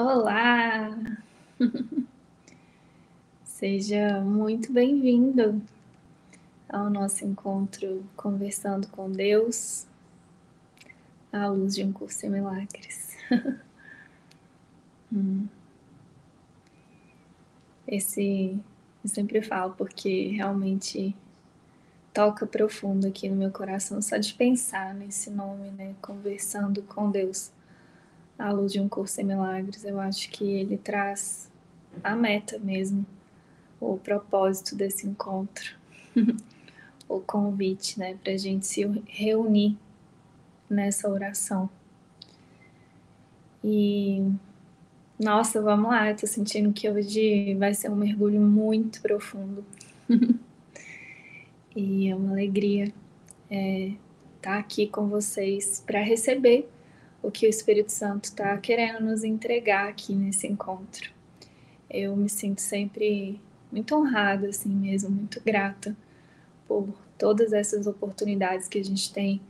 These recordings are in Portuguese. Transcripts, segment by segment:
Olá! Seja muito bem-vindo ao nosso encontro Conversando com Deus à luz de um curso em milagres. hum. Esse eu sempre falo porque realmente toca profundo aqui no meu coração só de pensar nesse nome, né? Conversando com Deus à luz de um curso em milagres. Eu acho que ele traz a meta mesmo o propósito desse encontro, o convite, né, para a gente se reunir nessa oração. E nossa, vamos lá, eu tô sentindo que hoje vai ser um mergulho muito profundo. e é uma alegria estar é, tá aqui com vocês para receber o que o Espírito Santo está querendo nos entregar aqui nesse encontro. Eu me sinto sempre muito honrada, assim mesmo, muito grata por todas essas oportunidades que a gente tem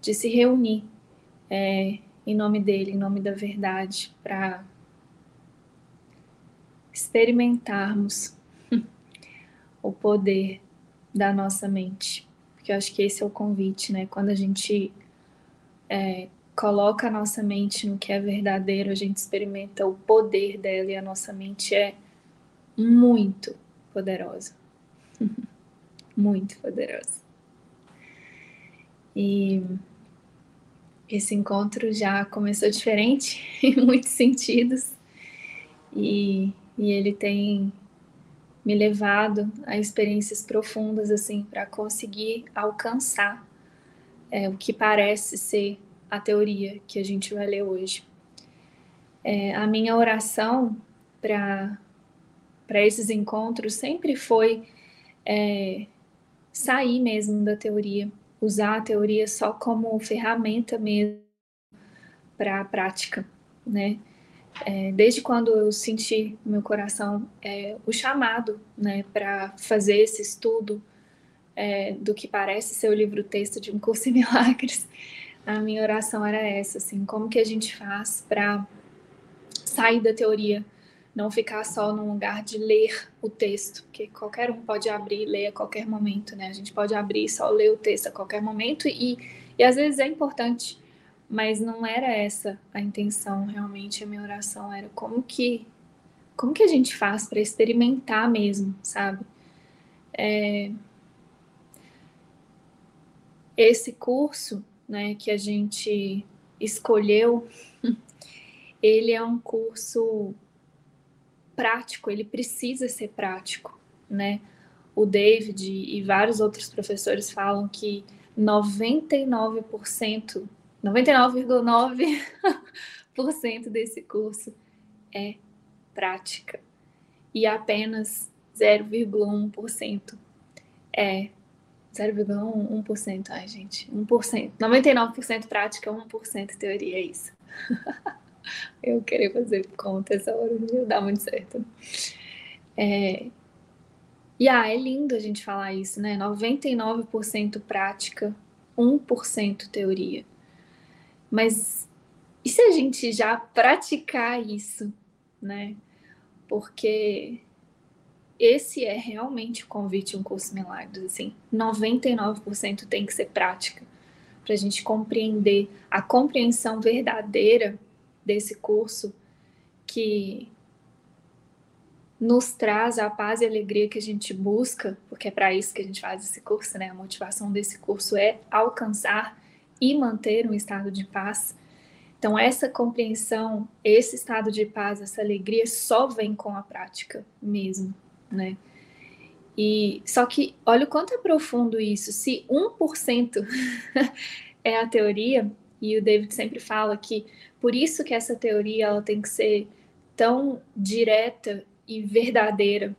de se reunir é, em nome dele, em nome da verdade, para experimentarmos o poder da nossa mente. Porque eu acho que esse é o convite, né? Quando a gente é, coloca a nossa mente no que é verdadeiro, a gente experimenta o poder dela e a nossa mente é muito poderosa. Muito poderosa. E esse encontro já começou diferente em muitos sentidos. E, e ele tem me levado a experiências profundas assim para conseguir alcançar é, o que parece ser a teoria que a gente vai ler hoje. É, a minha oração para esses encontros sempre foi é, sair mesmo da teoria, usar a teoria só como ferramenta mesmo para a prática, né? É, desde quando eu senti no meu coração é, o chamado, né, para fazer esse estudo é, do que parece ser o livro-texto de um curso em milagres, a minha oração era essa, assim, como que a gente faz para sair da teoria não ficar só num lugar de ler o texto, que qualquer um pode abrir e ler a qualquer momento, né? A gente pode abrir e só ler o texto a qualquer momento e, e às vezes é importante, mas não era essa a intenção, realmente a minha oração era como que como que a gente faz para experimentar mesmo, sabe? É... Esse curso, né, que a gente escolheu, ele é um curso prático, ele precisa ser prático, né? O David e vários outros professores falam que 99%, 99,9% desse curso é prática e apenas 0,1% é 0,1%, ai gente, 1%. 99% prática, 1% teoria, é isso. eu querer fazer conta essa hora não ia dar muito certo. É... E ah, é lindo a gente falar isso, né? 99% prática, 1% teoria. Mas e se a gente já praticar isso, né? Porque esse é realmente o convite um curso milagres, assim, 99% tem que ser prática para a gente compreender a compreensão verdadeira desse curso que nos traz a paz e a alegria que a gente busca, porque é para isso que a gente faz esse curso, né? A motivação desse curso é alcançar e manter um estado de paz. Então, essa compreensão, esse estado de paz, essa alegria só vem com a prática mesmo, né? E só que olha o quanto é profundo isso. Se 1% é a teoria, e o David sempre fala que por isso que essa teoria ela tem que ser tão direta e verdadeira,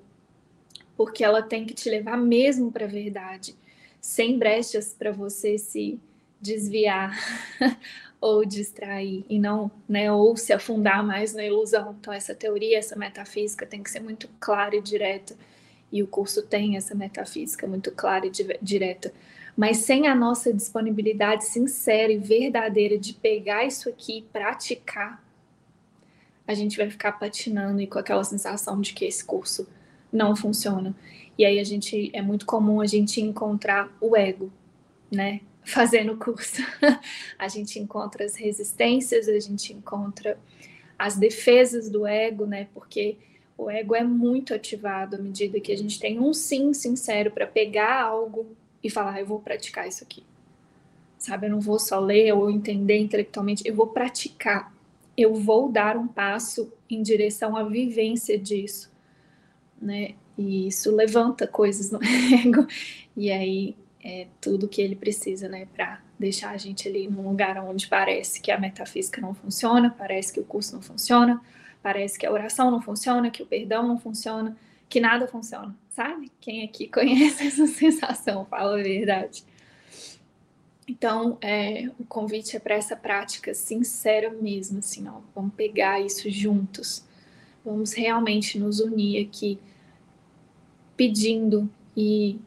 porque ela tem que te levar mesmo para a verdade, sem brechas para você se desviar ou distrair e não, né, ou se afundar mais na ilusão. Então essa teoria, essa metafísica tem que ser muito clara e direta. E o curso tem essa metafísica muito clara e direta mas sem a nossa disponibilidade sincera e verdadeira de pegar isso aqui e praticar, a gente vai ficar patinando e com aquela sensação de que esse curso não funciona. E aí a gente é muito comum a gente encontrar o ego, né? Fazendo o curso. a gente encontra as resistências, a gente encontra as defesas do ego, né? Porque o ego é muito ativado à medida que a gente tem um sim sincero para pegar algo e falar, eu vou praticar isso aqui. Sabe, eu não vou só ler ou entender intelectualmente, eu vou praticar. Eu vou dar um passo em direção à vivência disso, né? E isso levanta coisas no ego. E aí é tudo que ele precisa, né, para deixar a gente ali num lugar onde parece que a metafísica não funciona, parece que o curso não funciona, parece que a oração não funciona, que o perdão não funciona, que nada funciona, sabe? Quem aqui conhece essa sensação, fala a verdade. Então, é, o convite é para essa prática sincera mesmo, assim, ó, vamos pegar isso juntos, vamos realmente nos unir aqui, pedindo e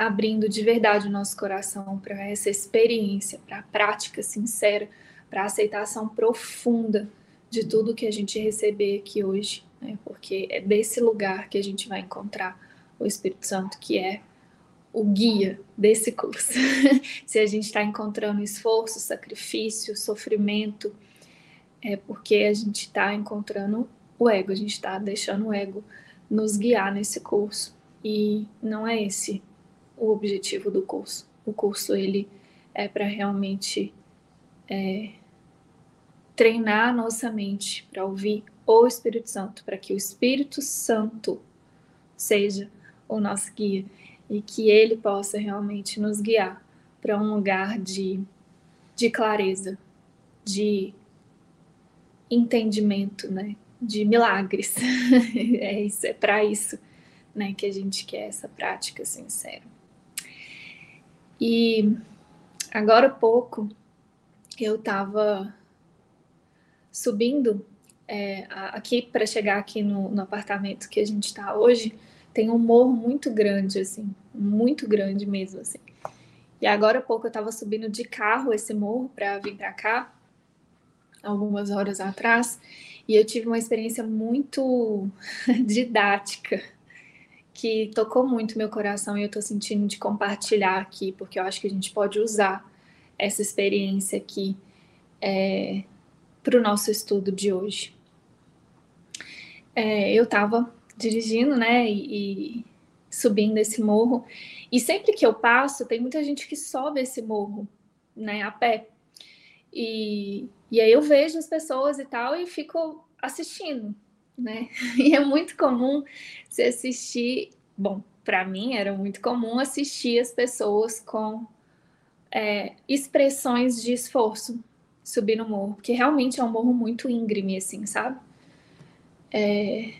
abrindo de verdade o nosso coração para essa experiência, para a prática sincera, para a aceitação profunda de tudo que a gente receber aqui hoje, né? porque é desse lugar que a gente vai encontrar o Espírito Santo, que é o guia desse curso. Se a gente está encontrando esforço, sacrifício, sofrimento, é porque a gente está encontrando o ego, a gente está deixando o ego nos guiar nesse curso. E não é esse o objetivo do curso. O curso ele é para realmente é, treinar a nossa mente para ouvir o Espírito Santo, para que o Espírito Santo seja o nosso guia e que ele possa realmente nos guiar para um lugar de, de clareza, de entendimento, né? De milagres. é isso, é para isso, né, que a gente quer essa prática sincera. E agora há pouco eu estava subindo é, aqui para chegar aqui no, no, apartamento que a gente está hoje, tem um morro muito grande, assim, muito grande mesmo, assim. E agora há pouco eu estava subindo de carro esse morro para vir para cá, algumas horas atrás, e eu tive uma experiência muito didática que tocou muito meu coração e eu estou sentindo de compartilhar aqui, porque eu acho que a gente pode usar essa experiência aqui é, para o nosso estudo de hoje. É, eu estava dirigindo, né, e, e subindo esse morro, e sempre que eu passo, tem muita gente que sobe esse morro, né, a pé. E, e aí eu vejo as pessoas e tal e fico assistindo, né? E é muito comum se assistir. Bom, para mim era muito comum assistir as pessoas com é, expressões de esforço subir no morro, porque realmente é um morro muito íngreme, assim, sabe? É,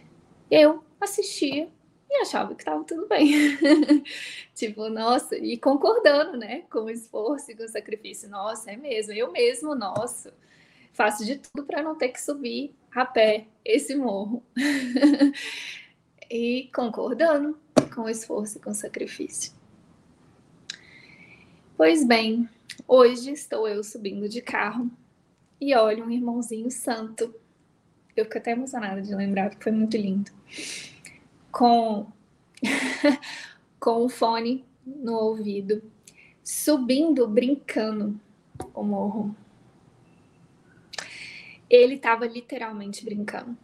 eu assistia e achava que estava tudo bem. tipo, nossa, e concordando, né, com o esforço e com o sacrifício. Nossa, é mesmo, eu mesmo, nossa, faço de tudo para não ter que subir a pé esse morro. e concordando com esforço e com sacrifício. Pois bem, hoje estou eu subindo de carro e olho um irmãozinho santo. Eu fico até emocionada de lembrar, porque foi muito lindo. Com, com o fone no ouvido, subindo, brincando o morro ele estava literalmente brincando.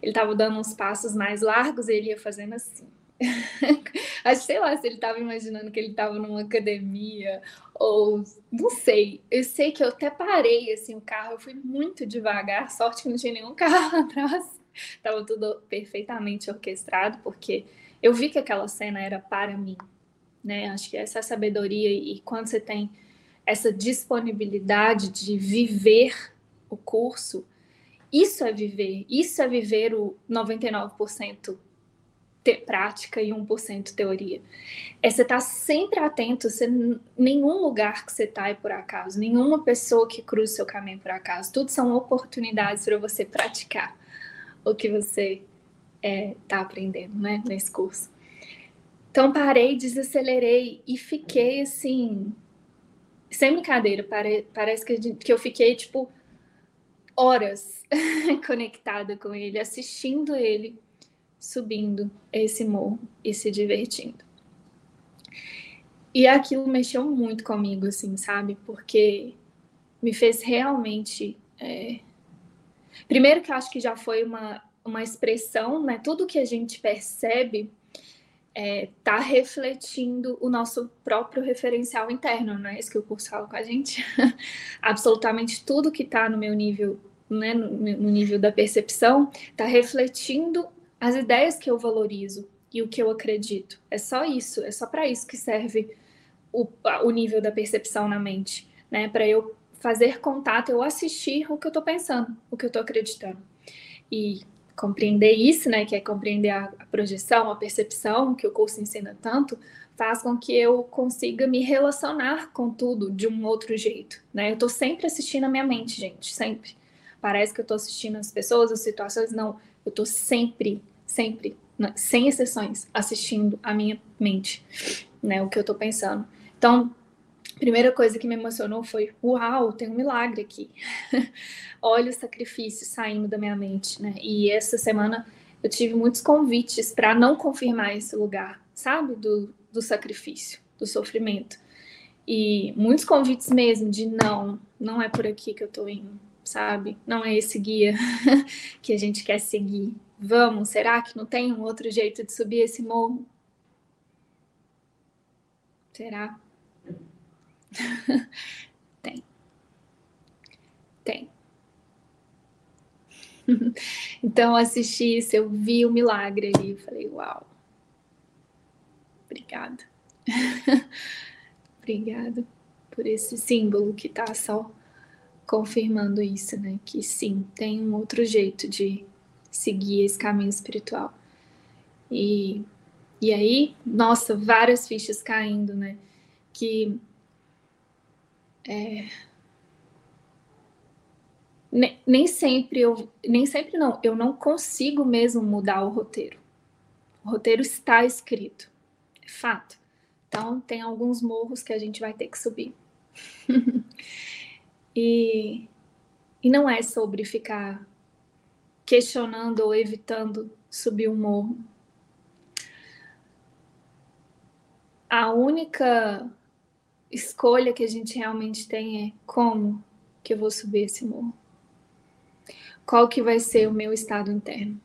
Ele estava dando uns passos mais largos e ele ia fazendo assim. Acho, sei lá, se ele estava imaginando que ele estava numa academia ou não sei. Eu sei que eu até parei assim o carro, eu fui muito devagar, sorte que não tinha nenhum carro atrás. Tava tudo perfeitamente orquestrado, porque eu vi que aquela cena era para mim, né? Acho que essa sabedoria e quando você tem essa disponibilidade de viver o curso, isso é viver, isso é viver o 99% te prática e 1% teoria. É você estar tá sempre atento, você, nenhum lugar que você está é por acaso, nenhuma pessoa que cruza o seu caminho por acaso, tudo são oportunidades para você praticar o que você está é, tá aprendendo né, nesse curso. Então parei, desacelerei e fiquei assim, sem brincadeira, pare, parece que, que eu fiquei tipo horas conectada com ele, assistindo ele subindo esse morro e se divertindo. E aquilo mexeu muito comigo, assim, sabe? Porque me fez realmente. É... Primeiro, que eu acho que já foi uma, uma expressão, né? Tudo que a gente percebe está é, tá refletindo o nosso próprio referencial interno, não é isso que o curso fala com a gente? Absolutamente tudo que está no meu nível, né, no, no nível da percepção, está refletindo as ideias que eu valorizo e o que eu acredito. É só isso, é só para isso que serve o, o nível da percepção na mente, né? Para eu fazer contato, eu assistir o que eu estou pensando, o que eu estou acreditando. E compreender isso, né, que é compreender a, a, projeção, a percepção, que o curso ensina tanto, faz com que eu consiga me relacionar com tudo de um outro jeito, né? Eu estou sempre assistindo a minha mente, gente, sempre. Parece que eu estou assistindo as pessoas, as situações, não. Eu estou sempre, sempre, né, sem exceções, assistindo a minha mente, né? O que eu estou pensando. Então, primeira coisa que me emocionou foi: uau, tem um milagre aqui. Olha o sacrifício saindo da minha mente, né? E essa semana eu tive muitos convites para não confirmar esse lugar, sabe? Do, do sacrifício, do sofrimento. E muitos convites mesmo de não, não é por aqui que eu tô indo, sabe? Não é esse guia que a gente quer seguir. Vamos, será que não tem um outro jeito de subir esse morro? Será? Tem. Tem. então, assisti isso, eu vi o milagre ali, falei, uau. Obrigada. Obrigada por esse símbolo que está só confirmando isso, né? Que sim, tem um outro jeito de seguir esse caminho espiritual. E, e aí, nossa, várias fichas caindo, né? Que é, nem, sempre eu, nem sempre não, eu não consigo mesmo mudar o roteiro. O roteiro está escrito, é fato. Então tem alguns morros que a gente vai ter que subir. e, e não é sobre ficar questionando ou evitando subir um morro. A única escolha que a gente realmente tem é como que eu vou subir esse morro. Qual que vai ser o meu estado interno?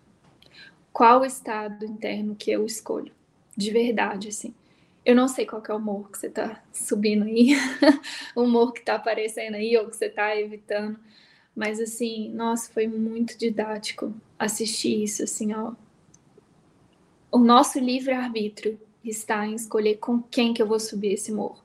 Qual o estado interno que eu escolho? De verdade, assim. Eu não sei qual é o morro que você está subindo aí, o morro que está aparecendo aí ou que você está evitando. Mas assim, nossa, foi muito didático assistir isso, assim, ó. O nosso livre-arbítrio está em escolher com quem que eu vou subir esse morro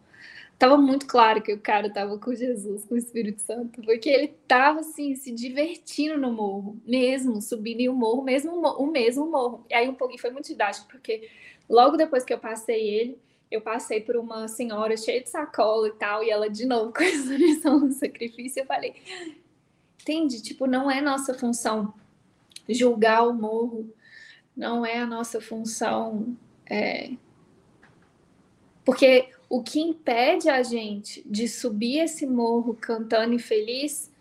tava muito claro que o cara tava com Jesus, com o Espírito Santo, porque ele tava assim se divertindo no morro, mesmo subindo um morro, mesmo o mesmo morro. E aí um pouquinho foi muito didático, porque logo depois que eu passei ele, eu passei por uma senhora cheia de sacola e tal, e ela de novo com essa lição do sacrifício, eu falei, entende? Tipo, não é nossa função julgar o morro, não é a nossa função, é... porque o que impede a gente de subir esse morro cantando e feliz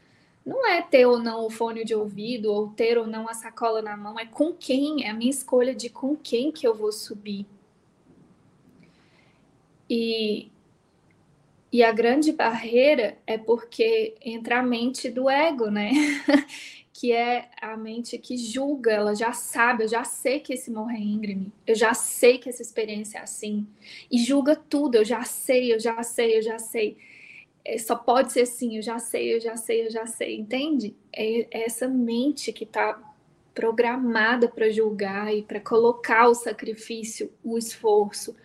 não é ter ou não o fone de ouvido, ou ter ou não a sacola na mão, é com quem, é a minha escolha de com quem que eu vou subir. E, e a grande barreira é porque entra a mente do ego, né? que é a mente que julga, ela já sabe, eu já sei que esse morro é íngreme, eu já sei que essa experiência é assim, e julga tudo, eu já sei, eu já sei, eu já sei. É, só pode ser assim, eu já sei, eu já sei, eu já sei, entende? É, é essa mente que está programada para julgar e para colocar o sacrifício, o esforço,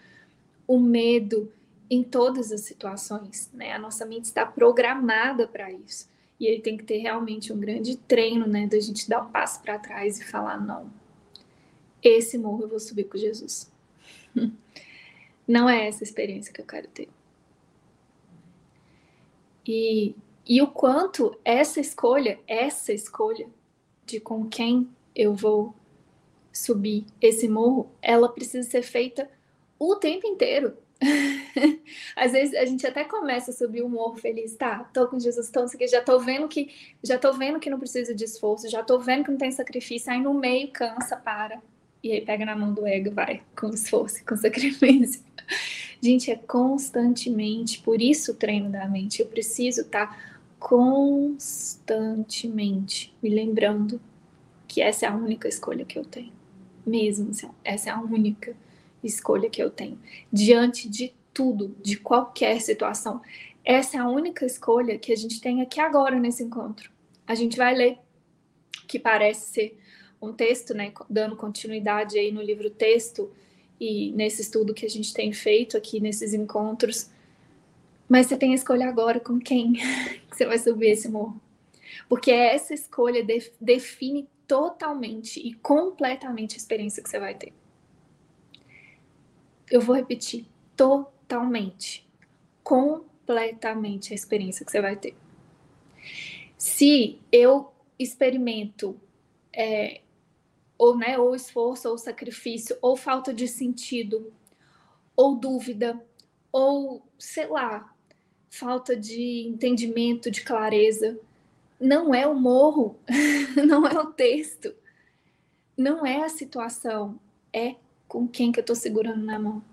o medo em todas as situações, né? A nossa mente está programada para isso. E ele tem que ter realmente um grande treino, né? Da gente dar um passo para trás e falar: não, esse morro eu vou subir com Jesus. Não é essa experiência que eu quero ter. E, e o quanto essa escolha, essa escolha de com quem eu vou subir esse morro, ela precisa ser feita o tempo inteiro. Às vezes a gente até começa a subir o morro feliz, tá? Tô com Jesus, tô aqui, já tô vendo que já tô vendo que não precisa de esforço, já tô vendo que não tem sacrifício, aí no meio cansa, para. E aí pega na mão do ego, vai, com esforço, com sacrifício. Gente, é constantemente, por isso o treino da mente. Eu preciso estar tá constantemente me lembrando que essa é a única escolha que eu tenho. Mesmo, assim, essa é a única escolha que eu tenho. Diante de tudo, de qualquer situação. Essa é a única escolha que a gente tem aqui agora nesse encontro. A gente vai ler, que parece ser um texto, né, dando continuidade aí no livro texto e nesse estudo que a gente tem feito aqui nesses encontros. Mas você tem a escolha agora com quem você vai subir esse morro. Porque essa escolha define totalmente e completamente a experiência que você vai ter. Eu vou repetir, totalmente, completamente a experiência que você vai ter. Se eu experimento é, ou, né, ou esforço, ou sacrifício, ou falta de sentido, ou dúvida, ou sei lá, falta de entendimento, de clareza, não é o morro, não é o texto, não é a situação, é com quem que eu estou segurando na mão.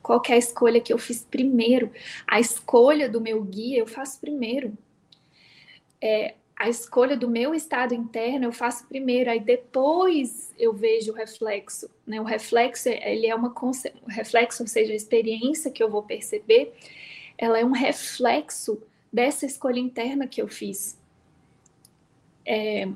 Qual é a escolha que eu fiz primeiro? A escolha do meu guia eu faço primeiro. É, a escolha do meu estado interno eu faço primeiro, aí depois eu vejo o reflexo. Né? O reflexo ele é uma o reflexo, ou seja, a experiência que eu vou perceber, ela é um reflexo dessa escolha interna que eu fiz. É,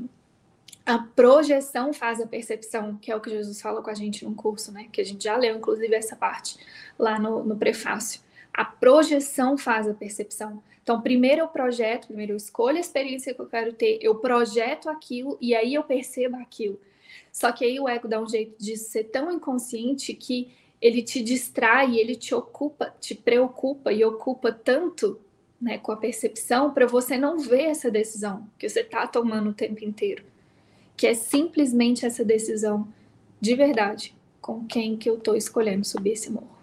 a projeção faz a percepção, que é o que Jesus fala com a gente num curso, né? Que a gente já leu, inclusive, essa parte lá no, no prefácio. A projeção faz a percepção. Então, primeiro eu projeto, primeiro eu escolho a experiência que eu quero ter, eu projeto aquilo e aí eu percebo aquilo. Só que aí o ego dá um jeito de ser tão inconsciente que ele te distrai, ele te ocupa, te preocupa e ocupa tanto né, com a percepção para você não ver essa decisão que você está tomando o tempo inteiro que é simplesmente essa decisão de verdade com quem que eu estou escolhendo subir esse morro.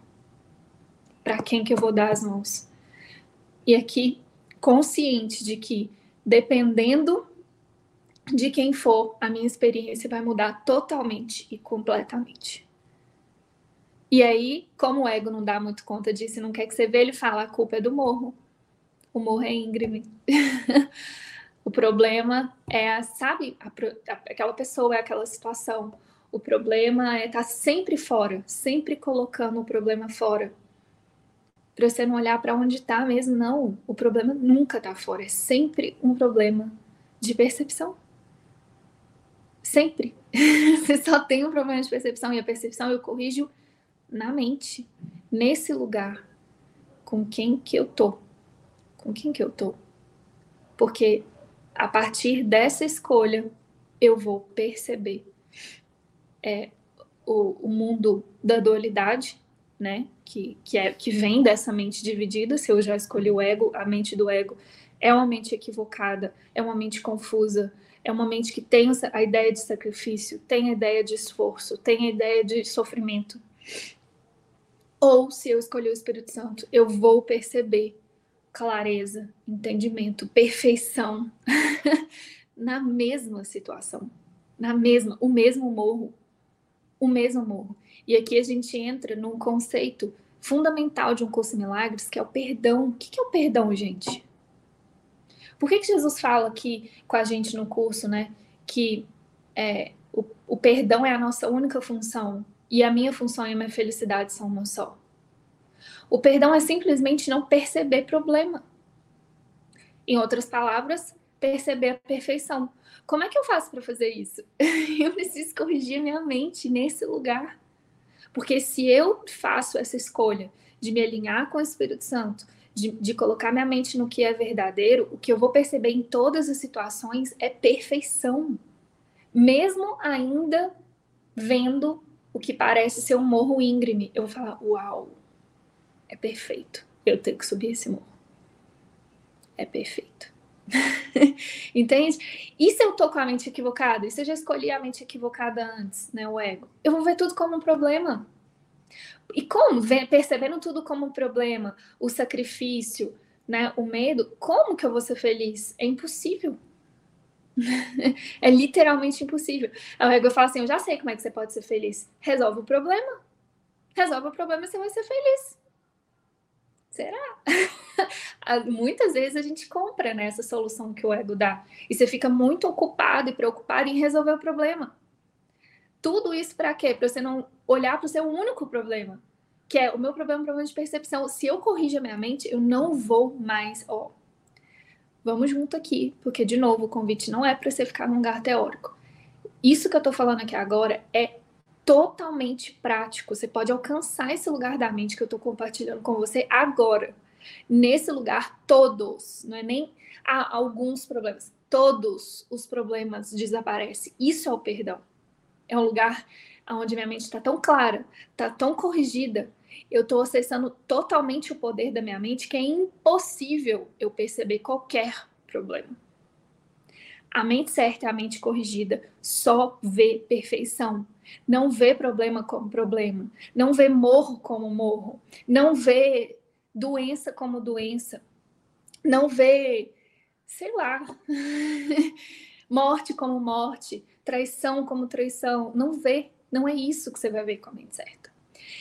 Para quem que eu vou dar as mãos. E aqui, consciente de que, dependendo de quem for, a minha experiência vai mudar totalmente e completamente. E aí, como o ego não dá muito conta disso e não quer que você veja, ele fala: a culpa é do morro. O morro é íngreme. O problema é, sabe, a, a, aquela pessoa, é aquela situação. O problema é estar tá sempre fora, sempre colocando o problema fora. Para você não olhar para onde está mesmo, não. O problema nunca está fora, é sempre um problema de percepção. Sempre. você só tem um problema de percepção e a percepção eu corrijo na mente, nesse lugar, com quem que eu tô. Com quem que eu tô? Porque a partir dessa escolha, eu vou perceber é, o, o mundo da dualidade, né? Que, que, é, que vem dessa mente dividida. Se eu já escolhi o ego, a mente do ego é uma mente equivocada, é uma mente confusa, é uma mente que tem a ideia de sacrifício, tem a ideia de esforço, tem a ideia de sofrimento. Ou se eu escolher o Espírito Santo, eu vou perceber clareza, entendimento, perfeição na mesma situação, na mesma, o mesmo morro, o mesmo morro. E aqui a gente entra num conceito fundamental de um curso milagres, que é o perdão. O que é o perdão, gente? Por que, que Jesus fala aqui com a gente no curso, né? Que é, o, o perdão é a nossa única função e a minha função e a minha felicidade são uma só. O perdão é simplesmente não perceber problema. Em outras palavras, perceber a perfeição. Como é que eu faço para fazer isso? eu preciso corrigir minha mente nesse lugar. Porque se eu faço essa escolha de me alinhar com o Espírito Santo, de, de, colocar minha mente no que é verdadeiro, o que eu vou perceber em todas as situações é perfeição. Mesmo ainda vendo o que parece ser um morro íngreme, eu vou falar: Uau, é perfeito. Eu tenho que subir esse morro. É perfeito. Entende? E se eu tô com a mente equivocada? E se eu já escolhi a mente equivocada antes, né? O ego? Eu vou ver tudo como um problema. E como? Percebendo tudo como um problema, o sacrifício, né, o medo, como que eu vou ser feliz? É impossível. é literalmente impossível. Aí o ego fala assim: Eu já sei como é que você pode ser feliz. Resolve o problema. Resolve o problema e você vai ser feliz. Será? Muitas vezes a gente compra né, essa solução que o ego dá. E você fica muito ocupado e preocupado em resolver o problema. Tudo isso para quê? Para você não olhar para o seu único problema, que é o meu problema, é problema de percepção. Se eu corrijo a minha mente, eu não vou mais. Ó, vamos junto aqui, porque de novo o convite não é para você ficar num lugar teórico. Isso que eu estou falando aqui agora é totalmente prático. Você pode alcançar esse lugar da mente que eu estou compartilhando com você agora. Nesse lugar, todos, não é nem há alguns problemas, todos os problemas desaparecem. Isso é o perdão. É um lugar onde minha mente está tão clara, está tão corrigida. Eu estou acessando totalmente o poder da minha mente que é impossível eu perceber qualquer problema. A mente certa, a mente corrigida, só vê perfeição. Não vê problema como problema. Não vê morro como morro. Não vê doença como doença. Não vê, sei lá, morte como morte, traição como traição. Não vê. Não é isso que você vai ver com a mente certa.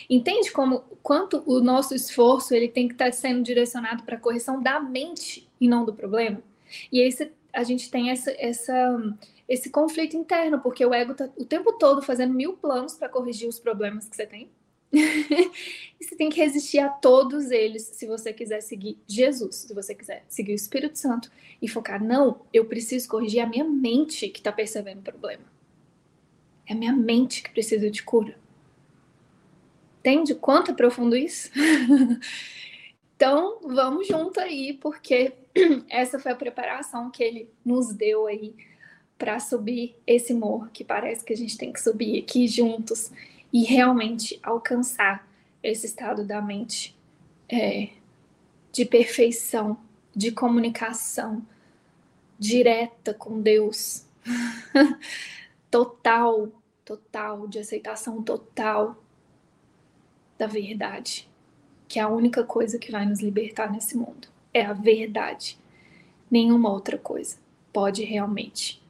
Entende como quanto o nosso esforço ele tem que estar sendo direcionado para a correção da mente e não do problema? E aí a gente tem essa, essa, esse conflito interno, porque o ego está o tempo todo fazendo mil planos para corrigir os problemas que você tem. e você tem que resistir a todos eles se você quiser seguir Jesus, se você quiser seguir o Espírito Santo e focar, não, eu preciso corrigir a minha mente que está percebendo o problema. É a minha mente que precisa de cura. Entende quanto é profundo isso? então, vamos junto aí, porque essa foi a preparação que ele nos deu aí para subir esse morro que parece que a gente tem que subir aqui juntos e realmente alcançar esse estado da mente é, de perfeição, de comunicação direta com Deus, total, total, de aceitação total da verdade, que é a única coisa que vai nos libertar nesse mundo é a verdade. Nenhuma outra coisa pode realmente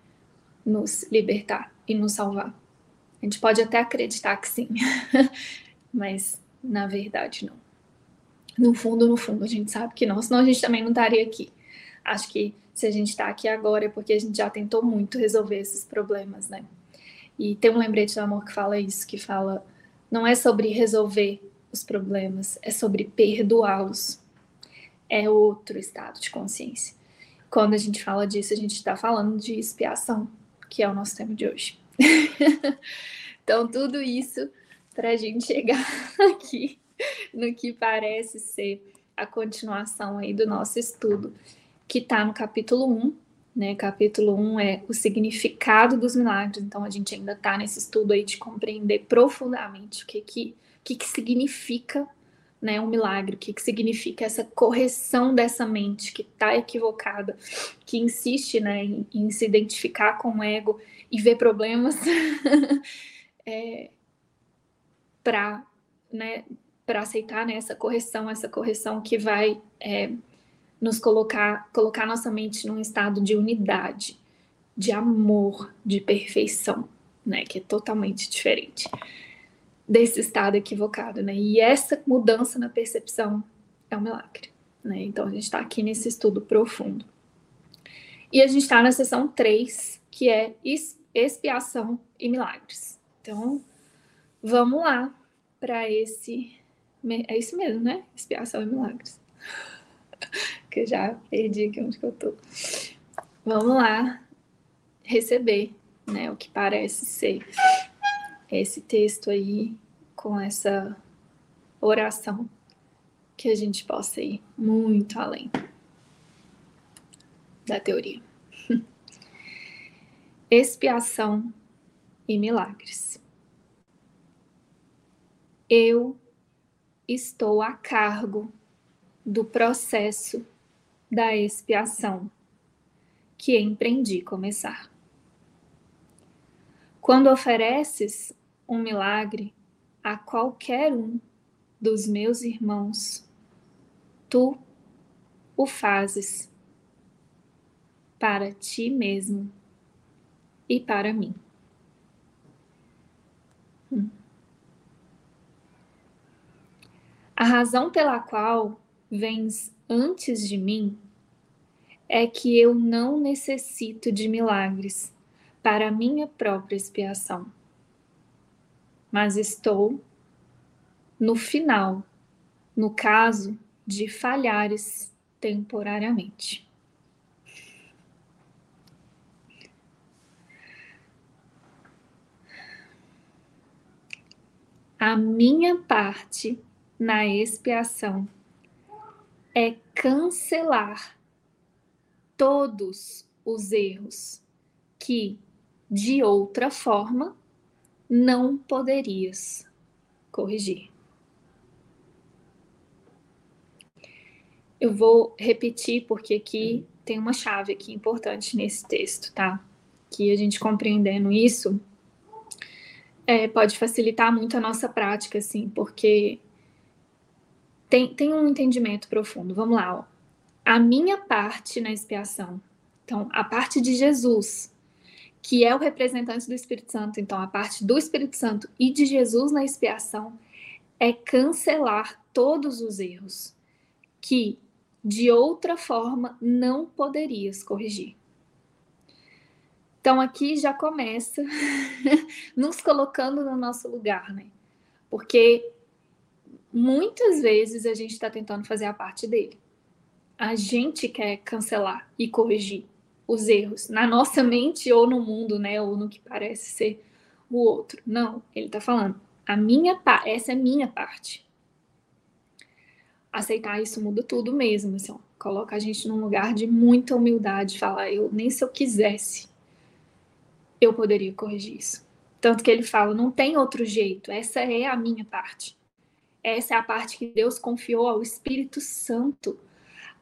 nos libertar e nos salvar. A gente pode até acreditar que sim, mas na verdade não. No fundo, no fundo, a gente sabe que não, senão a gente também não estaria aqui. Acho que se a gente está aqui agora é porque a gente já tentou muito resolver esses problemas, né? E tem um lembrete do amor que fala isso, que fala não é sobre resolver os problemas, é sobre perdoá-los é outro estado de consciência. Quando a gente fala disso, a gente está falando de expiação, que é o nosso tema de hoje. então, tudo isso para a gente chegar aqui no que parece ser a continuação aí do nosso estudo, que está no capítulo 1, né? Capítulo 1 é o significado dos milagres, então a gente ainda está nesse estudo aí de compreender profundamente o que que, que, que significa né, um milagre, o que, que significa essa correção dessa mente que está equivocada, que insiste né, em, em, se identificar com o ego e ver problemas é, para né, aceitar né, essa correção, essa correção que vai é, nos colocar, colocar nossa mente num estado de unidade, de amor, de perfeição, né, que é totalmente diferente desse estado equivocado, né? E essa mudança na percepção é um milagre, né? Então a gente está aqui nesse estudo profundo. E a gente está na sessão 3, que é expiação e milagres. Então, vamos lá para esse. É isso mesmo, né? Expiação e milagres. que eu já perdi aqui onde que eu tô. Vamos lá receber, né? O que parece ser esse texto aí com essa oração que a gente possa ir muito além da teoria. Expiação e milagres. Eu estou a cargo do processo da expiação que empreendi começar. Quando ofereces um milagre a qualquer um dos meus irmãos, tu o fazes para ti mesmo e para mim. Hum. A razão pela qual vens antes de mim é que eu não necessito de milagres para minha própria expiação, mas estou no final, no caso de falhares temporariamente. A minha parte na expiação é cancelar todos os erros que, de outra forma, não poderias corrigir. Eu vou repetir porque aqui tem uma chave aqui importante nesse texto, tá? Que a gente compreendendo isso é, pode facilitar muito a nossa prática, assim, porque tem, tem um entendimento profundo. Vamos lá, ó. A minha parte na expiação. Então, a parte de Jesus, que é o representante do Espírito Santo, então a parte do Espírito Santo e de Jesus na expiação é cancelar todos os erros que de outra forma não poderias corrigir. Então aqui já começa nos colocando no nosso lugar, né? Porque muitas vezes a gente está tentando fazer a parte dele. A gente quer cancelar e corrigir os erros na nossa mente ou no mundo, né? Ou no que parece ser o outro. Não, ele está falando, a minha essa é minha parte aceitar isso muda tudo mesmo, assim, ó, coloca a gente num lugar de muita humildade, falar, eu nem se eu quisesse, eu poderia corrigir isso. Tanto que ele fala, não tem outro jeito, essa é a minha parte. Essa é a parte que Deus confiou ao Espírito Santo,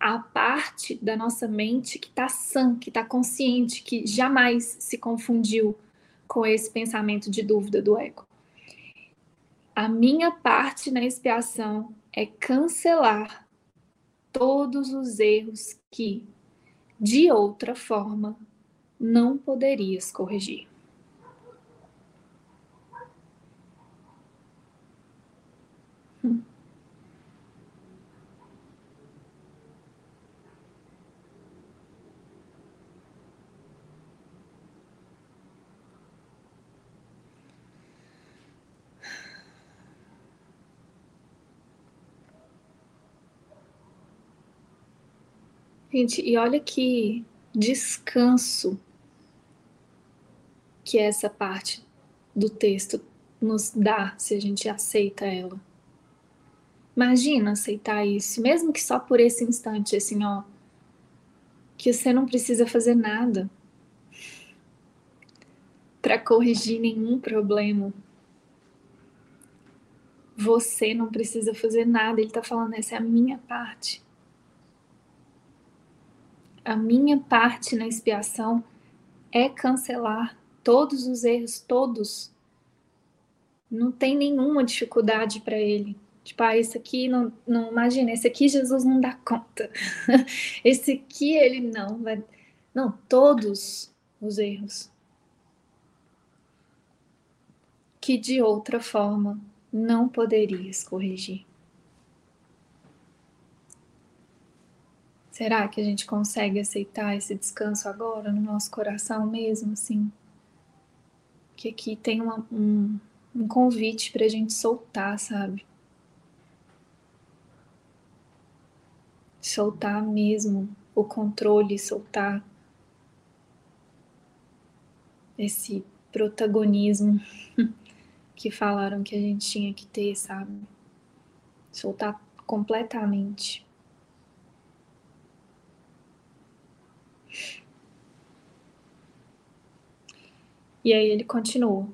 a parte da nossa mente que está sã, que está consciente, que jamais se confundiu com esse pensamento de dúvida do ego. A minha parte na expiação é cancelar todos os erros que, de outra forma, não poderias corrigir. Hum. Gente, e olha que descanso que essa parte do texto nos dá se a gente aceita ela. Imagina aceitar isso, mesmo que só por esse instante, assim, ó, que você não precisa fazer nada para corrigir nenhum problema. Você não precisa fazer nada, ele tá falando, essa é a minha parte a minha parte na expiação é cancelar todos os erros, todos. Não tem nenhuma dificuldade para ele. Tipo, ah, esse aqui não, não imagina, esse aqui Jesus não dá conta. esse aqui ele não vai. Não, todos os erros. Que de outra forma não poderias corrigir. Será que a gente consegue aceitar esse descanso agora no nosso coração mesmo, assim? Que aqui tem uma, um, um convite para a gente soltar, sabe? Soltar mesmo o controle, soltar esse protagonismo que falaram que a gente tinha que ter, sabe? Soltar completamente. E aí ele continua.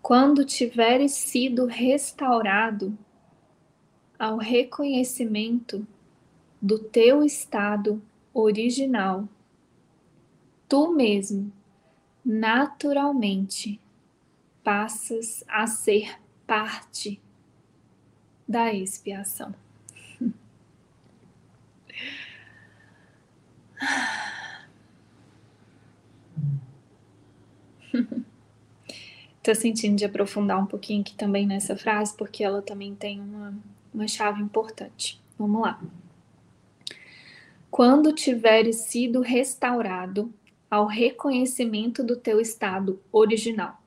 Quando tiveres sido restaurado ao reconhecimento do teu estado original, tu mesmo, naturalmente, passas a ser parte da expiação. Estou sentindo de aprofundar um pouquinho aqui também nessa frase, porque ela também tem uma, uma chave importante. Vamos lá. Quando tiveres sido restaurado ao reconhecimento do teu estado original.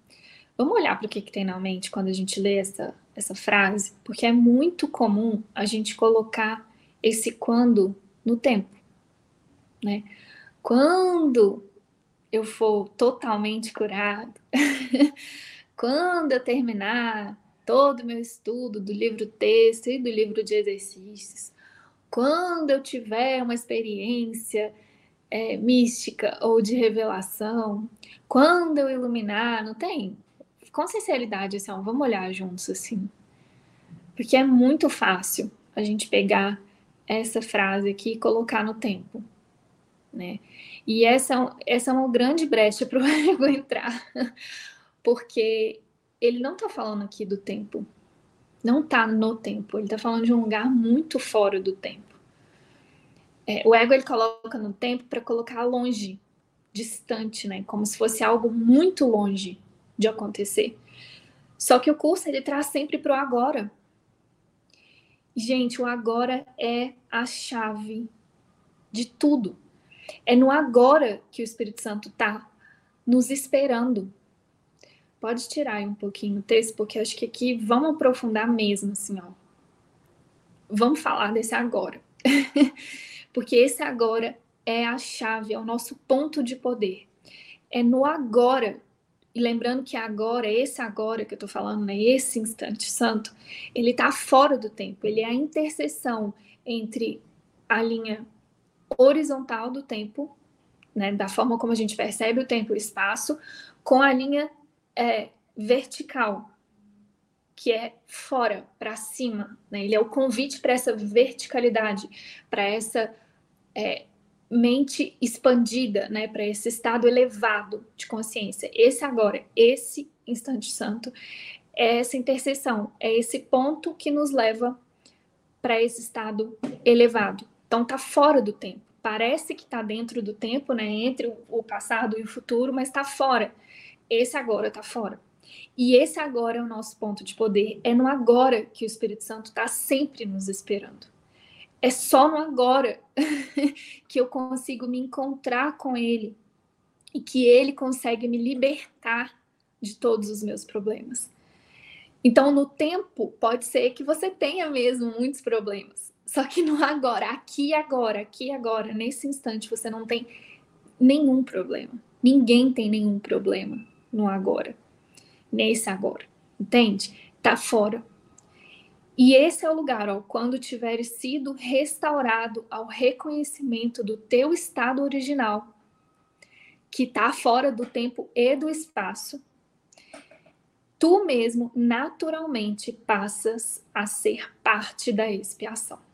Vamos olhar para o que, que tem na mente quando a gente lê essa, essa frase, porque é muito comum a gente colocar esse quando no tempo, né? Quando eu for totalmente curado, quando eu terminar todo o meu estudo do livro texto e do livro de exercícios, quando eu tiver uma experiência é, mística ou de revelação, quando eu iluminar, não tem? Com sinceridade, assim, ó, vamos olhar juntos assim. Porque é muito fácil a gente pegar essa frase aqui e colocar no tempo, né? E essa, essa é uma grande brecha para o ego entrar, porque ele não está falando aqui do tempo, não está no tempo, ele está falando de um lugar muito fora do tempo. É, o ego ele coloca no tempo para colocar longe, distante, né? Como se fosse algo muito longe de acontecer. Só que o curso ele traz sempre para o agora. Gente, o agora é a chave de tudo. É no agora que o Espírito Santo está nos esperando. Pode tirar aí um pouquinho o texto, porque acho que aqui vamos aprofundar mesmo, assim, ó. Vamos falar desse agora. porque esse agora é a chave, é o nosso ponto de poder. É no agora. E lembrando que agora, esse agora que eu estou falando, né, esse instante santo, ele está fora do tempo. Ele é a interseção entre a linha horizontal do tempo, né, da forma como a gente percebe o tempo e o espaço, com a linha é, vertical, que é fora, para cima. Né? Ele é o convite para essa verticalidade, para essa é, mente expandida, né? para esse estado elevado de consciência. Esse agora, esse instante santo, é essa interseção, é esse ponto que nos leva para esse estado elevado. Então tá fora do tempo. Parece que está dentro do tempo, né? Entre o passado e o futuro, mas está fora. Esse agora está fora. E esse agora é o nosso ponto de poder. É no agora que o Espírito Santo está sempre nos esperando. É só no agora que eu consigo me encontrar com Ele e que Ele consegue me libertar de todos os meus problemas. Então, no tempo, pode ser que você tenha mesmo muitos problemas. Só que no agora, aqui agora, aqui agora, nesse instante, você não tem nenhum problema. Ninguém tem nenhum problema no agora. Nesse agora. Entende? Tá fora. E esse é o lugar, ó, quando tiveres sido restaurado ao reconhecimento do teu estado original, que está fora do tempo e do espaço, tu mesmo naturalmente passas a ser parte da expiação.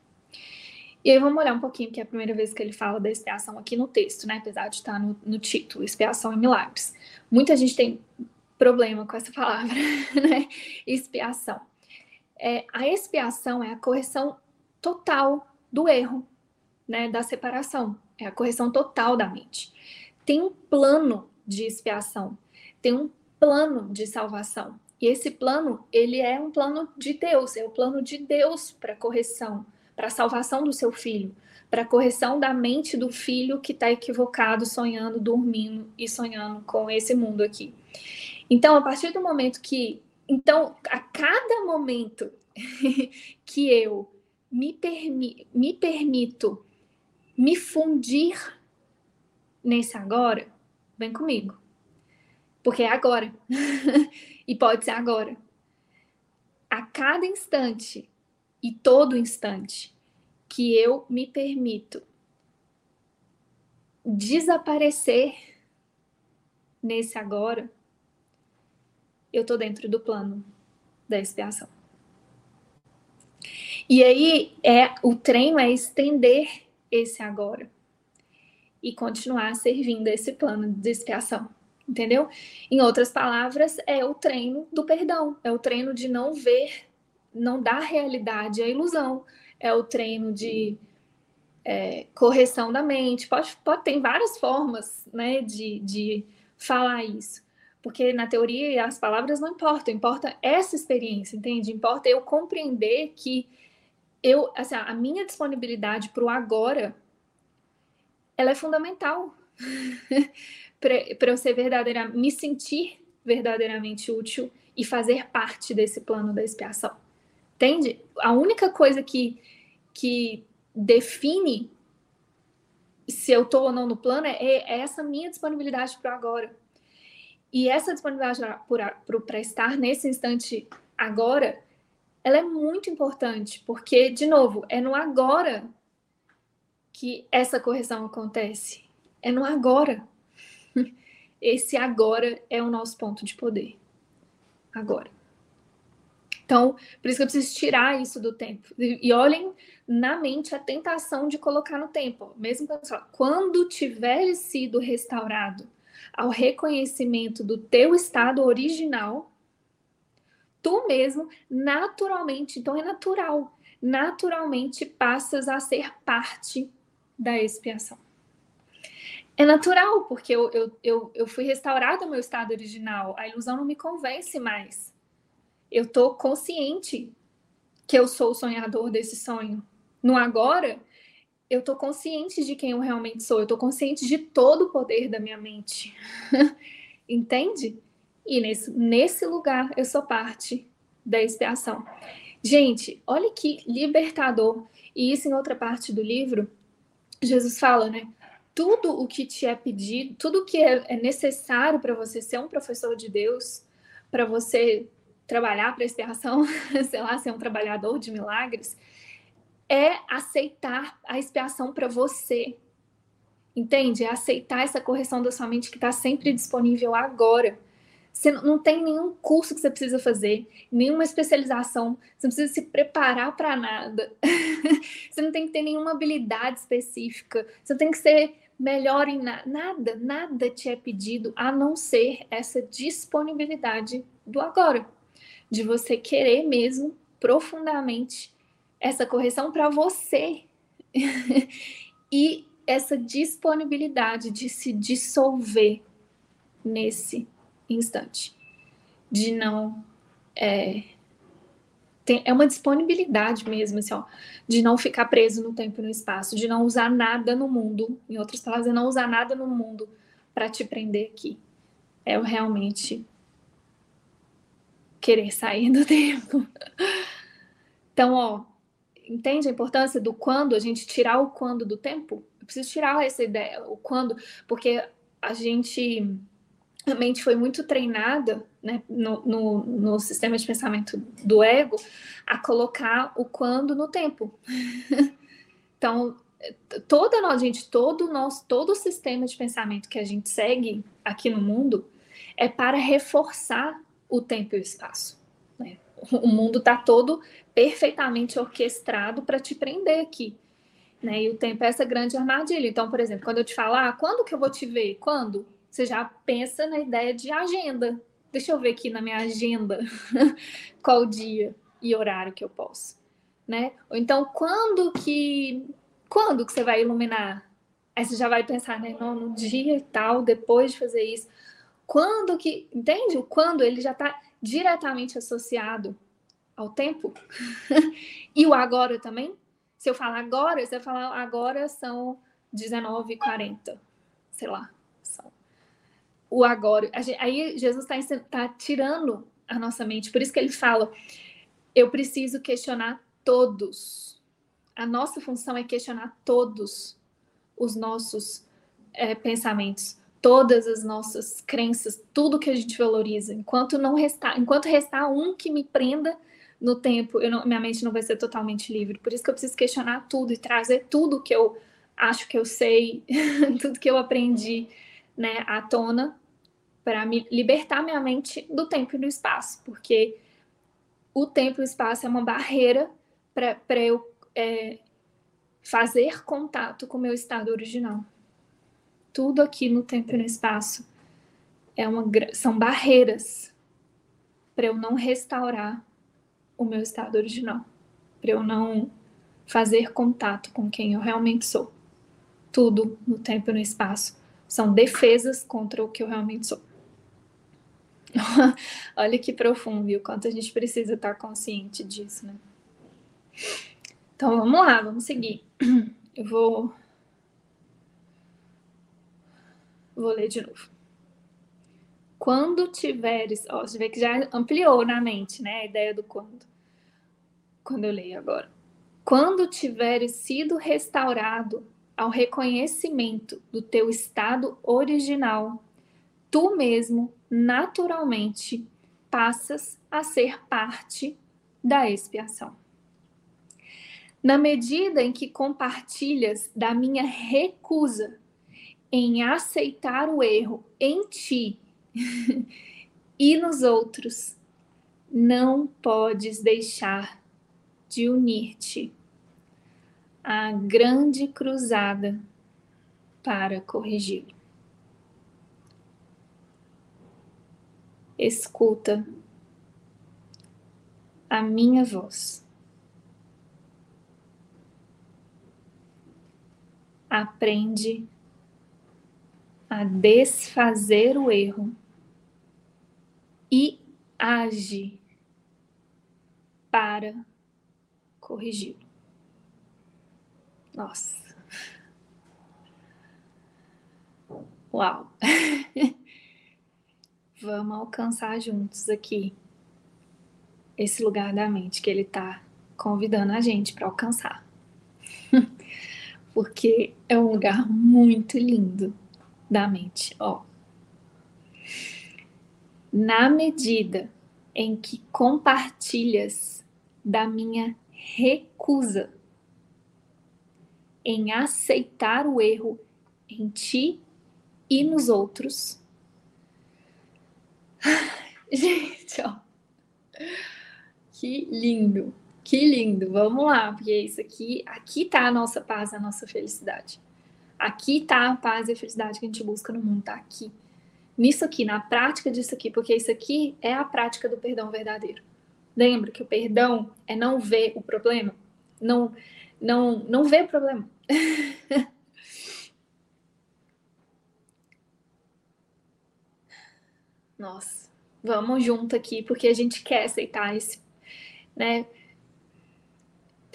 E aí vamos olhar um pouquinho, que é a primeira vez que ele fala da expiação aqui no texto, né? Apesar de estar no, no título, expiação e milagres. Muita gente tem problema com essa palavra, né? Expiação. É, a expiação é a correção total do erro, né? Da separação. É a correção total da mente. Tem um plano de expiação, tem um plano de salvação. E esse plano, ele é um plano de Deus, é o plano de Deus para correção para a salvação do seu filho, para a correção da mente do filho que está equivocado, sonhando, dormindo e sonhando com esse mundo aqui. Então, a partir do momento que. Então, a cada momento que eu me, permi me permito me fundir nesse agora, vem comigo. Porque é agora. e pode ser agora. A cada instante e todo instante que eu me permito desaparecer nesse agora, eu estou dentro do plano da expiação. E aí é o treino é estender esse agora e continuar servindo esse plano de expiação. Entendeu? Em outras palavras, é o treino do perdão, é o treino de não ver, não dar realidade à ilusão, é o treino de é, correção da mente. Pode, pode ter várias formas né, de, de falar isso. Porque na teoria as palavras não importam, importa essa experiência, entende? Importa eu compreender que eu, assim, a minha disponibilidade para o agora, ela é fundamental para eu ser verdadeira, me sentir verdadeiramente útil e fazer parte desse plano da expiação. Entende? A única coisa que, que define se eu estou ou não no plano é, é essa minha disponibilidade para agora. E essa disponibilidade para estar nesse instante agora, ela é muito importante, porque, de novo, é no agora que essa correção acontece. É no agora. Esse agora é o nosso ponto de poder. Agora. Então, por isso que eu preciso tirar isso do tempo. E olhem na mente a tentação de colocar no tempo. Mesmo quando, quando tiver sido restaurado ao reconhecimento do teu estado original, tu mesmo, naturalmente, então é natural, naturalmente passas a ser parte da expiação. É natural, porque eu, eu, eu, eu fui restaurado ao meu estado original, a ilusão não me convence mais. Eu estou consciente que eu sou o sonhador desse sonho. No agora, eu estou consciente de quem eu realmente sou, eu estou consciente de todo o poder da minha mente. Entende? E nesse, nesse lugar eu sou parte da expiação. Gente, olha que libertador. E isso em outra parte do livro, Jesus fala, né? Tudo o que te é pedido, tudo o que é, é necessário para você ser um professor de Deus, para você trabalhar para a expiação, sei lá, ser um trabalhador de milagres, é aceitar a expiação para você. Entende? É aceitar essa correção da sua mente que está sempre disponível agora. Você não tem nenhum curso que você precisa fazer, nenhuma especialização, você não precisa se preparar para nada. você não tem que ter nenhuma habilidade específica, você não tem que ser melhor em na nada, nada te é pedido a não ser essa disponibilidade do agora, de você querer mesmo profundamente essa correção para você. e essa disponibilidade de se dissolver nesse instante. De não. É, tem, é uma disponibilidade mesmo, assim, ó, de não ficar preso no tempo e no espaço, de não usar nada no mundo. Em outras palavras, é não usar nada no mundo para te prender aqui. É realmente querer sair do tempo. Então, ó, entende a importância do quando, a gente tirar o quando do tempo? Eu preciso tirar essa ideia, o quando, porque a gente, a mente foi muito treinada né, no, no, no sistema de pensamento do ego a colocar o quando no tempo. então, toda a gente, todo nosso, todo o sistema de pensamento que a gente segue aqui no mundo é para reforçar o tempo e o espaço. Né? O mundo está todo perfeitamente orquestrado para te prender aqui. Né? E o tempo é essa grande armadilha. Então, por exemplo, quando eu te falar, ah, quando que eu vou te ver? Quando? Você já pensa na ideia de agenda. Deixa eu ver aqui na minha agenda qual dia e horário que eu posso, né? Ou então, quando que quando que você vai iluminar? Aí você já vai pensar, né? Não, no dia e tal, depois de fazer isso. Quando que, entende? O quando ele já está diretamente associado ao tempo. e o agora também. Se eu falar agora, você vai falar agora são 19h40. Sei lá. São. O agora. Aí Jesus está tá tirando a nossa mente. Por isso que ele fala: eu preciso questionar todos. A nossa função é questionar todos os nossos é, pensamentos, todas as nossas crenças, tudo que a gente valoriza. Enquanto não restar, enquanto restar um que me prenda, no tempo, não, minha mente não vai ser totalmente livre. Por isso que eu preciso questionar tudo e trazer tudo que eu acho que eu sei, tudo que eu aprendi, né, à tona, para me libertar minha mente do tempo e do espaço, porque o tempo e o espaço é uma barreira para eu é, fazer contato com o meu estado original. Tudo aqui no tempo e no espaço é uma, são barreiras para eu não restaurar o meu estado original, para eu não fazer contato com quem eu realmente sou. Tudo no tempo e no espaço são defesas contra o que eu realmente sou. Olha que profundo e o quanto a gente precisa estar consciente disso, né? Então vamos lá, vamos seguir. Eu vou. Vou ler de novo. Quando tiveres. Ó, você vê que já ampliou na mente, né? A ideia do quando. Quando eu leio agora. Quando tiveres sido restaurado ao reconhecimento do teu estado original, tu mesmo, naturalmente, passas a ser parte da expiação. Na medida em que compartilhas da minha recusa em aceitar o erro em ti e nos outros, não podes deixar de unir-te à grande cruzada para corrigi-lo. Escuta a minha voz. aprende a desfazer o erro e age para corrigi-lo. Nossa. Uau! Vamos alcançar juntos aqui esse lugar da mente que ele está convidando a gente para alcançar. porque é um lugar muito lindo da mente. Ó, na medida em que compartilhas da minha recusa em aceitar o erro em ti e nos outros. Gente, ó. Que lindo. Que lindo, vamos lá, porque isso aqui, aqui tá a nossa paz, a nossa felicidade. Aqui tá a paz e a felicidade que a gente busca no mundo, tá aqui. Nisso aqui, na prática disso aqui, porque isso aqui é a prática do perdão verdadeiro. Lembra que o perdão é não ver o problema, não não não ver o problema. Nossa, vamos junto aqui, porque a gente quer aceitar esse, né?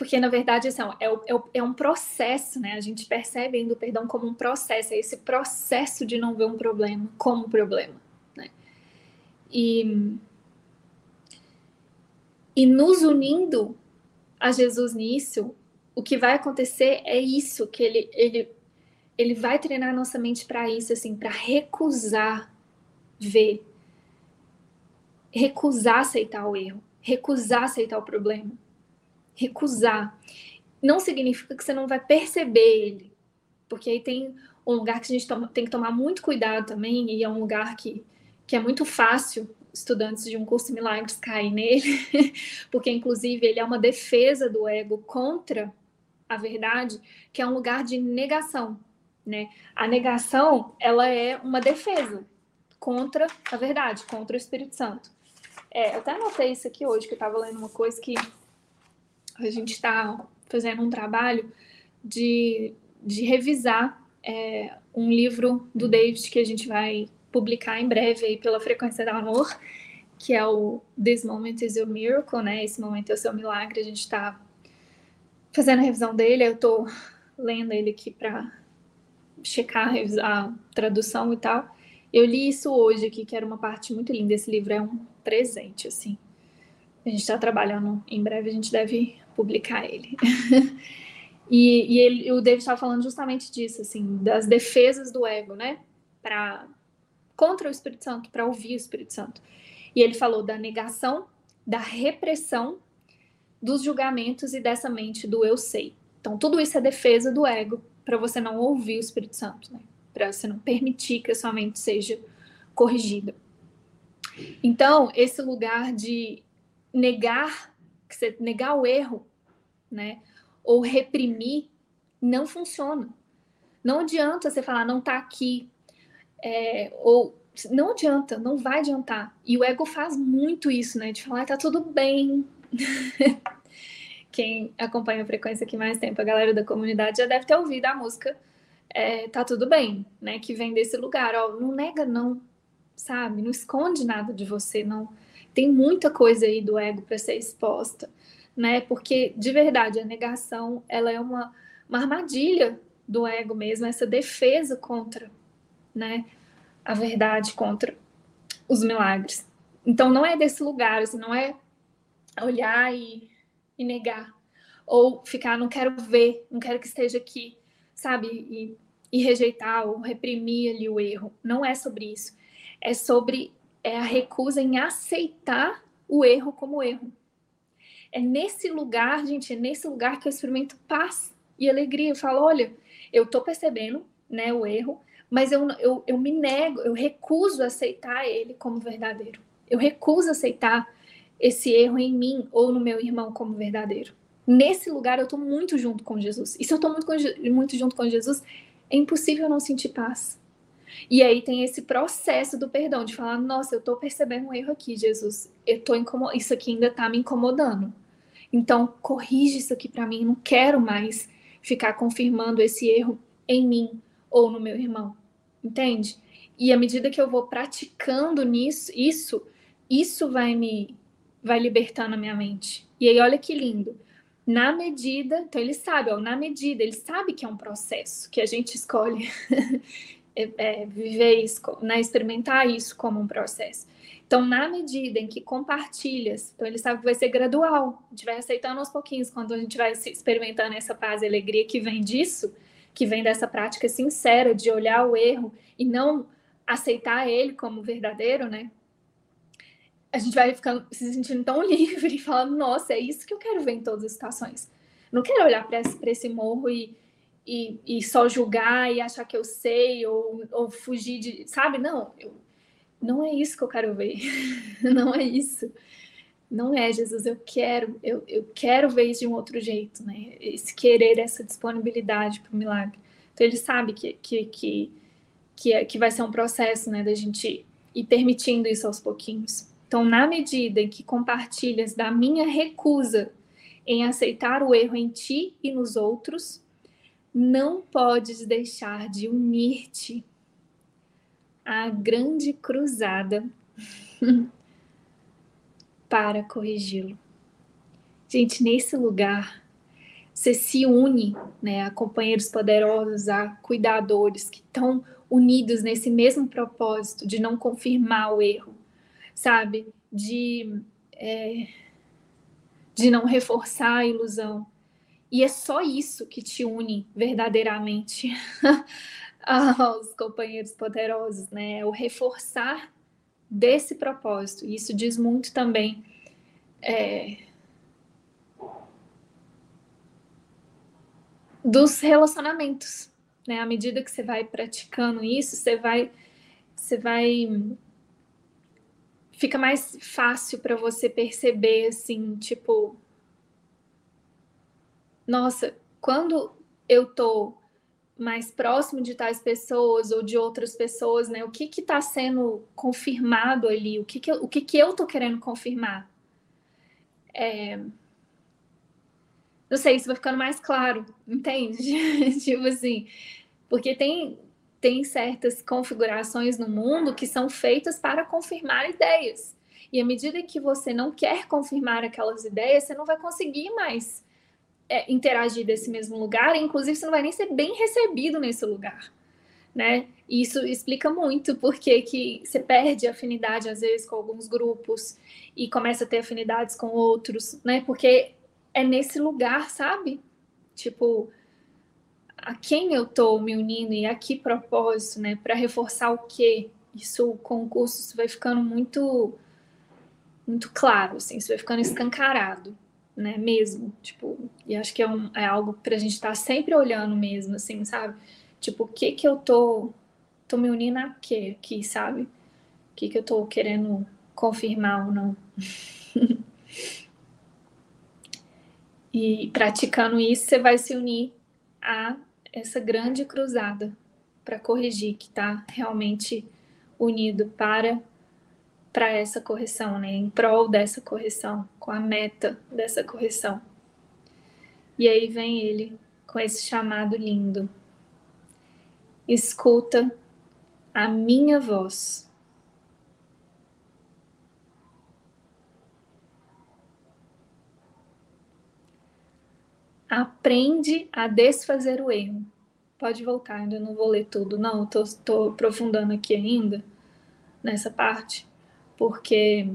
Porque na verdade assim, é, é, é, um processo, né? A gente percebe ainda o perdão como um processo, é esse processo de não ver um problema como problema, né? E, e nos unindo a Jesus nisso, o que vai acontecer é isso, que ele, ele, ele vai treinar a nossa mente para isso, assim, para recusar ver, recusar aceitar o erro, recusar aceitar o problema recusar. Não significa que você não vai perceber ele, porque aí tem um lugar que a gente toma, tem que tomar muito cuidado também, e é um lugar que, que é muito fácil estudantes de um curso de milagres cair nele, porque inclusive ele é uma defesa do ego contra a verdade, que é um lugar de negação, né? A negação, ela é uma defesa contra a verdade, contra o Espírito Santo. É, eu até anotei isso aqui hoje, que eu estava lendo uma coisa que a gente está fazendo um trabalho de, de revisar é, um livro do David que a gente vai publicar em breve aí pela Frequência do Amor, que é o This Moment is Your Miracle, né? Esse momento é o seu milagre. A gente está fazendo a revisão dele, eu estou lendo ele aqui para checar a tradução e tal. Eu li isso hoje aqui, que era uma parte muito linda. Esse livro é um presente, assim. A gente está trabalhando, em breve a gente deve publicar ele. e, e ele, o David estava falando justamente disso, assim, das defesas do ego, né? Para contra o Espírito Santo, para ouvir o Espírito Santo. E ele falou da negação, da repressão, dos julgamentos e dessa mente do eu sei. Então, tudo isso é defesa do ego para você não ouvir o Espírito Santo, né? Para você não permitir que a sua mente seja corrigida. Então, esse lugar de negar, negar o erro né? Ou reprimir, não funciona. Não adianta você falar, não tá aqui, é, ou não adianta, não vai adiantar. E o ego faz muito isso, né? De falar, tá tudo bem. Quem acompanha a frequência aqui mais tempo, a galera da comunidade já deve ter ouvido a música é, Tá Tudo Bem, né? Que vem desse lugar, ó, não nega não, sabe? Não esconde nada de você, não. Tem muita coisa aí do ego para ser exposta, né? Porque, de verdade, a negação, ela é uma, uma armadilha do ego mesmo, essa defesa contra, né? A verdade, contra os milagres. Então, não é desse lugar, assim, não é olhar e e negar. Ou ficar, não quero ver, não quero que esteja aqui, sabe? E, e rejeitar ou reprimir ali o erro. Não é sobre isso. É sobre é a recusa em aceitar o erro como erro. É nesse lugar, gente, é nesse lugar que eu experimento paz e alegria. Eu falo, olha, eu tô percebendo, né, o erro, mas eu, eu, eu me nego, eu recuso aceitar ele como verdadeiro. Eu recuso aceitar esse erro em mim ou no meu irmão como verdadeiro. Nesse lugar eu estou muito junto com Jesus. E se eu estou muito, muito junto com Jesus, é impossível não sentir paz. E aí tem esse processo do perdão, de falar, nossa, eu estou percebendo um erro aqui, Jesus. Eu tô incomod... Isso aqui ainda está me incomodando. Então, corrige isso aqui para mim. Não quero mais ficar confirmando esse erro em mim ou no meu irmão. Entende? E à medida que eu vou praticando nisso, isso, isso vai me vai libertando a minha mente. E aí, olha que lindo. Na medida, então ele sabe, ó, na medida, ele sabe que é um processo, que a gente escolhe é, é, viver isso, né, experimentar isso como um processo. Então, na medida em que compartilhas, então ele sabe que vai ser gradual, a gente vai aceitando aos pouquinhos, quando a gente vai experimentando essa paz e alegria que vem disso, que vem dessa prática sincera de olhar o erro e não aceitar ele como verdadeiro, né? a gente vai ficando se sentindo tão livre e falando, nossa, é isso que eu quero ver em todas as situações. Não quero olhar para esse, esse morro e, e, e, só julgar e achar que eu sei ou, ou fugir de. Sabe? Não, eu, não é isso que eu quero ver. não é isso. Não é, Jesus, eu quero, eu, eu quero ver isso de um outro jeito, né? Esse querer, essa disponibilidade para o milagre. Então ele sabe que, que, que, que, é, que vai ser um processo, né, da gente ir permitindo isso aos pouquinhos. Então, na medida em que compartilhas da minha recusa em aceitar o erro em ti e nos outros, não podes deixar de unir-te à grande cruzada para corrigi-lo. Gente, nesse lugar, você se une né, a companheiros poderosos, a cuidadores que estão unidos nesse mesmo propósito de não confirmar o erro, sabe? De, é, de não reforçar a ilusão. E é só isso que te une verdadeiramente aos companheiros poderosos, né? É o reforçar desse propósito. E isso diz muito também. É, dos relacionamentos, né? À medida que você vai praticando isso, você vai, você vai fica mais fácil para você perceber assim, tipo, nossa, quando eu tô mais próximo de tais pessoas ou de outras pessoas, né? O que que tá sendo confirmado ali? O que que eu, o que que eu tô querendo confirmar? É... Não sei, isso vai ficando mais claro, entende? tipo assim, porque tem tem certas configurações no mundo que são feitas para confirmar ideias. E à medida que você não quer confirmar aquelas ideias, você não vai conseguir mais é, interagir desse mesmo lugar, e, inclusive você não vai nem ser bem recebido nesse lugar. Né? E isso explica muito porque que você perde afinidade às vezes com alguns grupos e começa a ter afinidades com outros, né? Porque é nesse lugar, sabe? Tipo, a quem eu estou me unindo e a que propósito, né? Para reforçar o quê? Isso o curso isso vai ficando muito muito claro, assim, isso vai ficando escancarado, né? Mesmo, tipo, e acho que é, um, é algo para a gente estar tá sempre olhando mesmo, assim, sabe? Tipo, o que que eu tô tô me unindo a quê aqui, sabe? O que que eu tô querendo confirmar ou não? e praticando isso, você vai se unir a essa grande cruzada para corrigir que está realmente unido para para essa correção, né? Em prol dessa correção, com a meta dessa correção. E aí vem ele com esse chamado lindo. Escuta a minha voz. Aprende a desfazer o erro. Pode voltar, ainda não vou ler tudo, não, estou aprofundando aqui ainda nessa parte porque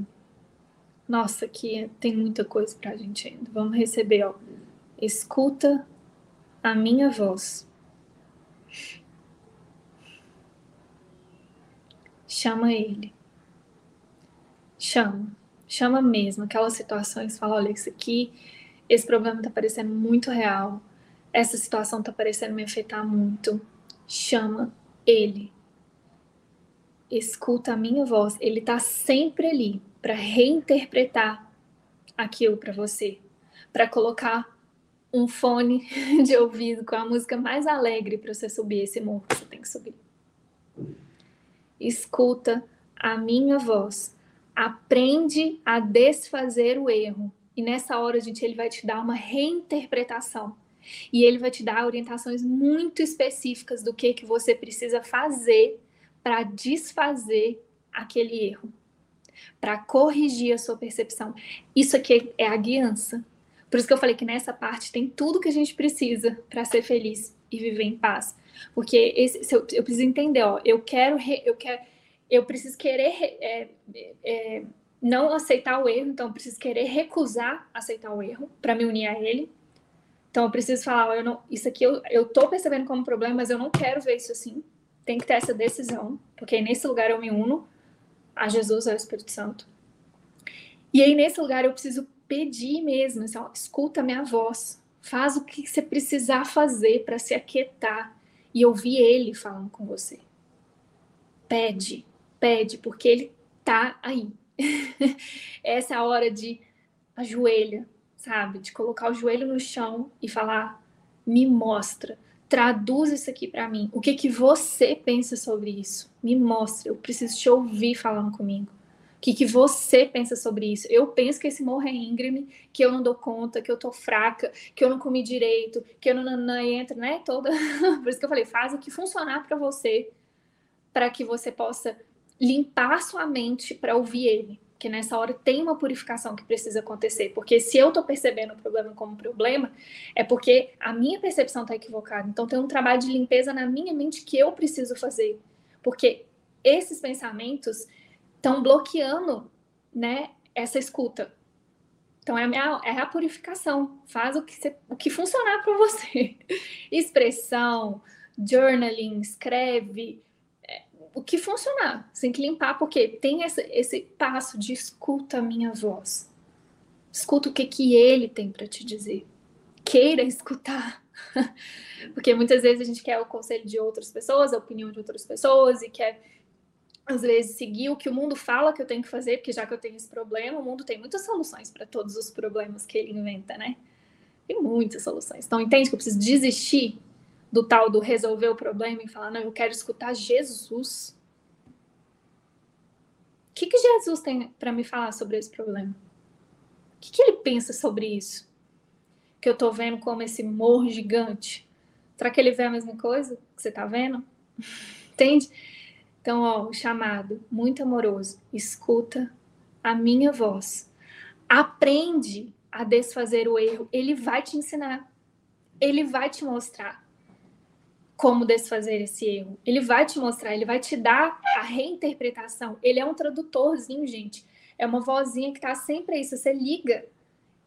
nossa, aqui tem muita coisa para a gente ainda. Vamos receber, ó. Escuta a minha voz. Chama ele. Chama. Chama mesmo. Aquelas situações, fala, olha, isso aqui, esse problema tá parecendo muito real. Essa situação tá parecendo me afetar muito. Chama ele escuta a minha voz, ele está sempre ali para reinterpretar aquilo para você, para colocar um fone de ouvido com a música mais alegre para você subir esse morro que você tem que subir. Escuta a minha voz, aprende a desfazer o erro. E nessa hora, gente, ele vai te dar uma reinterpretação. E ele vai te dar orientações muito específicas do que, que você precisa fazer para desfazer aquele erro, para corrigir a sua percepção. Isso aqui é a guiança. Por isso que eu falei que nessa parte tem tudo que a gente precisa para ser feliz e viver em paz. Porque esse, eu, eu, preciso entender, ó, eu quero, eu quero, eu preciso querer é, é, não aceitar o erro, então eu preciso querer recusar aceitar o erro para me unir a ele. Então eu preciso falar, ó, eu não, isso aqui eu, eu tô percebendo como problema, mas eu não quero ver isso assim tem que ter essa decisão, porque nesse lugar eu me uno a Jesus, ao Espírito Santo. E aí, nesse lugar, eu preciso pedir mesmo, assim, ó, escuta minha voz, faz o que você precisar fazer para se aquietar e ouvir Ele falando com você. Pede, pede, porque Ele tá aí. Essa é a hora de ajoelha, sabe? De colocar o joelho no chão e falar: me mostra, Traduz isso aqui para mim. O que que você pensa sobre isso? Me mostra. Eu preciso te ouvir falando comigo. O que, que você pensa sobre isso? Eu penso que esse morro é íngreme, que eu não dou conta, que eu tô fraca, que eu não comi direito, que eu não, não, não entra, né? Toda. Por isso que eu falei, faz o que funcionar para você, para que você possa limpar sua mente para ouvir ele que nessa hora tem uma purificação que precisa acontecer. Porque se eu estou percebendo o problema como problema, é porque a minha percepção está equivocada. Então tem um trabalho de limpeza na minha mente que eu preciso fazer. Porque esses pensamentos estão bloqueando né, essa escuta. Então é a, minha, é a purificação. Faz o que, você, o que funcionar para você. Expressão, journaling, escreve, o que funcionar. Você tem que limpar, porque tem esse, esse passo de escuta a minha voz. Escuta o que, que ele tem para te dizer. Queira escutar. porque muitas vezes a gente quer o conselho de outras pessoas, a opinião de outras pessoas, e quer, às vezes, seguir o que o mundo fala que eu tenho que fazer, porque já que eu tenho esse problema, o mundo tem muitas soluções para todos os problemas que ele inventa, né? Tem muitas soluções. Então, entende que eu preciso desistir do tal do resolver o problema e falar, não, eu quero escutar Jesus. O que, que Jesus tem para me falar sobre esse problema? O que, que ele pensa sobre isso? Que eu estou vendo como esse morro gigante. Será que ele vê a mesma coisa que você está vendo? Entende? Então, ó, o chamado muito amoroso. Escuta a minha voz. Aprende a desfazer o erro. Ele vai te ensinar. Ele vai te mostrar como desfazer esse erro. Ele vai te mostrar, ele vai te dar a reinterpretação. Ele é um tradutorzinho, gente. É uma vozinha que tá sempre aí. Se você liga,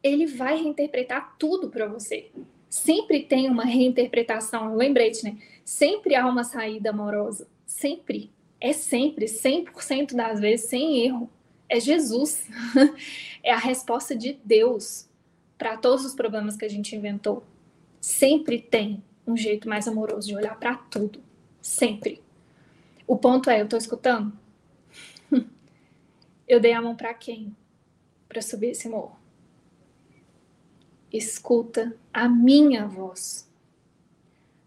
ele vai reinterpretar tudo para você. Sempre tem uma reinterpretação. Lembrete, né? Sempre há uma saída amorosa. Sempre. É sempre, 100% das vezes, sem erro. É Jesus. é a resposta de Deus para todos os problemas que a gente inventou. Sempre tem um jeito mais amoroso de olhar para tudo, sempre. O ponto é, eu tô escutando? eu dei a mão para quem? Para subir esse morro. Escuta a minha voz.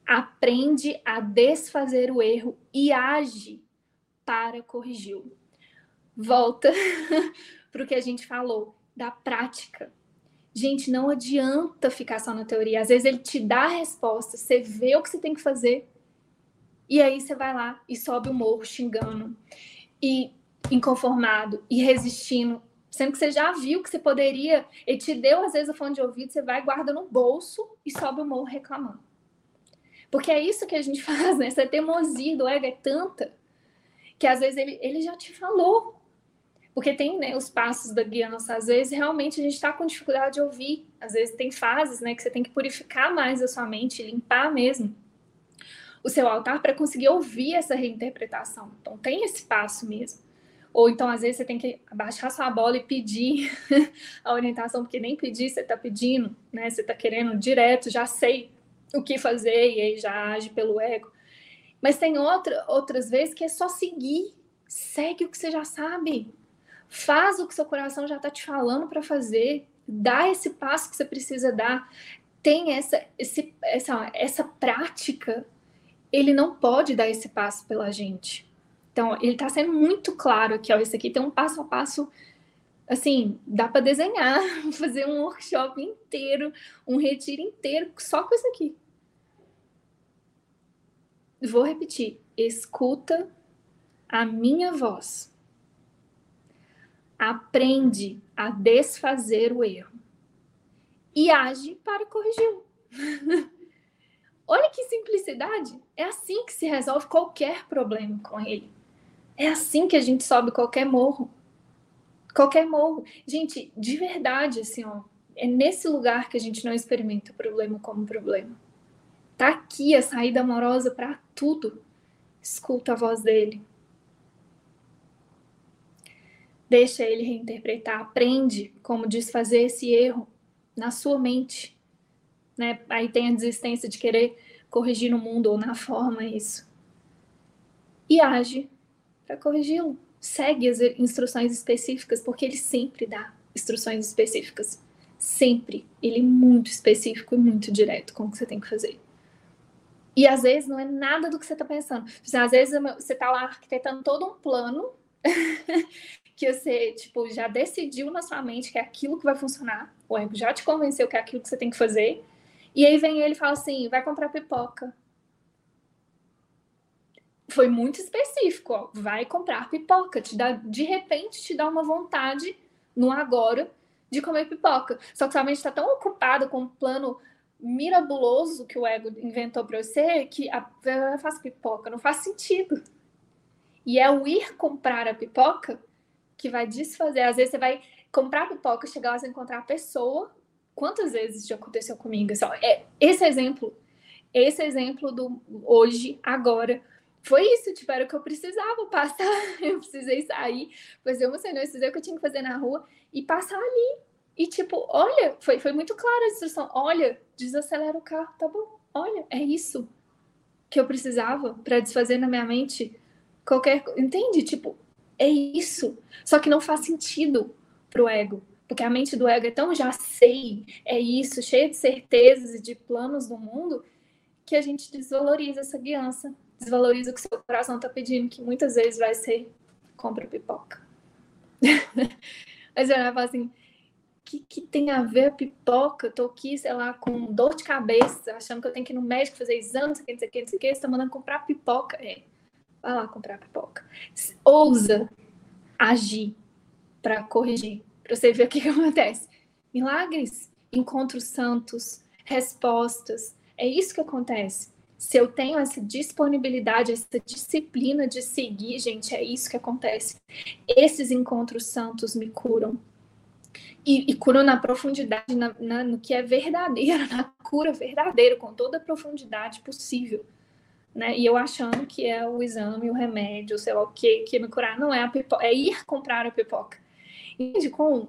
Aprende a desfazer o erro e age para corrigi-lo. Volta para o que a gente falou da prática. Gente, não adianta ficar só na teoria. Às vezes ele te dá a resposta, você vê o que você tem que fazer, e aí você vai lá e sobe o morro xingando, e inconformado, e resistindo, sendo que você já viu que você poderia, ele te deu às vezes o fone de ouvido, você vai, guarda no bolso e sobe o morro reclamando. Porque é isso que a gente faz, né? Essa teimosia do ego é tanta que às vezes ele, ele já te falou. Porque tem né, os passos da guia nossa, às vezes realmente a gente está com dificuldade de ouvir. Às vezes tem fases né, que você tem que purificar mais a sua mente, limpar mesmo o seu altar para conseguir ouvir essa reinterpretação. Então tem esse passo mesmo. Ou então, às vezes, você tem que abaixar sua bola e pedir a orientação, porque nem pedir você está pedindo, né? Você está querendo direto, já sei o que fazer, e aí já age pelo ego. Mas tem outra, outras vezes que é só seguir. Segue o que você já sabe. Faz o que seu coração já está te falando para fazer. Dá esse passo que você precisa dar. Tem essa, esse, essa, essa prática. Ele não pode dar esse passo pela gente. Então, ele está sendo muito claro aqui, ó. Esse aqui tem um passo a passo assim, dá para desenhar, fazer um workshop inteiro, um retiro inteiro só com isso aqui. Vou repetir. Escuta a minha voz. Aprende a desfazer o erro e age para corrigi-lo. Olha que simplicidade! É assim que se resolve qualquer problema com ele. É assim que a gente sobe qualquer morro. Qualquer morro. Gente, de verdade, assim, ó, é nesse lugar que a gente não experimenta o problema como problema. Tá aqui a saída amorosa para tudo. Escuta a voz dele. Deixa ele reinterpretar, aprende como desfazer esse erro na sua mente. Né? Aí tem a desistência de querer corrigir no mundo ou na forma isso. E age para corrigi-lo. Segue as instruções específicas, porque ele sempre dá instruções específicas. Sempre. Ele é muito específico e muito direto com o que você tem que fazer. E às vezes não é nada do que você está pensando. Às vezes você está lá arquitetando todo um plano que você, tipo, já decidiu na sua mente que é aquilo que vai funcionar. O ego já te convenceu que é aquilo que você tem que fazer. E aí vem ele e fala assim: vai comprar pipoca. Foi muito específico, ó. Vai comprar pipoca. Te dá, de repente te dá uma vontade no agora de comer pipoca. Só que sua mente está tão ocupada com o plano mirabuloso que o ego inventou para você que a, faz pipoca, não faz sentido. E é o ir comprar a pipoca que vai desfazer. Às vezes você vai comprar pipoca, chegar lá e encontrar a pessoa. Quantas vezes já aconteceu comigo? É, esse exemplo, esse exemplo do hoje, agora, foi isso, tipo, era o que eu precisava passar. Eu precisei sair, fazer uma eu precisei o que eu tinha que fazer na rua e passar ali e tipo, olha, foi, foi muito clara a instrução. Olha, desacelera o carro, tá bom. Olha, é isso que eu precisava para desfazer na minha mente qualquer. Entende? Tipo, é isso. Só que não faz sentido pro ego. Porque a mente do ego é tão já sei, é isso, cheia de certezas e de planos do mundo, que a gente desvaloriza essa guiança, desvaloriza o que seu coração tá pedindo, que muitas vezes vai ser compra pipoca. Mas eu falo assim, que, que tem a ver a pipoca? Eu tô aqui, sei lá, com dor de cabeça, achando que eu tenho que ir no médico fazer exame, não sei o que, não sei o que, não sei o que, você tá mandando comprar pipoca. É, vai lá comprar pipoca. Ousa agir para corrigir, para você ver o que, que acontece. Milagres, encontros santos, respostas. É isso que acontece. Se eu tenho essa disponibilidade, essa disciplina de seguir, gente, é isso que acontece. Esses encontros santos me curam, e, e cura na profundidade, na, na, no que é verdadeiro, na cura verdadeira, com toda a profundidade possível. Né? E eu achando que é o exame, o remédio, sei lá o que, que me curar. Não é a pipoca, é ir comprar a pipoca. Entende? Com,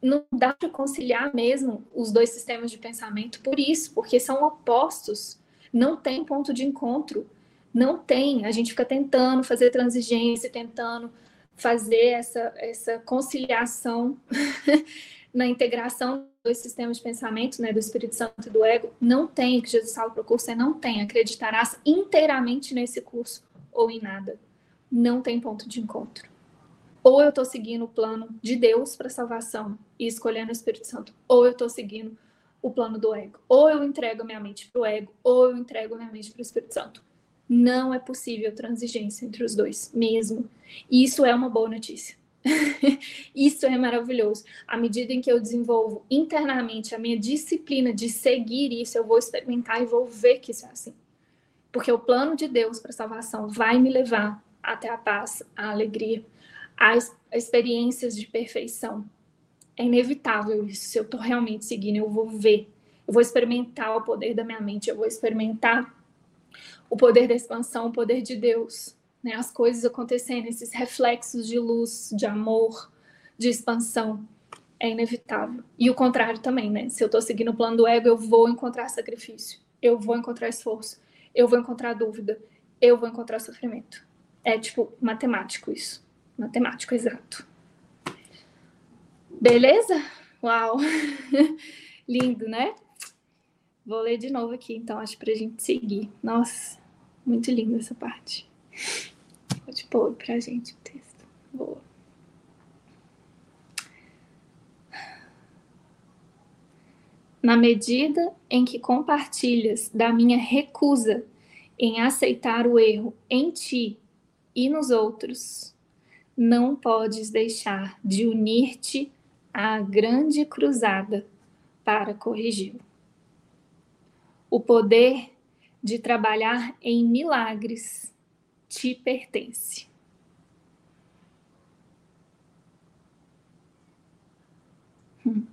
não dá para conciliar mesmo os dois sistemas de pensamento por isso, porque são opostos. Não tem ponto de encontro. Não tem. A gente fica tentando fazer transigência, tentando fazer essa, essa conciliação na integração dos sistemas de pensamento, né, do Espírito Santo e do ego, não tem, que Jesus fala para o curso é não tem, acreditarás inteiramente nesse curso ou em nada. não tem ponto de encontro. Ou eu estou seguindo o plano de Deus para salvação e escolhendo o Espírito Santo, ou eu estou seguindo o plano do ego. Ou eu entrego minha mente para o ego, ou eu entrego minha mente para o Espírito Santo. Não é possível transigência entre os dois, mesmo. E isso é uma boa notícia. isso é maravilhoso. À medida em que eu desenvolvo internamente a minha disciplina de seguir isso, eu vou experimentar e vou ver que isso é assim. Porque o plano de Deus para salvação vai me levar até a paz, a alegria, as experiências de perfeição. É inevitável isso. Se eu estou realmente seguindo, eu vou ver. Eu vou experimentar o poder da minha mente, eu vou experimentar o poder da expansão, o poder de Deus, né? As coisas acontecendo, esses reflexos de luz, de amor, de expansão, é inevitável. E o contrário também, né? Se eu estou seguindo o plano do ego, eu vou encontrar sacrifício, eu vou encontrar esforço, eu vou encontrar dúvida, eu vou encontrar sofrimento. É tipo matemático isso. Matemático, exato. Beleza? Uau! Lindo, né? Vou ler de novo aqui, então, acho pra gente seguir. Nossa, muito linda essa parte. Pode pôr pra gente o texto. Boa. Na medida em que compartilhas da minha recusa em aceitar o erro em ti e nos outros, não podes deixar de unir-te à grande cruzada para corrigi-lo. O poder de trabalhar em milagres te pertence. Hum.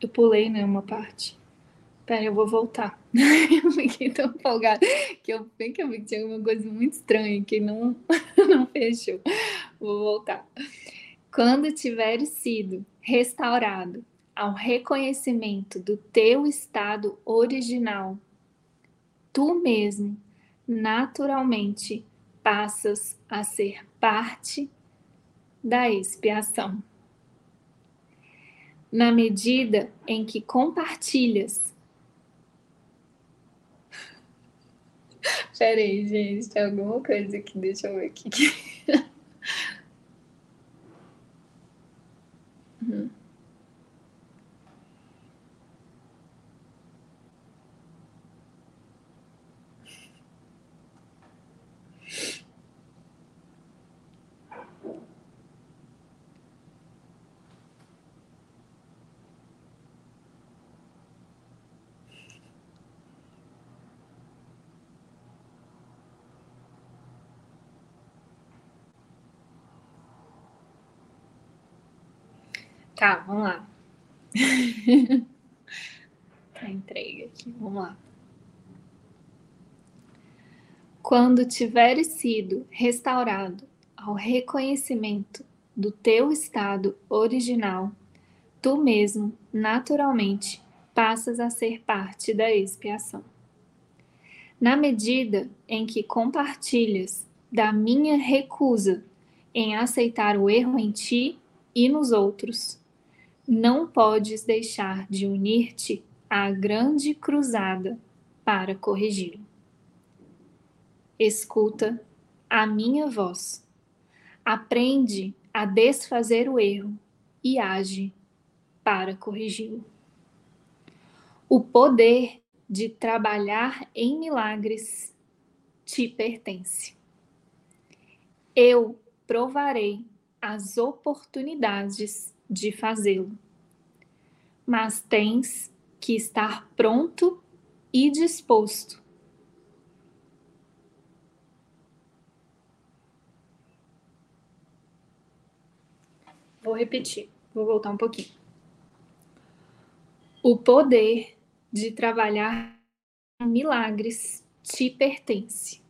Eu pulei, né, uma parte. Pera, eu vou voltar. eu fiquei tão empolgada que eu bem que eu vi que tinha alguma coisa muito estranha que não, não fechou. Vou voltar. Quando tiveres sido restaurado ao reconhecimento do teu estado original, tu mesmo, naturalmente, passas a ser parte da expiação na medida em que compartilhas. Peraí, gente, tem alguma coisa aqui, deixa eu ver aqui. uhum. Tá, vamos lá. tá entrega aqui, vamos lá. Quando tiveres sido restaurado ao reconhecimento do teu estado original, tu mesmo, naturalmente, passas a ser parte da expiação. Na medida em que compartilhas da minha recusa em aceitar o erro em ti e nos outros, não podes deixar de unir-te à grande cruzada para corrigi-lo. Escuta a minha voz. Aprende a desfazer o erro e age para corrigi-lo. O poder de trabalhar em milagres te pertence. Eu provarei as oportunidades de fazê-lo. Mas tens que estar pronto e disposto. Vou repetir, vou voltar um pouquinho. O poder de trabalhar milagres te pertence.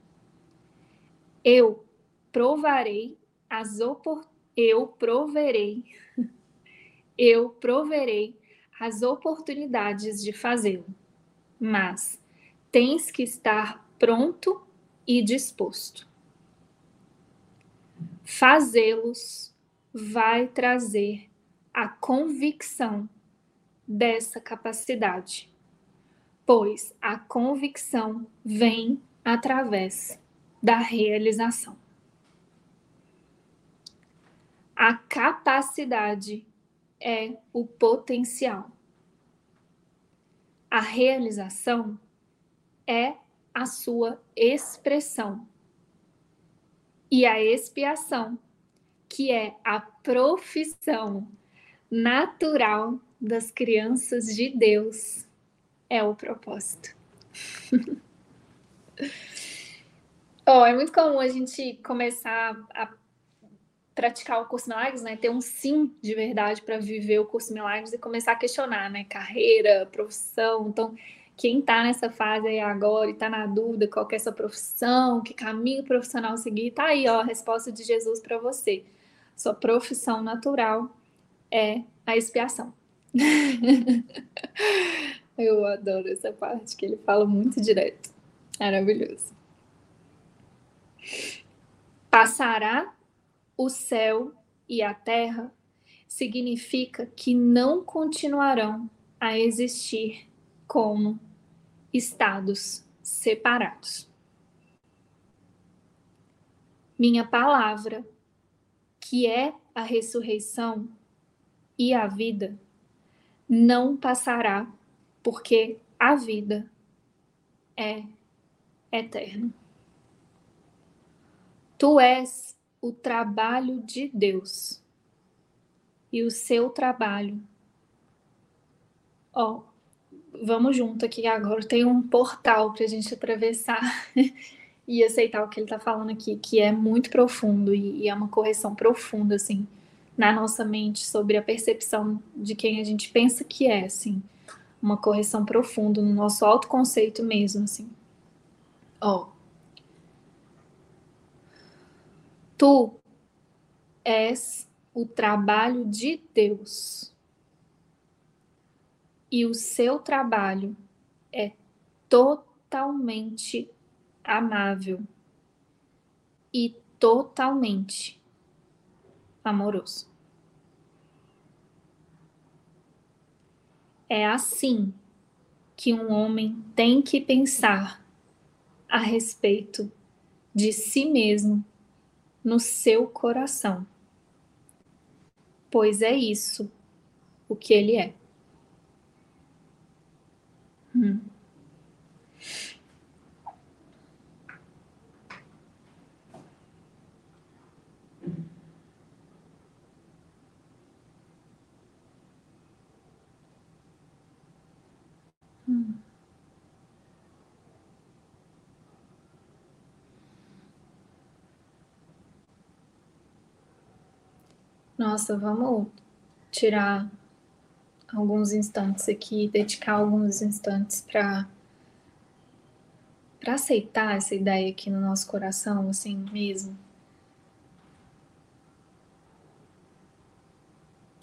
Eu provarei as oportunidades eu proverei eu proverei as oportunidades de fazê-lo. Mas tens que estar pronto e disposto. Fazê-los vai trazer a convicção dessa capacidade, pois a convicção vem através da realização. A capacidade é o potencial. A realização é a sua expressão. E a expiação, que é a profissão natural das crianças de Deus, é o propósito. oh, é muito comum a gente começar a praticar o curso Milagres, né, ter um sim de verdade para viver o curso Milagres e começar a questionar, né, carreira, profissão. Então, quem está nessa fase aí agora e está na dúvida qual é essa profissão, que caminho profissional seguir, tá aí, ó, a resposta de Jesus para você. Sua profissão natural é a expiação. Eu adoro essa parte que ele fala muito direto. Maravilhoso. Passará o céu e a terra significa que não continuarão a existir como estados separados. Minha palavra, que é a ressurreição e a vida, não passará, porque a vida é eterna. Tu és o trabalho de Deus e o seu trabalho. Ó, vamos junto aqui agora. Tem um portal para a gente atravessar e aceitar o que ele está falando aqui, que é muito profundo e, e é uma correção profunda, assim, na nossa mente sobre a percepção de quem a gente pensa que é, assim. Uma correção profunda no nosso autoconceito mesmo, assim. Ó, Tu és o trabalho de Deus. E o seu trabalho é totalmente amável e totalmente amoroso. É assim que um homem tem que pensar a respeito de si mesmo no seu coração, pois é isso o que ele é. Hum. Nossa, vamos tirar alguns instantes aqui, dedicar alguns instantes para para aceitar essa ideia aqui no nosso coração, assim mesmo.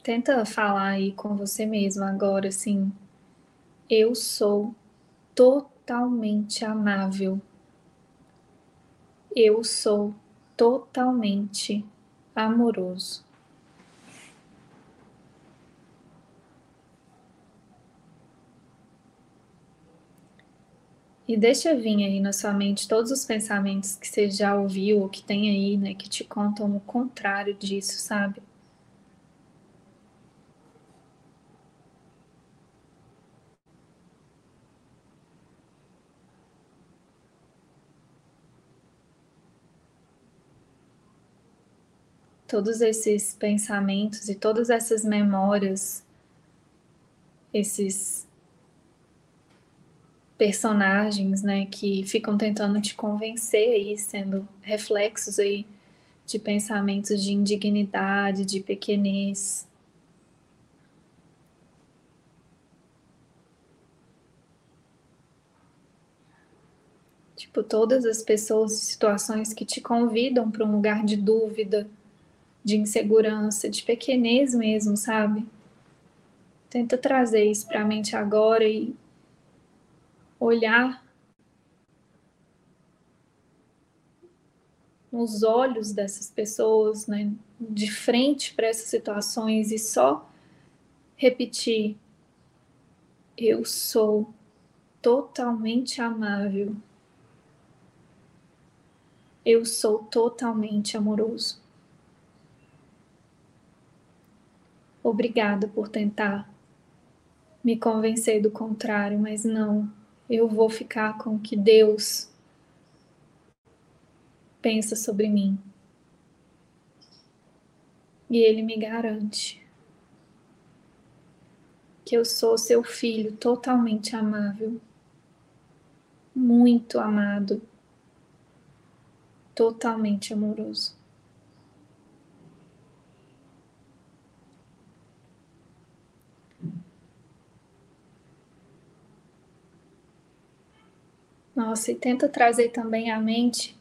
Tenta falar aí com você mesmo agora, assim. Eu sou totalmente amável. Eu sou totalmente amoroso. E deixa vir aí na sua mente todos os pensamentos que você já ouviu ou que tem aí, né, que te contam o contrário disso, sabe? Todos esses pensamentos e todas essas memórias, esses personagens, né, que ficam tentando te convencer aí, sendo reflexos aí de pensamentos de indignidade, de pequenez. Tipo, todas as pessoas e situações que te convidam para um lugar de dúvida, de insegurança, de pequenez mesmo, sabe? Tenta trazer isso para a mente agora e olhar nos olhos dessas pessoas, né, de frente para essas situações e só repetir: Eu sou totalmente amável. Eu sou totalmente amoroso. Obrigada por tentar me convencer do contrário, mas não, eu vou ficar com o que Deus pensa sobre mim. E Ele me garante que eu sou seu filho totalmente amável, muito amado, totalmente amoroso. Nossa, e tenta trazer também à mente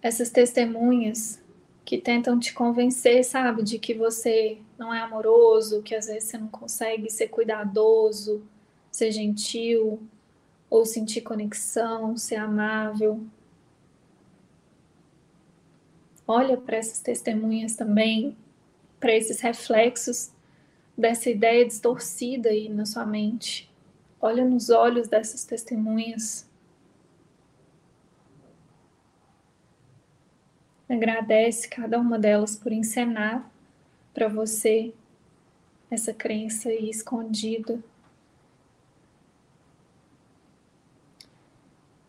essas testemunhas que tentam te convencer, sabe, de que você não é amoroso, que às vezes você não consegue ser cuidadoso, ser gentil, ou sentir conexão, ser amável. Olha para essas testemunhas também, para esses reflexos dessa ideia distorcida aí na sua mente. Olha nos olhos dessas testemunhas. Agradece cada uma delas por encenar para você essa crença aí escondida.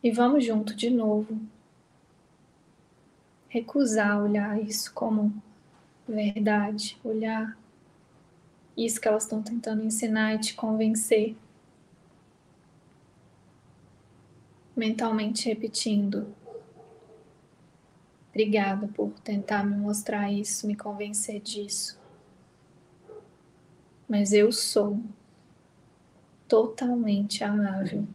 E vamos junto de novo. Recusar olhar isso como verdade, olhar isso que elas estão tentando ensinar e te convencer. Mentalmente repetindo: Obrigada por tentar me mostrar isso, me convencer disso. Mas eu sou totalmente amável.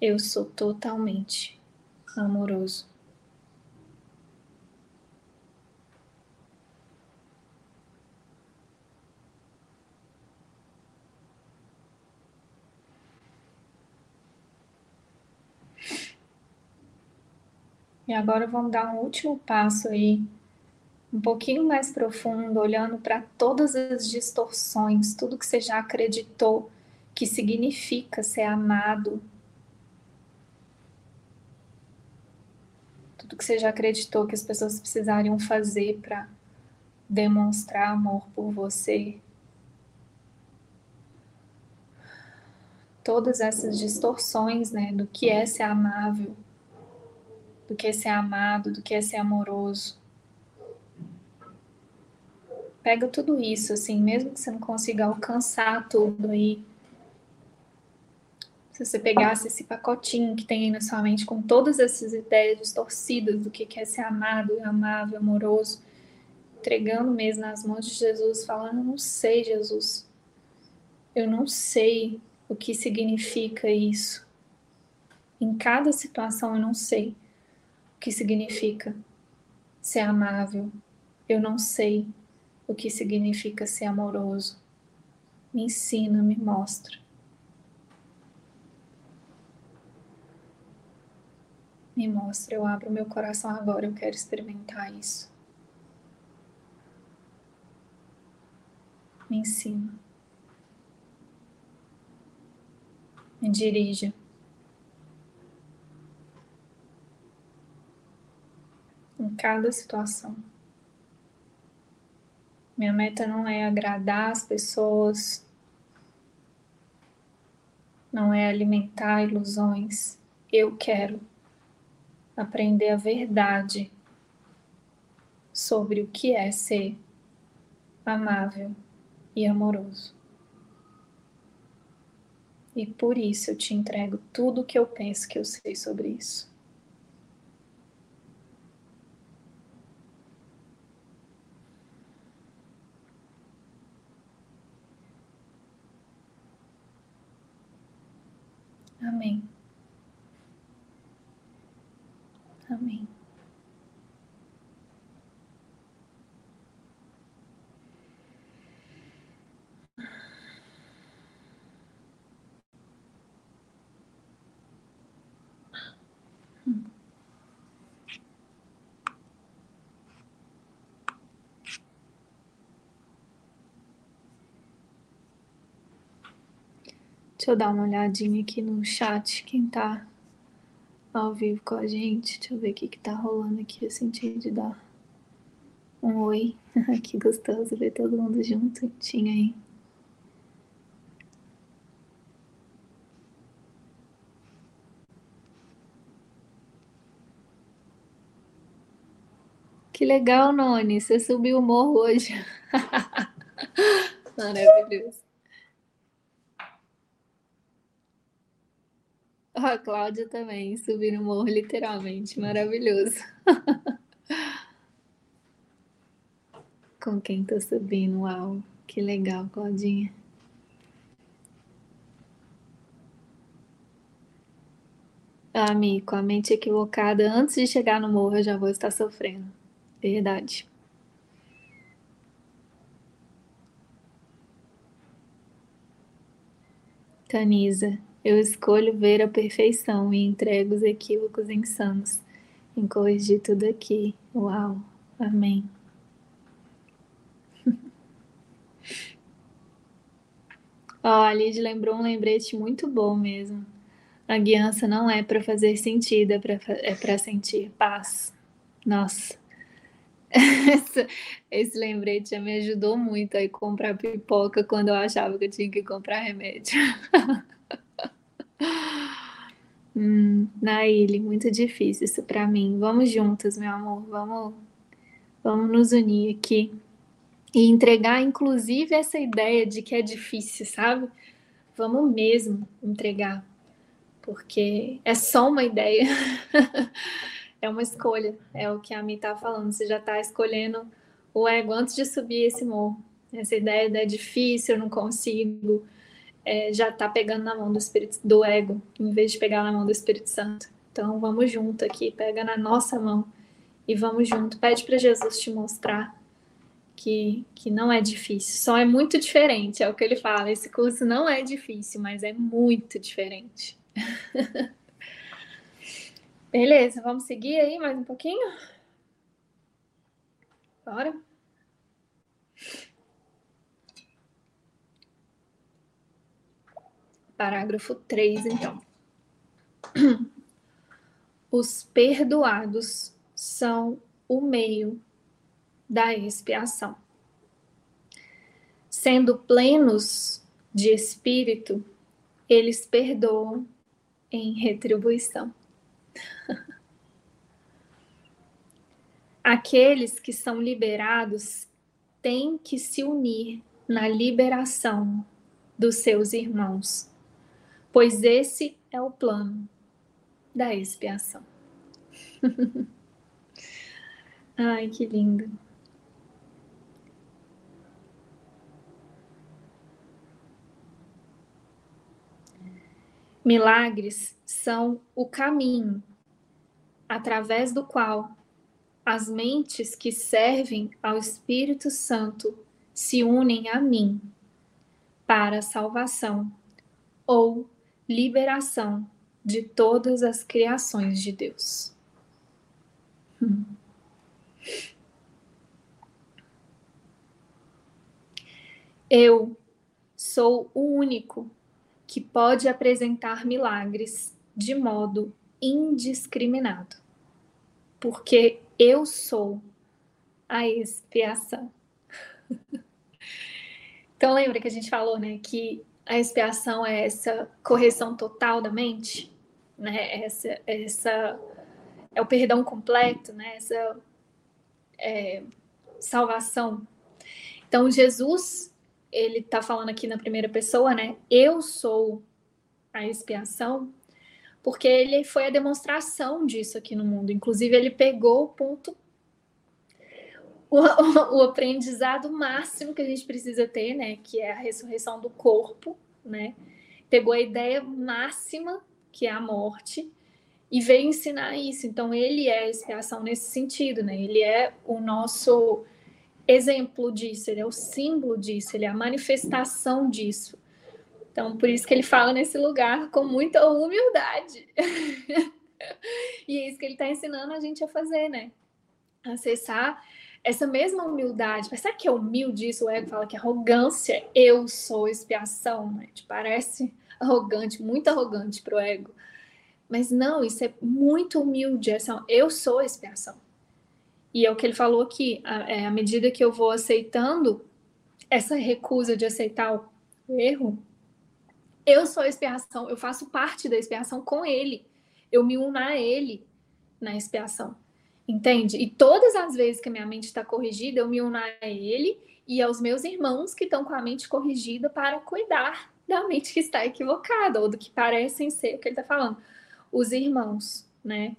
Eu sou totalmente amoroso. E agora vamos dar um último passo aí, um pouquinho mais profundo, olhando para todas as distorções, tudo que você já acreditou que significa ser amado. Tudo que você já acreditou que as pessoas precisariam fazer para demonstrar amor por você. Todas essas distorções, né, do que é ser amável do que é ser amado, do que é ser amoroso. Pega tudo isso, assim, mesmo que você não consiga alcançar tudo aí. Se você pegasse esse pacotinho que tem aí na sua mente com todas essas ideias distorcidas do que é ser amado, amável, amoroso, entregando mesmo nas mãos de Jesus, falando: Não sei, Jesus, eu não sei o que significa isso. Em cada situação eu não sei que significa ser amável. Eu não sei o que significa ser amoroso. Me ensina, me mostra. Me mostra, eu abro meu coração agora, eu quero experimentar isso. Me ensina. Me dirija. Em cada situação. Minha meta não é agradar as pessoas, não é alimentar ilusões. Eu quero aprender a verdade sobre o que é ser amável e amoroso. E por isso eu te entrego tudo o que eu penso que eu sei sobre isso. Amém. Amém. Deixa eu dar uma olhadinha aqui no chat, quem tá ao vivo com a gente. Deixa eu ver o que, que tá rolando aqui. Eu senti de dar um oi. que gostoso ver todo mundo junto. Tinha aí. Que legal, Noni. Você subiu o morro hoje. Maravilhoso. A Cláudia também, subir no morro, literalmente. Maravilhoso. Com quem tô subindo? Uau, que legal, Claudinha. Mi, com a mente equivocada, antes de chegar no morro, eu já vou estar sofrendo. Verdade. Tanisa, eu escolho ver a perfeição e entrego os equívocos insanos em corrigir tudo aqui. Uau, amém. Ó, oh, a Lid lembrou um lembrete muito bom mesmo. A guiança não é para fazer sentido, é para é sentir paz. Nossa, esse, esse lembrete já me ajudou muito a comprar pipoca quando eu achava que eu tinha que comprar remédio. hum, Naile, muito difícil isso para mim. Vamos juntas, meu amor. Vamos, vamos nos unir aqui e entregar, inclusive, essa ideia de que é difícil, sabe? Vamos mesmo entregar, porque é só uma ideia. é uma escolha, é o que a Mi está falando. Você já está escolhendo o ego antes de subir esse morro. Essa ideia é difícil, eu não consigo, é, já está pegando na mão do Espírito do ego, em vez de pegar na mão do Espírito Santo. Então vamos junto aqui, pega na nossa mão e vamos junto. Pede para Jesus te mostrar que, que não é difícil, só é muito diferente, é o que ele fala. Esse curso não é difícil, mas é muito diferente. Beleza, vamos seguir aí mais um pouquinho? Bora? Parágrafo 3, então. Os perdoados são o meio da expiação. Sendo plenos de espírito, eles perdoam em retribuição. Aqueles que são liberados têm que se unir na liberação dos seus irmãos, pois esse é o plano da expiação. Ai, que lindo. Milagres são o caminho através do qual as mentes que servem ao Espírito Santo se unem a mim para a salvação ou liberação de todas as criações de Deus. Hum. Eu sou o único que pode apresentar milagres de modo indiscriminado, porque eu sou a expiação. então lembra que a gente falou, né, que a expiação é essa correção total da mente, né? Essa, essa é o perdão completo, né? Essa é, salvação. Então Jesus ele está falando aqui na primeira pessoa, né? Eu sou a expiação, porque ele foi a demonstração disso aqui no mundo. Inclusive, ele pegou o ponto, o, o, aprendizado máximo que a gente precisa ter, né? Que é a ressurreição do corpo, né? Pegou a ideia máxima, que é a morte, e veio ensinar isso. Então, ele é a expiação nesse sentido, né? Ele é o nosso exemplo disso, ele é o símbolo disso, ele é a manifestação disso. Então, por isso que ele fala nesse lugar com muita humildade. e é isso que ele está ensinando a gente a fazer, né? Acessar essa mesma humildade, mas sabe que é humilde isso? O ego fala que arrogância, eu sou expiação, né? Te parece arrogante, muito arrogante para o ego. Mas não, isso é muito humilde, essa, eu sou expiação. E é o que ele falou aqui, é, à medida que eu vou aceitando essa recusa de aceitar o erro, eu sou expiação, eu faço parte da expiação com ele. Eu me uno a ele na expiação. Entende? E todas as vezes que a minha mente está corrigida, eu me uno a ele e aos meus irmãos que estão com a mente corrigida para cuidar da mente que está equivocada ou do que parecem ser o que ele está falando. Os irmãos, né?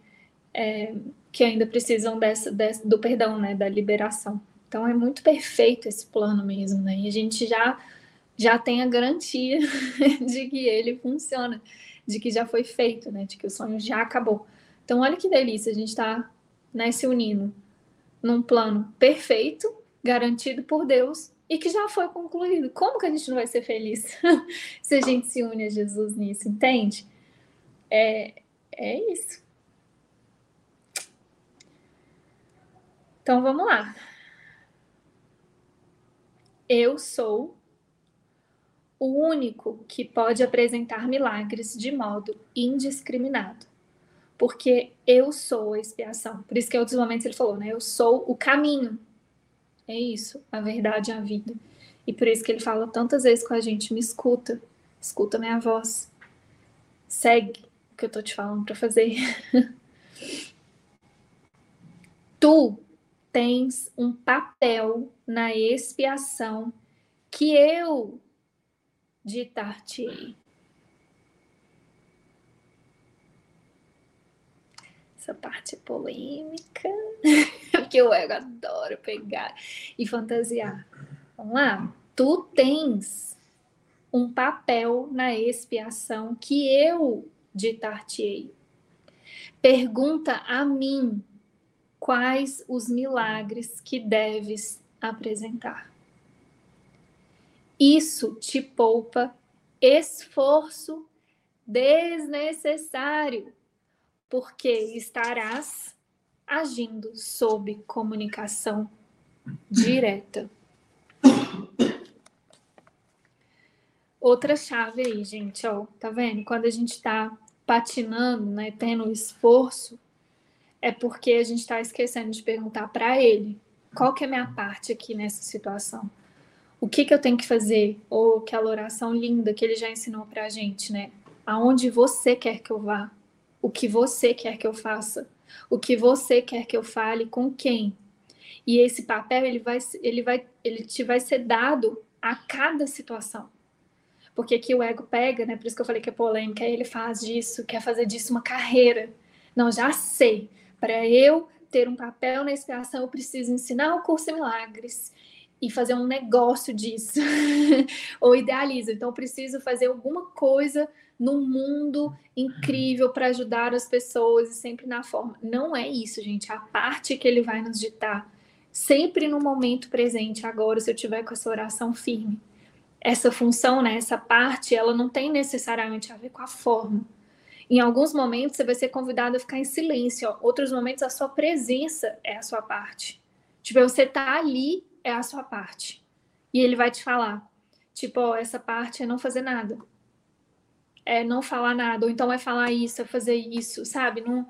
É, que ainda precisam dessa, dessa, do perdão, né? Da liberação. Então é muito perfeito esse plano mesmo, né? E a gente já já tem a garantia de que ele funciona, de que já foi feito, né? De que o sonho já acabou. Então, olha que delícia, a gente está né, se unindo num plano perfeito, garantido por Deus e que já foi concluído. Como que a gente não vai ser feliz se a gente se une a Jesus nisso, entende? É, é isso. Então vamos lá. Eu sou o único que pode apresentar milagres de modo indiscriminado. Porque eu sou a expiação. Por isso que em outros momentos ele falou, né? Eu sou o caminho. É isso, a verdade a vida. E por isso que ele fala tantas vezes com a gente, me escuta, escuta minha voz. Segue o que eu tô te falando para fazer. tu tens um papel na expiação que eu ditar-te-ei. Essa parte polêmica, porque eu adoro pegar e fantasiar. Vamos lá. Tu tens um papel na expiação que eu ditar-te-ei. Pergunta a mim quais os milagres que deves apresentar. Isso te poupa esforço desnecessário, porque estarás agindo sob comunicação direta. Outra chave aí, gente, ó, tá vendo? Quando a gente tá patinando, né, tendo esforço, é porque a gente está esquecendo de perguntar para ele qual que é a minha parte aqui nessa situação o que, que eu tenho que fazer, ou aquela oração linda que ele já ensinou para a gente, né? Aonde você quer que eu vá, o que você quer que eu faça, o que você quer que eu fale, com quem. E esse papel ele vai, ele vai, ele te vai ser dado a cada situação. Porque aqui o ego pega, né? Por isso que eu falei que é polêmica, aí ele faz disso, quer fazer disso uma carreira. Não, já sei. Para eu ter um papel na expiação, eu preciso ensinar o curso milagres e fazer um negócio disso, ou idealizo. Então, preciso fazer alguma coisa no mundo incrível para ajudar as pessoas e sempre na forma. Não é isso, gente. A parte que ele vai nos ditar, sempre no momento presente, agora, se eu tiver com essa oração firme. Essa função, né, essa parte, ela não tem necessariamente a ver com a forma. Em alguns momentos você vai ser convidado a ficar em silêncio, ó. outros momentos a sua presença é a sua parte. Tipo, você tá ali é a sua parte. E ele vai te falar, tipo, ó, essa parte é não fazer nada. É não falar nada, ou então é falar isso, é fazer isso, sabe? Não,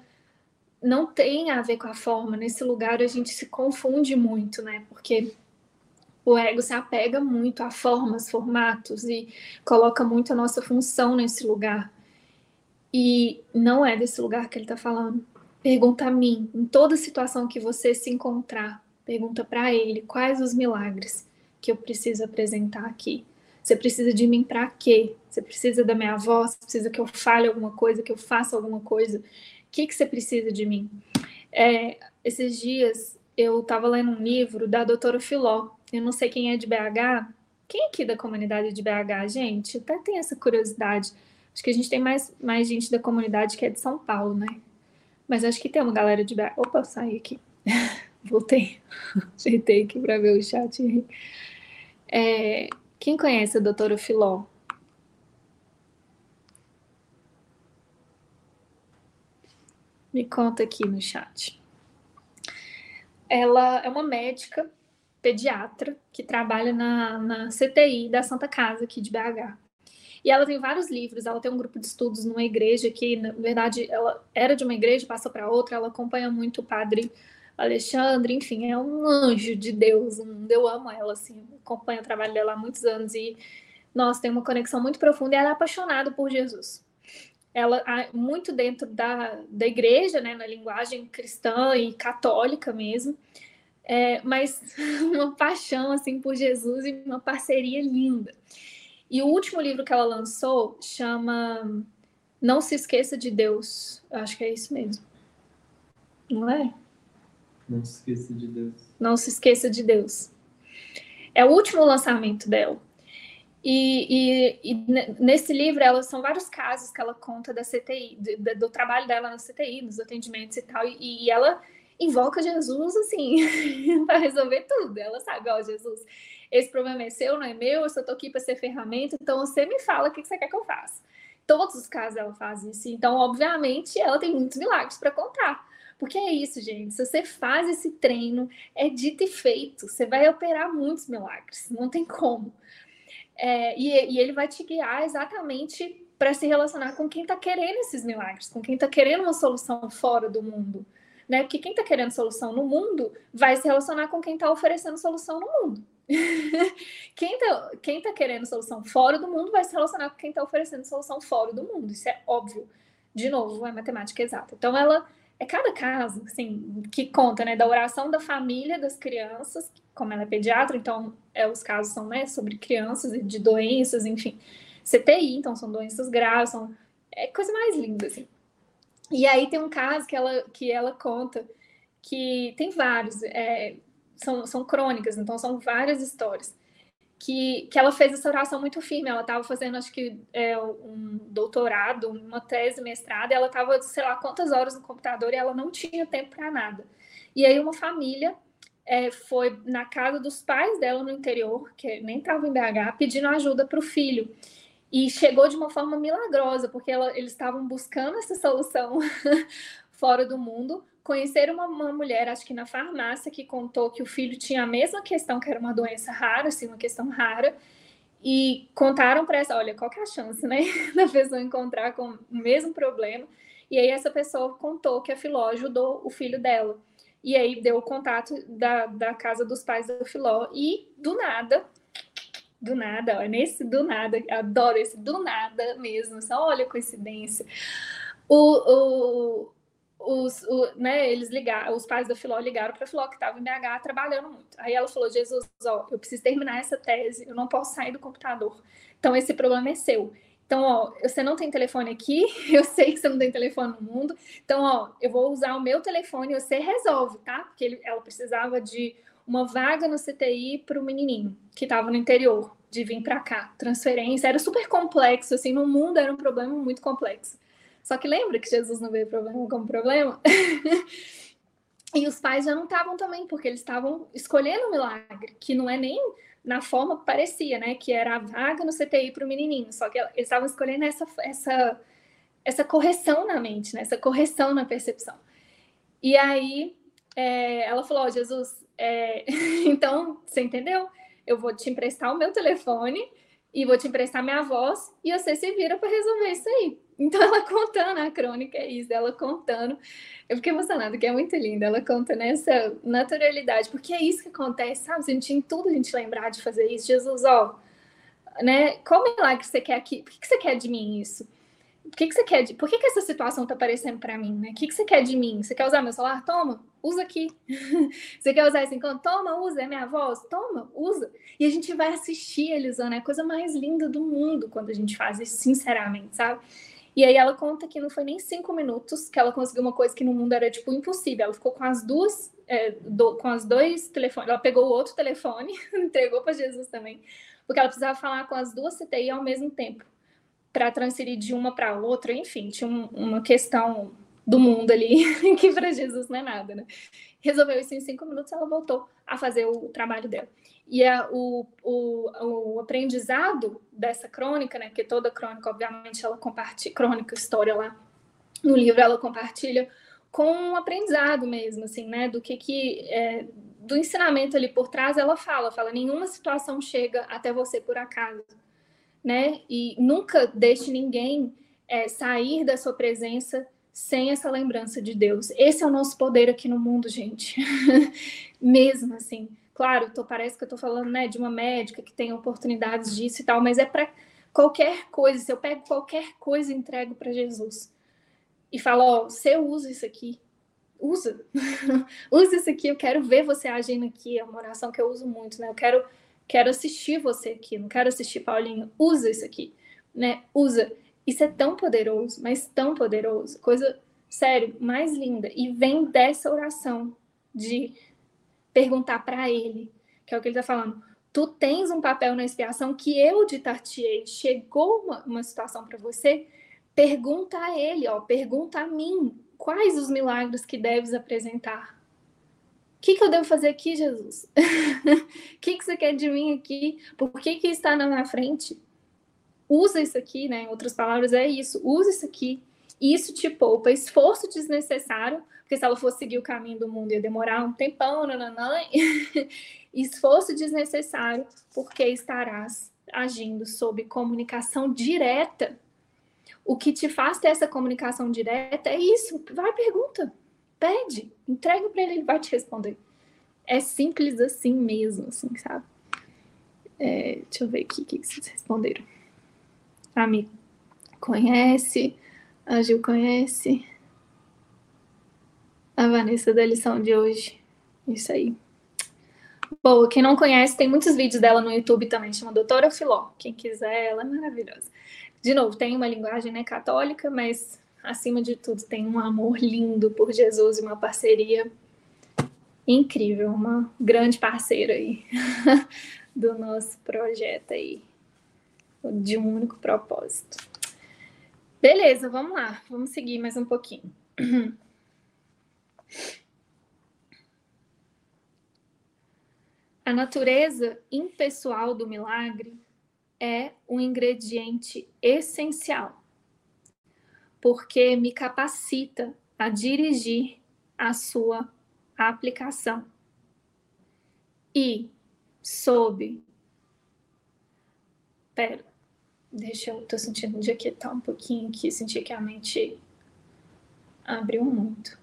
não tem a ver com a forma. Nesse lugar a gente se confunde muito, né? Porque o ego se apega muito a formas, formatos e coloca muito a nossa função nesse lugar. E não é desse lugar que ele está falando. Pergunta a mim, em toda situação que você se encontrar, Pergunta para ele quais os milagres que eu preciso apresentar aqui. Você precisa de mim para quê? Você precisa da minha voz? Você precisa que eu fale alguma coisa, que eu faça alguma coisa? O que, que você precisa de mim? É, esses dias eu estava lendo um livro da doutora Filó. Eu não sei quem é de BH. Quem é aqui da comunidade de BH, gente? Até tem essa curiosidade. Acho que a gente tem mais, mais gente da comunidade que é de São Paulo, né? Mas acho que tem uma galera de BH. Opa, saí aqui. Voltei. Ajeitei aqui para ver o chat. É, quem conhece a doutora Filó? Me conta aqui no chat. ela é uma médica pediatra que trabalha na, na CTI da Santa Casa aqui de BH. E ela tem vários livros, ela tem um grupo de estudos numa igreja que, na verdade, ela era de uma igreja, passou para outra, ela acompanha muito o padre Alexandre, enfim, é um anjo de Deus, eu amo ela, assim, acompanho o trabalho dela há muitos anos e, nossa, tem uma conexão muito profunda e ela é apaixonada por Jesus. Ela, muito dentro da, da igreja, né, na linguagem cristã e católica mesmo, é, mas uma paixão, assim, por Jesus e uma parceria linda. E o último livro que ela lançou chama Não Se Esqueça de Deus, eu acho que é isso mesmo. Não é? Não se esqueça de Deus. Não se esqueça de Deus. É o último lançamento dela. E, e, e nesse livro, ela, são vários casos que ela conta da CTI, do, do trabalho dela na CTI, nos atendimentos e tal. E, e ela invoca Jesus, assim, para resolver tudo. Ela sabe, ó, Jesus, esse problema é seu, não é meu, eu só tô aqui para ser ferramenta, então você me fala o que você quer que eu faça. Todos os casos ela faz isso. Então, obviamente, ela tem muitos milagres para contar. Porque é isso, gente. Se você faz esse treino, é dito e feito. Você vai operar muitos milagres. Não tem como. É, e, e ele vai te guiar exatamente para se relacionar com quem está querendo esses milagres, com quem está querendo uma solução fora do mundo. Né? Porque quem está querendo solução no mundo vai se relacionar com quem está oferecendo solução no mundo. quem está quem tá querendo solução fora do mundo vai se relacionar com quem está oferecendo solução fora do mundo. Isso é óbvio. De novo, é matemática exata. Então, ela é cada caso, assim, que conta, né, da oração da família das crianças, como ela é pediatra, então é, os casos são, né, sobre crianças e de doenças, enfim, CTI, então são doenças graves, são, é coisa mais linda, assim. E aí tem um caso que ela, que ela conta, que tem vários, é, são, são crônicas, então são várias histórias, que, que ela fez essa oração muito firme. Ela estava fazendo, acho que, é, um doutorado, uma tese, mestrado, ela estava, sei lá, quantas horas no computador e ela não tinha tempo para nada. E aí uma família é, foi na casa dos pais dela no interior, que nem estava em BH, pedindo ajuda para o filho. E chegou de uma forma milagrosa, porque ela, eles estavam buscando essa solução fora do mundo, conhecer uma, uma, mulher, acho que na farmácia, que contou que o filho tinha a mesma questão, que era uma doença rara, assim, uma questão rara, e contaram para essa, olha, qual que é a chance, né, da pessoa encontrar com o mesmo problema, e aí essa pessoa contou que a Filó ajudou o filho dela, e aí deu o contato da, da casa dos pais da Filó, e do nada, do nada, ó, nesse do nada, adoro esse do nada mesmo, só olha a coincidência, o, o os, o, né, eles ligaram, os pais da Filó ligaram para a Filó que estava em BH trabalhando muito. Aí ela falou: Jesus, ó, eu preciso terminar essa tese, eu não posso sair do computador. Então esse problema é seu. Então, ó, você não tem telefone aqui, eu sei que você não tem telefone no mundo. Então, ó, eu vou usar o meu telefone e você resolve, tá? Porque ele, ela precisava de uma vaga no CTI para o menininho que estava no interior, de vir para cá. Transferência era super complexo, assim, no mundo era um problema muito complexo. Só que lembra que Jesus não veio problema como problema? e os pais já não estavam também, porque eles estavam escolhendo o milagre, que não é nem na forma que parecia, né? Que era a vaga no CTI para o menininho. Só que eles estavam escolhendo essa, essa, essa correção na mente, né? essa correção na percepção. E aí é, ela falou: oh, Jesus, é... então você entendeu? Eu vou te emprestar o meu telefone e vou te emprestar minha voz e você se vira para resolver isso aí. Então, ela contando a crônica, é isso, ela contando. Eu fiquei emocionada, que é muito linda. Ela conta nessa naturalidade, porque é isso que acontece, sabe? A gente em tudo a gente lembrar de fazer isso. Jesus, ó, né? Qual milagre você quer aqui? Por que, que você quer de mim isso? Por que, que você quer de... Por que, que essa situação tá aparecendo para mim, né? O que, que você quer de mim? Você quer usar meu celular? Toma, usa aqui. você quer usar esse encontro? Toma, usa. É minha voz? Toma, usa. E a gente vai assistir ele usando. É a coisa mais linda do mundo quando a gente faz isso, sinceramente, sabe? E aí ela conta que não foi nem cinco minutos que ela conseguiu uma coisa que no mundo era tipo impossível. Ela ficou com as duas, é, do, com as dois telefones. Ela pegou o outro telefone, entregou para Jesus também, porque ela precisava falar com as duas CTI ao mesmo tempo para transferir de uma para outra. Enfim, tinha um, uma questão do mundo ali que para Jesus não é nada, né? Resolveu isso em cinco minutos, ela voltou a fazer o trabalho dela. E a, o, o, o aprendizado dessa crônica, né? Porque toda crônica, obviamente, ela compartilha, crônica, história lá no livro, ela compartilha com um aprendizado mesmo, assim, né? Do que que é, do ensinamento ali por trás, ela fala, fala, nenhuma situação chega até você por acaso, né? E nunca deixe ninguém é, sair da sua presença sem essa lembrança de Deus. Esse é o nosso poder aqui no mundo, gente. mesmo assim. Claro, tô, parece que eu tô falando, né, de uma médica que tem oportunidades disso e tal, mas é para qualquer coisa. Se eu pego qualquer coisa e entrego para Jesus e falo, ó, oh, você usa isso aqui, usa, usa isso aqui, eu quero ver você agindo aqui, é uma oração que eu uso muito, né? Eu quero, quero assistir você aqui, não quero assistir Paulinho, usa isso aqui, né? Usa. Isso é tão poderoso, mas tão poderoso, coisa, sério, mais linda. E vem dessa oração de perguntar para ele, que é o que ele está falando. Tu tens um papel na expiação que eu ditar-te-ei. Chegou uma, uma situação para você, pergunta a ele, ó, pergunta a mim, quais os milagres que deves apresentar? O que, que eu devo fazer aqui, Jesus? O que, que você quer de mim aqui? Por que, que está na minha frente? Usa isso aqui, né? Em outras palavras, é isso. Usa isso aqui. Isso te poupa esforço desnecessário, porque se ela fosse seguir o caminho do mundo ia demorar um tempão, nananã. esforço desnecessário, porque estarás agindo sob comunicação direta o que te faz ter essa comunicação direta é isso. Vai, pergunta, pede, entrega para ele, ele vai te responder. É simples assim mesmo, assim, sabe? É, deixa eu ver aqui o que vocês responderam. A Mi conhece, a Gil conhece, a Vanessa da lição de hoje. Isso aí. Boa, quem não conhece, tem muitos vídeos dela no YouTube também, chama Doutora Filó. Quem quiser, ela é maravilhosa de novo, tem uma linguagem né, católica, mas acima de tudo tem um amor lindo por Jesus e uma parceria incrível, uma grande parceira aí do nosso projeto aí, de um único propósito. Beleza, vamos lá, vamos seguir mais um pouquinho. A natureza impessoal do milagre é um ingrediente essencial, porque me capacita a dirigir a sua aplicação. E sob. Pera, deixa eu. tô sentindo de aquietar um pouquinho aqui, senti que a mente abriu muito.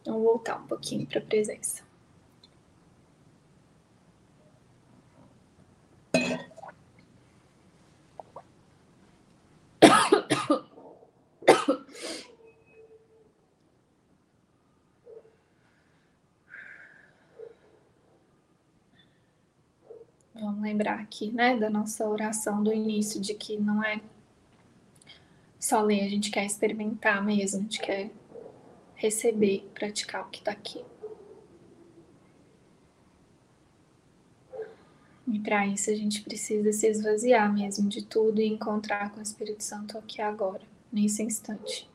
Então, vou voltar um pouquinho para a presença. Vamos lembrar aqui, né, da nossa oração do início, de que não é só ler, a gente quer experimentar mesmo, a gente quer receber, praticar o que está aqui. E para isso a gente precisa se esvaziar mesmo de tudo e encontrar com o Espírito Santo aqui agora, nesse instante.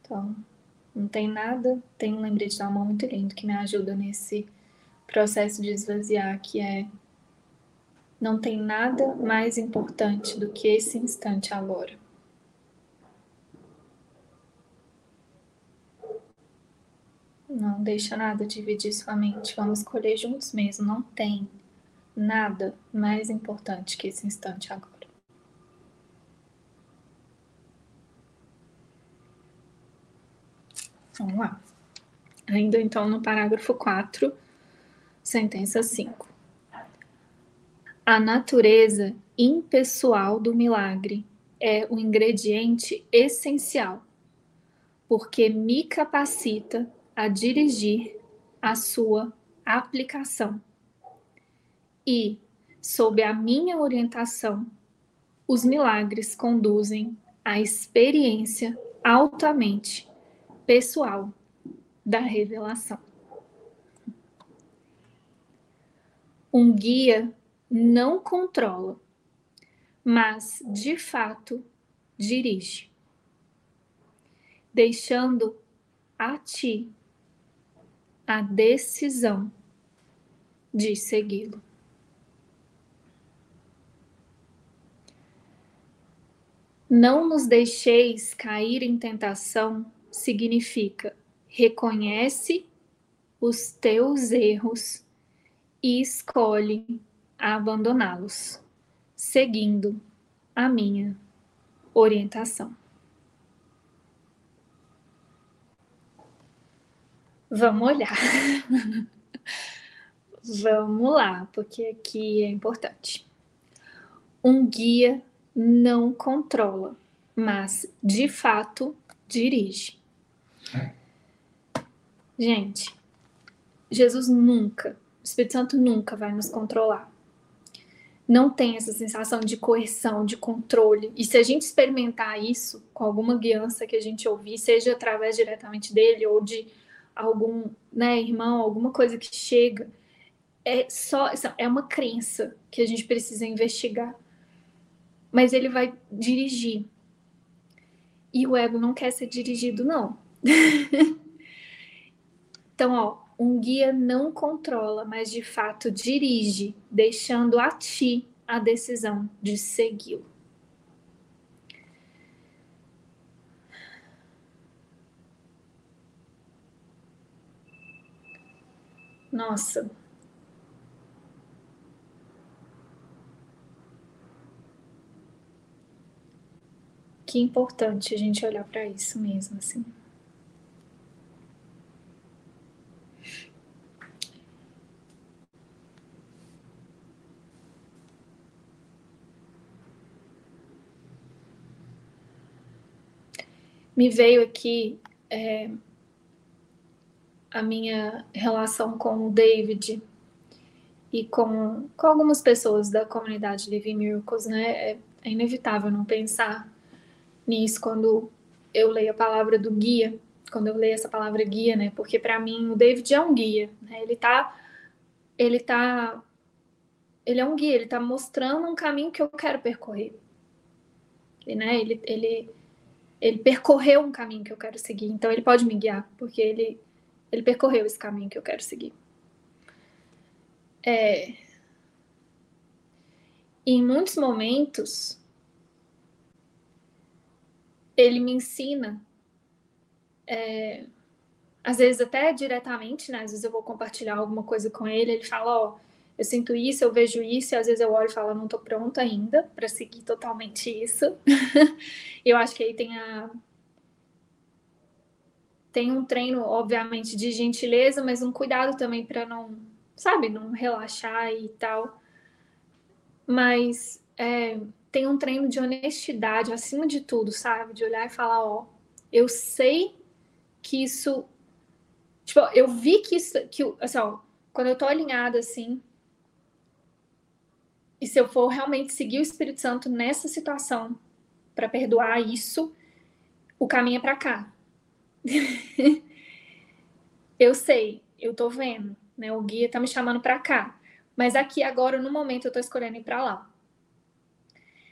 Então, não tem nada, tem um lembrete da mão muito lindo que me ajuda nesse processo de esvaziar, que é não tem nada mais importante do que esse instante agora. Não deixa nada dividir sua mente. Vamos escolher juntos mesmo. Não tem nada mais importante que esse instante agora. Vamos lá. Ainda então no parágrafo 4, sentença 5. A natureza impessoal do milagre é o ingrediente essencial, porque me capacita a dirigir a sua aplicação e, sob a minha orientação, os milagres conduzem à experiência altamente pessoal da revelação. Um guia não controla, mas de fato dirige, deixando a ti a decisão de segui-lo. Não nos deixeis cair em tentação significa reconhece os teus erros e escolhe abandoná-los, seguindo a minha orientação. Vamos olhar. Vamos lá, porque aqui é importante. Um guia não controla, mas de fato dirige. Gente, Jesus nunca, o Espírito Santo nunca vai nos controlar. Não tem essa sensação de coerção, de controle. E se a gente experimentar isso com alguma guiança que a gente ouvir, seja através diretamente dele ou de algum né, irmão, alguma coisa que chega, é só é uma crença que a gente precisa investigar. Mas ele vai dirigir. E o ego não quer ser dirigido, não. então, ó, um guia não controla, mas de fato dirige, deixando a ti a decisão de segui-lo. Nossa. Que importante a gente olhar para isso mesmo, assim. Me veio aqui é, a minha relação com o David e com, com algumas pessoas da comunidade Living Miracles, né? É, é inevitável não pensar nisso quando eu leio a palavra do guia, quando eu leio essa palavra guia, né? Porque para mim o David é um guia, né? Ele tá ele tá ele é um guia, ele tá mostrando um caminho que eu quero percorrer. E, né, ele, ele ele percorreu um caminho que eu quero seguir, então ele pode me guiar, porque ele ele percorreu esse caminho que eu quero seguir. É... Em muitos momentos, ele me ensina, é... às vezes até diretamente, né? Às vezes eu vou compartilhar alguma coisa com ele, ele fala, ó, oh, eu sinto isso, eu vejo isso, e às vezes eu olho e falo, não tô pronta ainda para seguir totalmente isso. eu acho que aí tem a tem um treino, obviamente, de gentileza, mas um cuidado também para não, sabe, não relaxar e tal. Mas é, tem um treino de honestidade acima de tudo, sabe? De olhar e falar, ó, eu sei que isso. Tipo, eu vi que isso. Que, assim, ó, quando eu tô alinhada assim. E se eu for realmente seguir o Espírito Santo nessa situação para perdoar isso, o caminho é para cá eu sei, eu tô vendo, né? O guia tá me chamando para cá. Mas aqui agora, no momento, eu tô escolhendo ir para lá.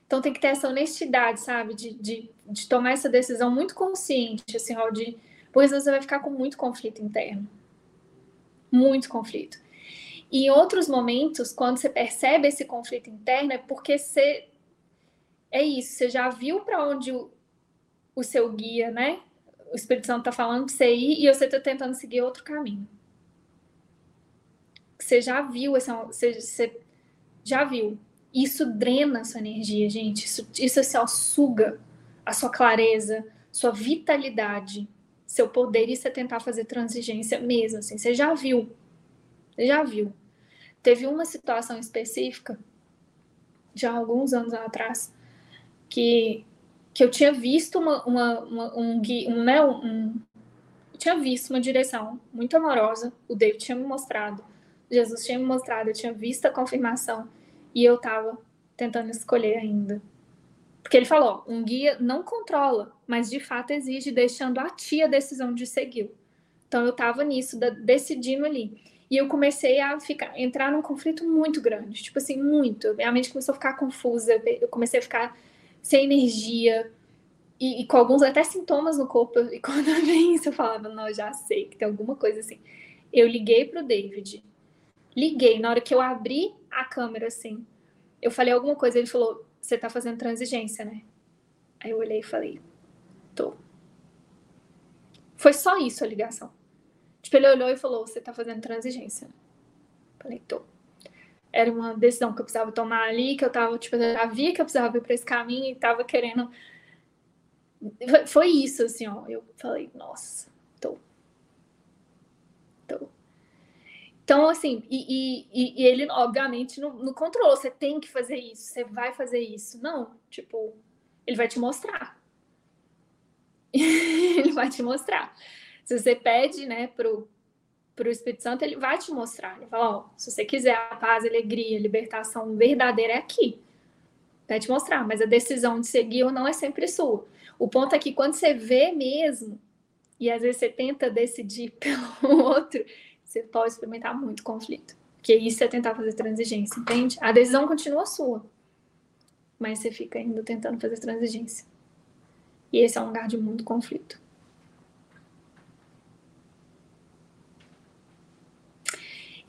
Então tem que ter essa honestidade, sabe? De, de, de tomar essa decisão muito consciente, assim, ó, de. Pois você vai ficar com muito conflito interno. Muito conflito. E em outros momentos, quando você percebe esse conflito interno, é porque você. É isso, você já viu para onde o, o seu guia, né? o Espírito Santo está falando para você ir e você está tentando seguir outro caminho. Você já viu, esse, você, você já viu. Isso drena a sua energia, gente. Isso, isso assim, ó, suga a sua clareza, sua vitalidade, seu poder e você tentar fazer transigência mesmo. Assim, você já viu. Você já viu. Teve uma situação específica, já alguns anos atrás, que que eu tinha visto uma, uma, uma um, um, né, um, tinha visto uma direção muito amorosa, o David tinha me mostrado, Jesus tinha me mostrado, eu tinha visto a confirmação e eu estava tentando escolher ainda. Porque ele falou, um guia não controla, mas de fato exige, deixando a ti a decisão de seguir. Então eu estava nisso, da, decidindo ali. E eu comecei a ficar, entrar num conflito muito grande, tipo assim, muito. Minha mente começou a ficar confusa, eu comecei a ficar sem energia e, e, com alguns até sintomas no corpo. E quando eu vi isso, eu falava, não, já sei que tem alguma coisa assim. Eu liguei pro David. Liguei, na hora que eu abri a câmera, assim, eu falei alguma coisa, ele falou, você tá fazendo transigência, né? Aí eu olhei e falei: Tô. Foi só isso a ligação. Tipo, ele olhou e falou: Você tá fazendo transigência. Falei: Tô. Era uma decisão que eu precisava tomar ali, que eu tava, tipo, eu já via que eu precisava ir pra esse caminho e tava querendo. Foi isso, assim, ó. Eu falei: Nossa, tô. Tô. Então, assim, e, e, e ele, obviamente, não, não controlou. Você tem que fazer isso, você vai fazer isso. Não, tipo, ele vai te mostrar. ele vai te mostrar. Se você pede, né, pro, pro Espírito Santo, ele vai te mostrar. Ele fala, ó, se você quiser a paz, a alegria, a libertação verdadeira é aqui. Vai te mostrar, mas a decisão de seguir ou não é sempre sua. O ponto é que quando você vê mesmo, e às vezes você tenta decidir pelo outro, você pode experimentar muito conflito. Porque isso é tentar fazer transigência, entende? A decisão continua sua. Mas você fica ainda tentando fazer transigência. E esse é um lugar de muito conflito.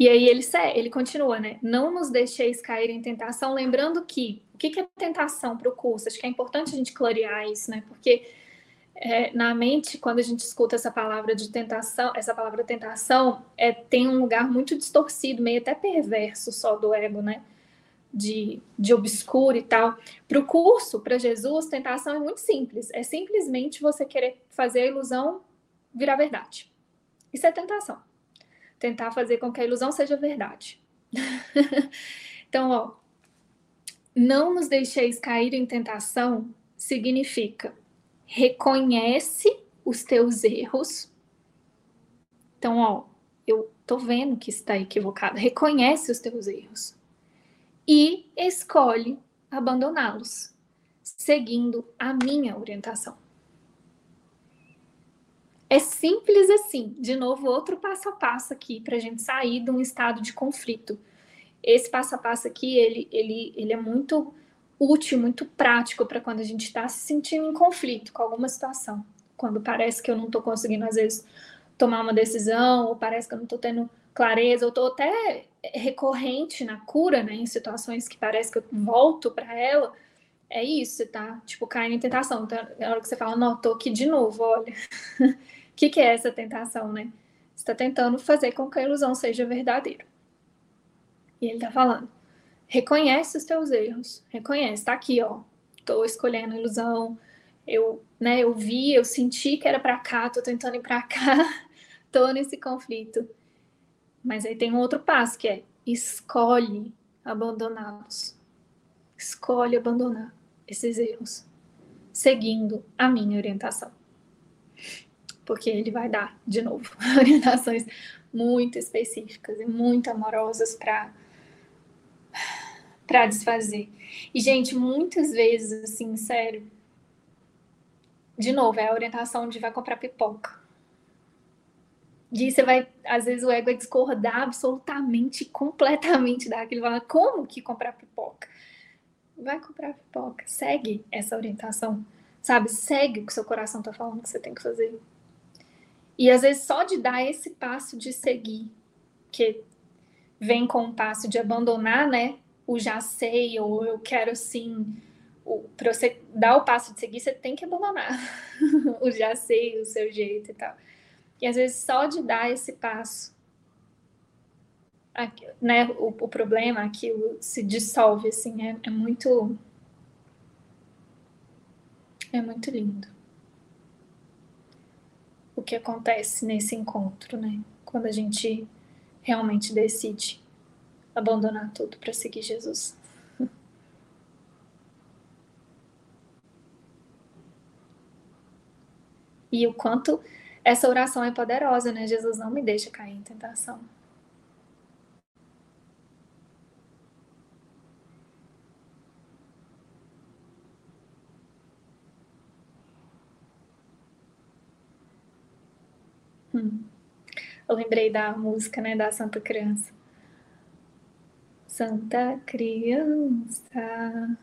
E aí ele, ele continua, né? Não nos deixeis cair em tentação, lembrando que o que é tentação para o curso? Acho que é importante a gente clarear isso, né? Porque é, na mente, quando a gente escuta essa palavra de tentação, essa palavra tentação é, tem um lugar muito distorcido, meio até perverso só do ego, né? De, de obscuro e tal. Para o curso, para Jesus, tentação é muito simples. É simplesmente você querer fazer a ilusão virar verdade. Isso é tentação. Tentar fazer com que a ilusão seja verdade. então, ó, não nos deixeis cair em tentação significa reconhece os teus erros. Então, ó, eu tô vendo que está equivocado. Reconhece os teus erros e escolhe abandoná-los, seguindo a minha orientação. É simples assim. De novo, outro passo a passo aqui para a gente sair de um estado de conflito. Esse passo a passo aqui, ele, ele, ele é muito útil, muito prático para quando a gente está se sentindo em conflito com alguma situação. Quando parece que eu não estou conseguindo, às vezes, tomar uma decisão, ou parece que eu não estou tendo clareza, ou estou até recorrente na cura, né, em situações que parece que eu volto para ela. É isso, tá, tipo, caindo em tentação. Então, na hora que você fala, não, tô aqui de novo, olha. O que, que é essa tentação, né? Está tentando fazer com que a ilusão seja verdadeira. E ele está falando, reconhece os teus erros, reconhece, tá aqui, ó, tô escolhendo a ilusão, eu, né, eu vi, eu senti que era para cá, tô tentando ir para cá, tô nesse conflito. Mas aí tem um outro passo que é escolhe abandoná-los. Escolhe abandonar esses erros, seguindo a minha orientação. Porque ele vai dar, de novo, orientações muito específicas e muito amorosas para para desfazer. E, gente, muitas vezes, assim, sério, de novo, é a orientação de vai comprar pipoca. E você vai, às vezes, o ego vai discordar absolutamente, completamente daquilo. Fala, como que comprar pipoca? Vai comprar pipoca. Segue essa orientação, sabe? Segue o que seu coração tá falando que você tem que fazer. E às vezes só de dar esse passo de seguir, que vem com o passo de abandonar, né? o já sei, ou eu quero sim. Para você dar o passo de seguir, você tem que abandonar o já sei, o seu jeito e tal. E às vezes só de dar esse passo, né, o, o problema, aquilo se dissolve, assim, é, é muito. É muito lindo. O que acontece nesse encontro, né? Quando a gente realmente decide abandonar tudo para seguir Jesus. E o quanto essa oração é poderosa, né? Jesus não me deixa cair em tentação. Hum. Eu lembrei da música, né, da Santa Criança. Santa Criança.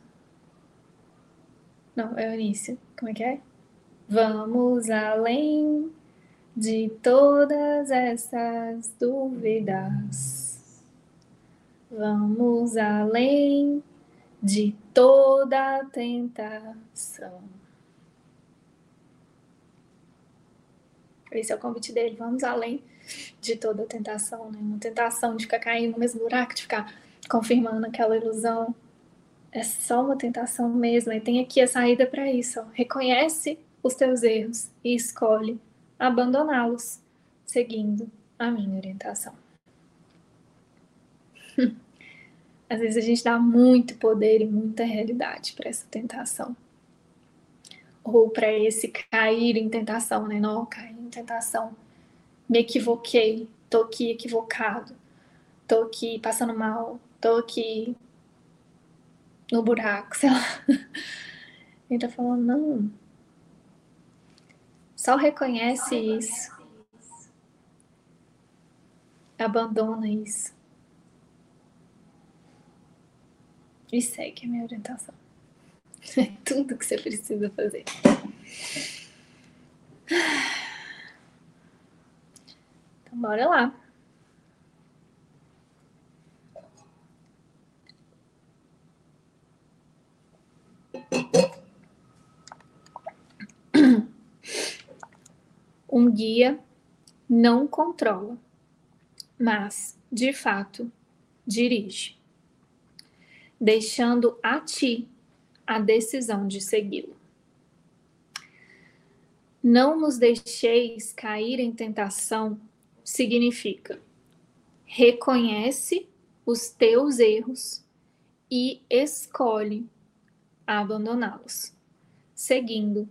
Não, é o início. Como é que é? Vamos além de todas essas dúvidas. Vamos além de toda tentação. Esse é o convite dele. Vamos além de toda tentação, né? Uma tentação de ficar caindo no mesmo buraco, de ficar confirmando aquela ilusão. É só uma tentação mesmo. E tem aqui a saída para isso. Ó. Reconhece os teus erros e escolhe abandoná-los, seguindo a minha orientação. Às vezes a gente dá muito poder e muita realidade para essa tentação. Ou para esse cair em tentação, né? Não, cair em tentação. Me equivoquei, tô aqui equivocado, tô aqui passando mal, tô aqui no buraco, sei lá. Ele tá falando, não. Só reconhece isso. Abandona isso. E segue a minha orientação. É tudo que você precisa fazer. Bora lá. Um guia não controla, mas, de fato, dirige deixando a ti a decisão de segui-lo. Não nos deixeis cair em tentação significa reconhece os teus erros e escolhe abandoná-los, seguindo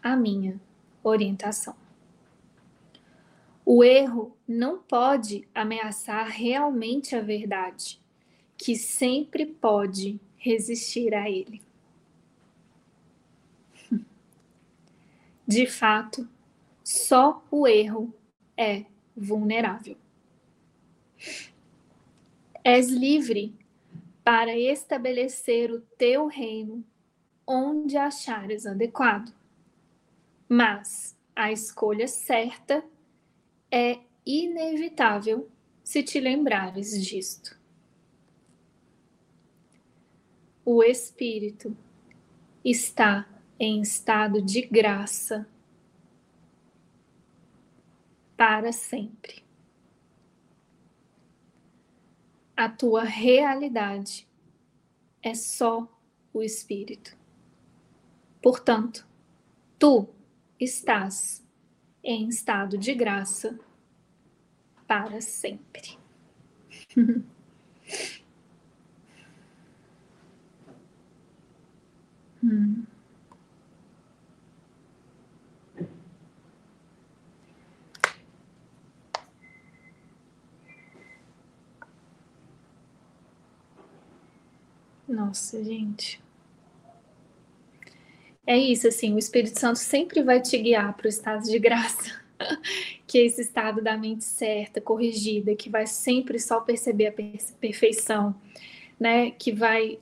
a minha orientação. O erro não pode ameaçar realmente a verdade, que sempre pode resistir a ele. De fato, só o erro é vulnerável. És livre para estabelecer o teu reino onde achares adequado. Mas a escolha certa é inevitável se te lembrares disto. o espírito está em estado de graça para sempre. A tua realidade é só o espírito. Portanto, tu estás em estado de graça para sempre. Hum. Nossa, gente. É isso, assim, o Espírito Santo sempre vai te guiar para o estado de graça, que é esse estado da mente certa, corrigida, que vai sempre só perceber a perfeição, né? Que vai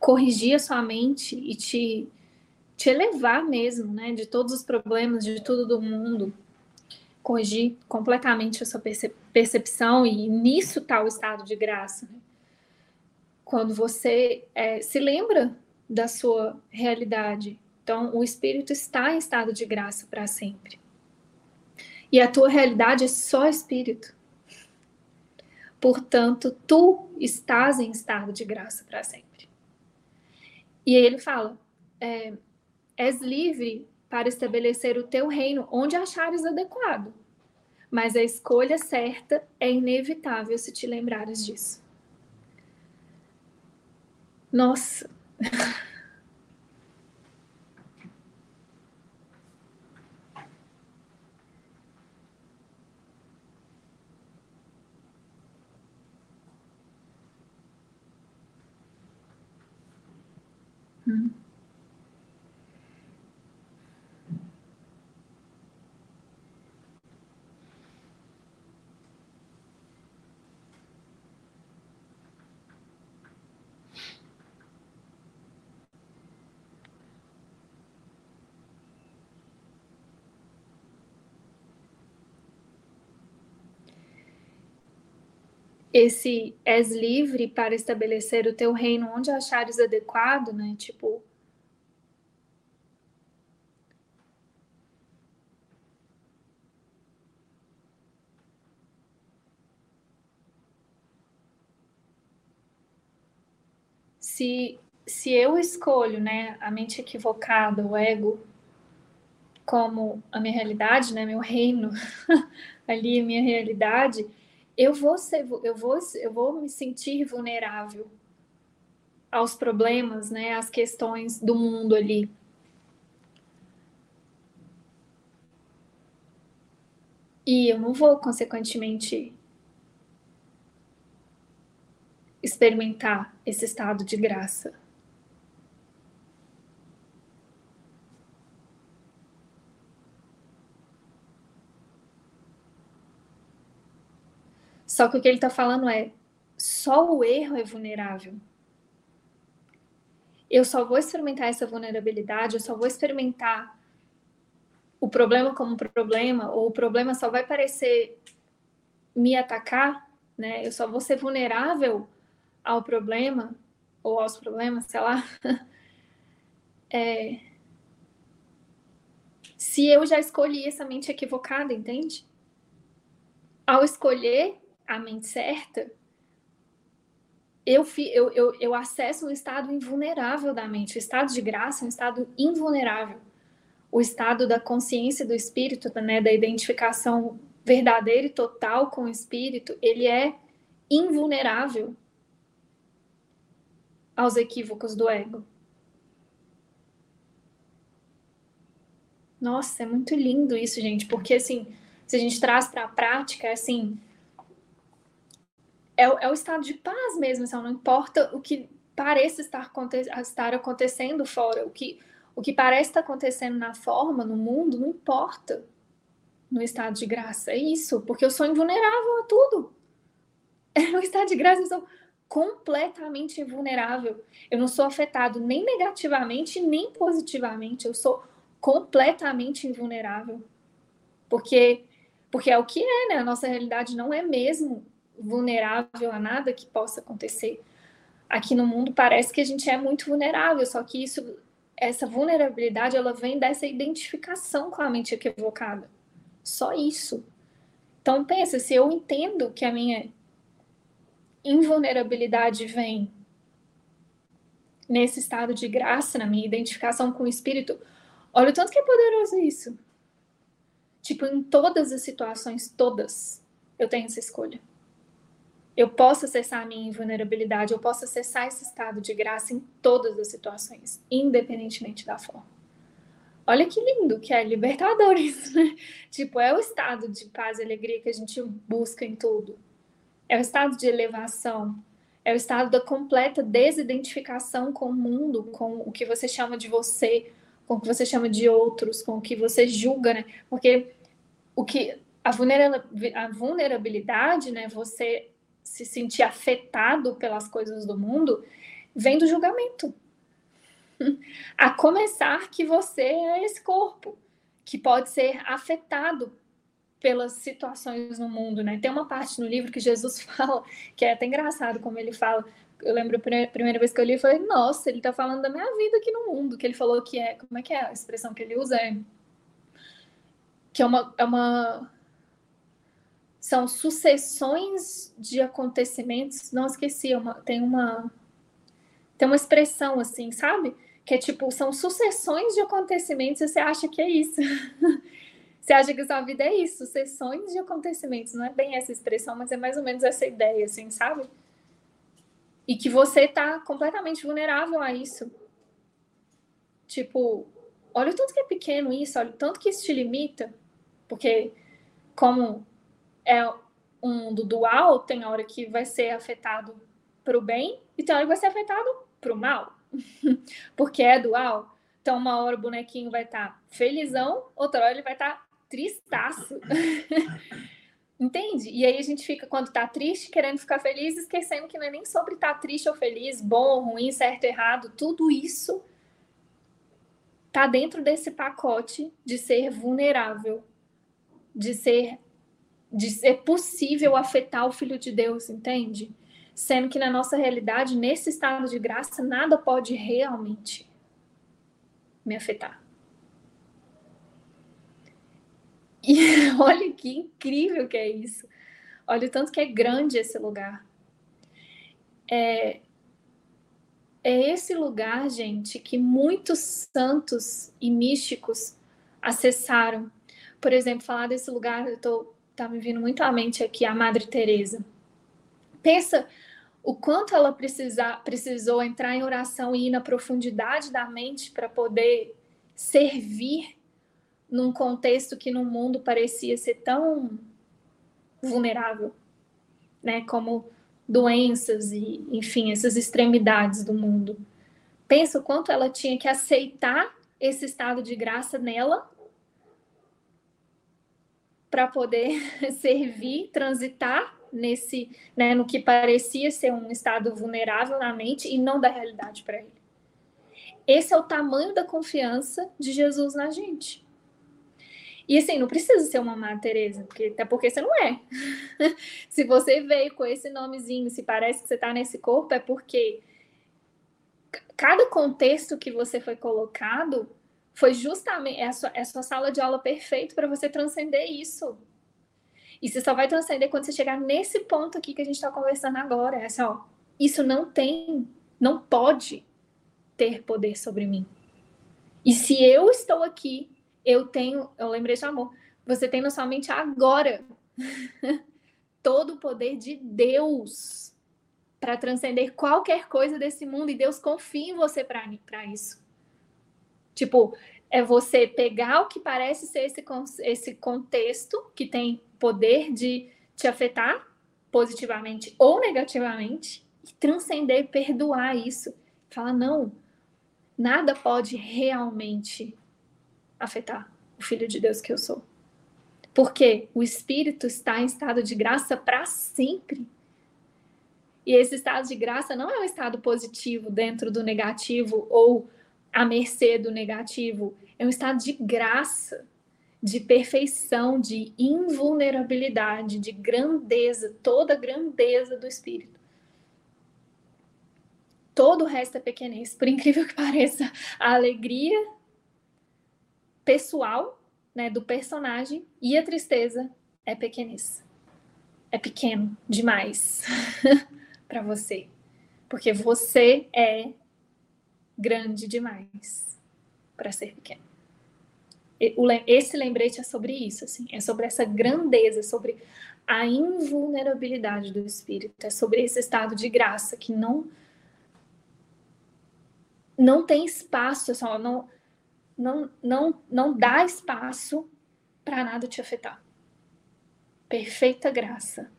corrigir a sua mente e te, te elevar mesmo, né? De todos os problemas, de tudo do mundo. Corrigir completamente a sua percepção e nisso está o estado de graça. Né? Quando você é, se lembra da sua realidade. Então, o espírito está em estado de graça para sempre. E a tua realidade é só espírito. Portanto, tu estás em estado de graça para sempre. E aí ele fala: é, és livre para estabelecer o teu reino onde achares adequado, mas a escolha certa é inevitável se te lembrares disso. Nossa! Mm. esse és livre para estabelecer o teu reino onde achares adequado, né? Tipo. Se, se eu escolho né, a mente equivocada, o ego, como a minha realidade, né, meu reino, ali a minha realidade, eu vou ser, eu vou, eu vou me sentir vulnerável aos problemas, né, às questões do mundo ali. E eu não vou, consequentemente, experimentar esse estado de graça. Só que o que ele está falando é: só o erro é vulnerável. Eu só vou experimentar essa vulnerabilidade, eu só vou experimentar o problema como problema, ou o problema só vai parecer me atacar, né? Eu só vou ser vulnerável ao problema, ou aos problemas, sei lá. é... Se eu já escolhi essa mente equivocada, entende? Ao escolher a mente certa, eu, eu, eu, eu acesso um estado invulnerável da mente. O estado de graça é um estado invulnerável. O estado da consciência do espírito, né, da identificação verdadeira e total com o espírito, ele é invulnerável aos equívocos do ego. Nossa, é muito lindo isso, gente, porque assim, se a gente traz para a prática, é assim, é, é o estado de paz mesmo, assim, não importa o que pareça estar, estar acontecendo fora, o que, o que parece estar acontecendo na forma, no mundo, não importa no estado de graça. É isso, porque eu sou invulnerável a tudo. No estado de graça eu sou completamente invulnerável. Eu não sou afetado nem negativamente, nem positivamente. Eu sou completamente invulnerável. Porque porque é o que é, né? A nossa realidade não é mesmo vulnerável a nada que possa acontecer. Aqui no mundo parece que a gente é muito vulnerável, só que isso, essa vulnerabilidade, ela vem dessa identificação com a mente equivocada. Só isso. Então pensa, se eu entendo que a minha invulnerabilidade vem nesse estado de graça, na minha identificação com o espírito, olha o tanto que é poderoso isso. Tipo, em todas as situações, todas, eu tenho essa escolha eu posso acessar a minha invulnerabilidade, eu posso acessar esse estado de graça em todas as situações, independentemente da forma. Olha que lindo que é libertador isso, né? Tipo, é o estado de paz e alegria que a gente busca em tudo. É o estado de elevação, é o estado da completa desidentificação com o mundo, com o que você chama de você, com o que você chama de outros, com o que você julga, né? Porque o que a vulnerabilidade, né? Você se sentir afetado pelas coisas do mundo vem do julgamento. A começar que você é esse corpo que pode ser afetado pelas situações no mundo, né? Tem uma parte no livro que Jesus fala, que é até engraçado como ele fala. Eu lembro a primeira vez que eu li, eu falei, nossa, ele tá falando da minha vida aqui no mundo, que ele falou que é, como é que é a expressão que ele usa? É que é uma, é uma são sucessões de acontecimentos. Não esqueci, uma, tem uma tem uma expressão assim, sabe? Que é tipo, são sucessões de acontecimentos e você acha que é isso. você acha que sua vida é isso, sucessões de acontecimentos. Não é bem essa expressão, mas é mais ou menos essa ideia, assim, sabe? E que você tá completamente vulnerável a isso. Tipo, olha o tanto que é pequeno isso, olha o tanto que isso te limita. Porque, como é um mundo dual, tem hora que vai ser afetado para o bem e tem hora que vai ser afetado para o mal. Porque é dual. Então, uma hora o bonequinho vai estar tá felizão, outra hora ele vai estar tá tristaço. Entende? E aí a gente fica, quando tá triste, querendo ficar feliz, esquecendo que não é nem sobre estar tá triste ou feliz, bom ou ruim, certo ou errado. Tudo isso tá dentro desse pacote de ser vulnerável, de ser de ser possível afetar o Filho de Deus, entende? Sendo que na nossa realidade, nesse estado de graça, nada pode realmente me afetar. E olha que incrível que é isso. Olha o tanto que é grande esse lugar. É, é esse lugar, gente, que muitos santos e místicos acessaram. Por exemplo, falar desse lugar, eu tô tá me vindo muito à mente aqui a Madre Teresa. Pensa o quanto ela precisa, precisou entrar em oração e ir na profundidade da mente para poder servir num contexto que no mundo parecia ser tão vulnerável, né, como doenças e, enfim, essas extremidades do mundo. Pensa o quanto ela tinha que aceitar esse estado de graça nela para poder servir, transitar nesse, né, no que parecia ser um estado vulnerável na mente e não da realidade para ele. Esse é o tamanho da confiança de Jesus na gente. E assim, não precisa ser uma Madre Teresa, porque, até porque você não é. se você veio com esse nomezinho, se parece que você está nesse corpo, é porque cada contexto que você foi colocado foi justamente é a sua, é a sua sala de aula perfeita para você transcender isso. E você só vai transcender quando você chegar nesse ponto aqui que a gente está conversando agora. É assim, ó, isso não tem, não pode ter poder sobre mim. E se eu estou aqui, eu tenho, eu lembrei de amor, você tem na sua mente agora todo o poder de Deus para transcender qualquer coisa desse mundo e Deus confia em você para isso. Tipo, é você pegar o que parece ser esse, esse contexto que tem poder de te afetar positivamente ou negativamente e transcender, perdoar isso. Falar, não, nada pode realmente afetar o filho de Deus que eu sou. Porque o espírito está em estado de graça para sempre. E esse estado de graça não é um estado positivo dentro do negativo ou à mercê do negativo. É um estado de graça de perfeição, de invulnerabilidade, de grandeza, toda a grandeza do espírito. Todo o resto é pequenez. Por incrível que pareça, a alegria pessoal, né, do personagem e a tristeza é pequenez. É pequeno demais para você, porque você é grande demais para ser pequeno esse lembrete é sobre isso, assim, é sobre essa grandeza, sobre a invulnerabilidade do espírito, é sobre esse estado de graça que não não tem espaço, só não não não não dá espaço para nada te afetar. Perfeita graça.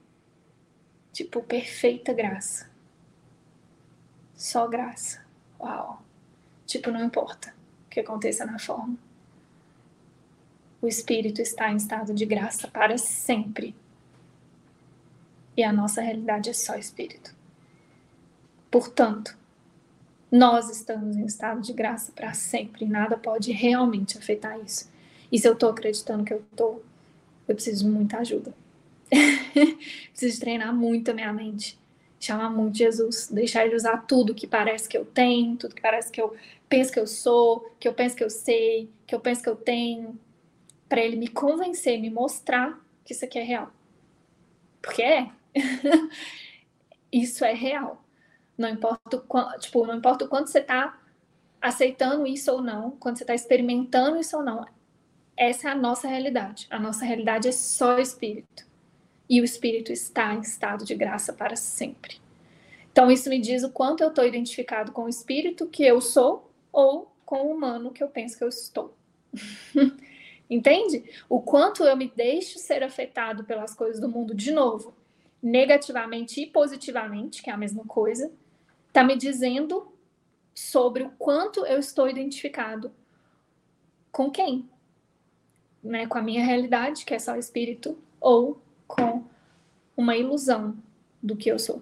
Tipo, perfeita graça. Só graça. Uau. Tipo, não importa o que aconteça na forma o espírito está em estado de graça para sempre. E a nossa realidade é só espírito. Portanto, nós estamos em estado de graça para sempre. Nada pode realmente afetar isso. E se eu estou acreditando que eu estou, eu preciso de muita ajuda. preciso treinar muito a minha mente. Chamar muito Jesus. Deixar ele usar tudo que parece que eu tenho, tudo que parece que eu penso que eu sou, que eu penso que eu sei, que eu penso que eu tenho para ele me convencer, me mostrar que isso aqui é real. Porque é. isso é real. Não importa o quanto, tipo, não importa o quanto você está aceitando isso ou não, quando você está experimentando isso ou não. Essa é a nossa realidade. A nossa realidade é só espírito. E o espírito está em estado de graça para sempre. Então, isso me diz o quanto eu estou identificado com o espírito que eu sou ou com o humano que eu penso que eu estou. Entende? O quanto eu me deixo ser afetado pelas coisas do mundo de novo, negativamente e positivamente, que é a mesma coisa, está me dizendo sobre o quanto eu estou identificado com quem? Né? Com a minha realidade, que é só o espírito, ou com uma ilusão do que eu sou.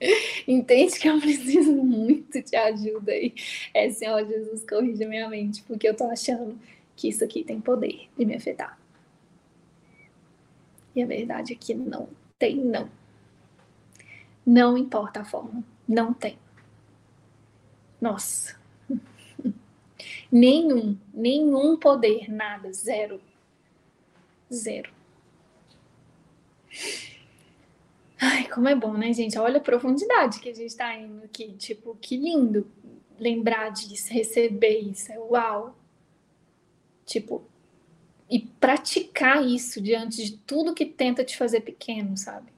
Entende que eu preciso muito de ajuda aí. É, Senhor Jesus, corrija minha mente, porque eu tô achando que isso aqui tem poder de me afetar. E a verdade é que não tem, não. Não importa a forma, não tem. Nossa. Nenhum, nenhum poder, nada, zero. Zero. Ai, como é bom, né, gente? Olha a profundidade que a gente está indo aqui. Tipo, que lindo lembrar disso, receber isso. É uau! Tipo, e praticar isso diante de tudo que tenta te fazer pequeno, sabe?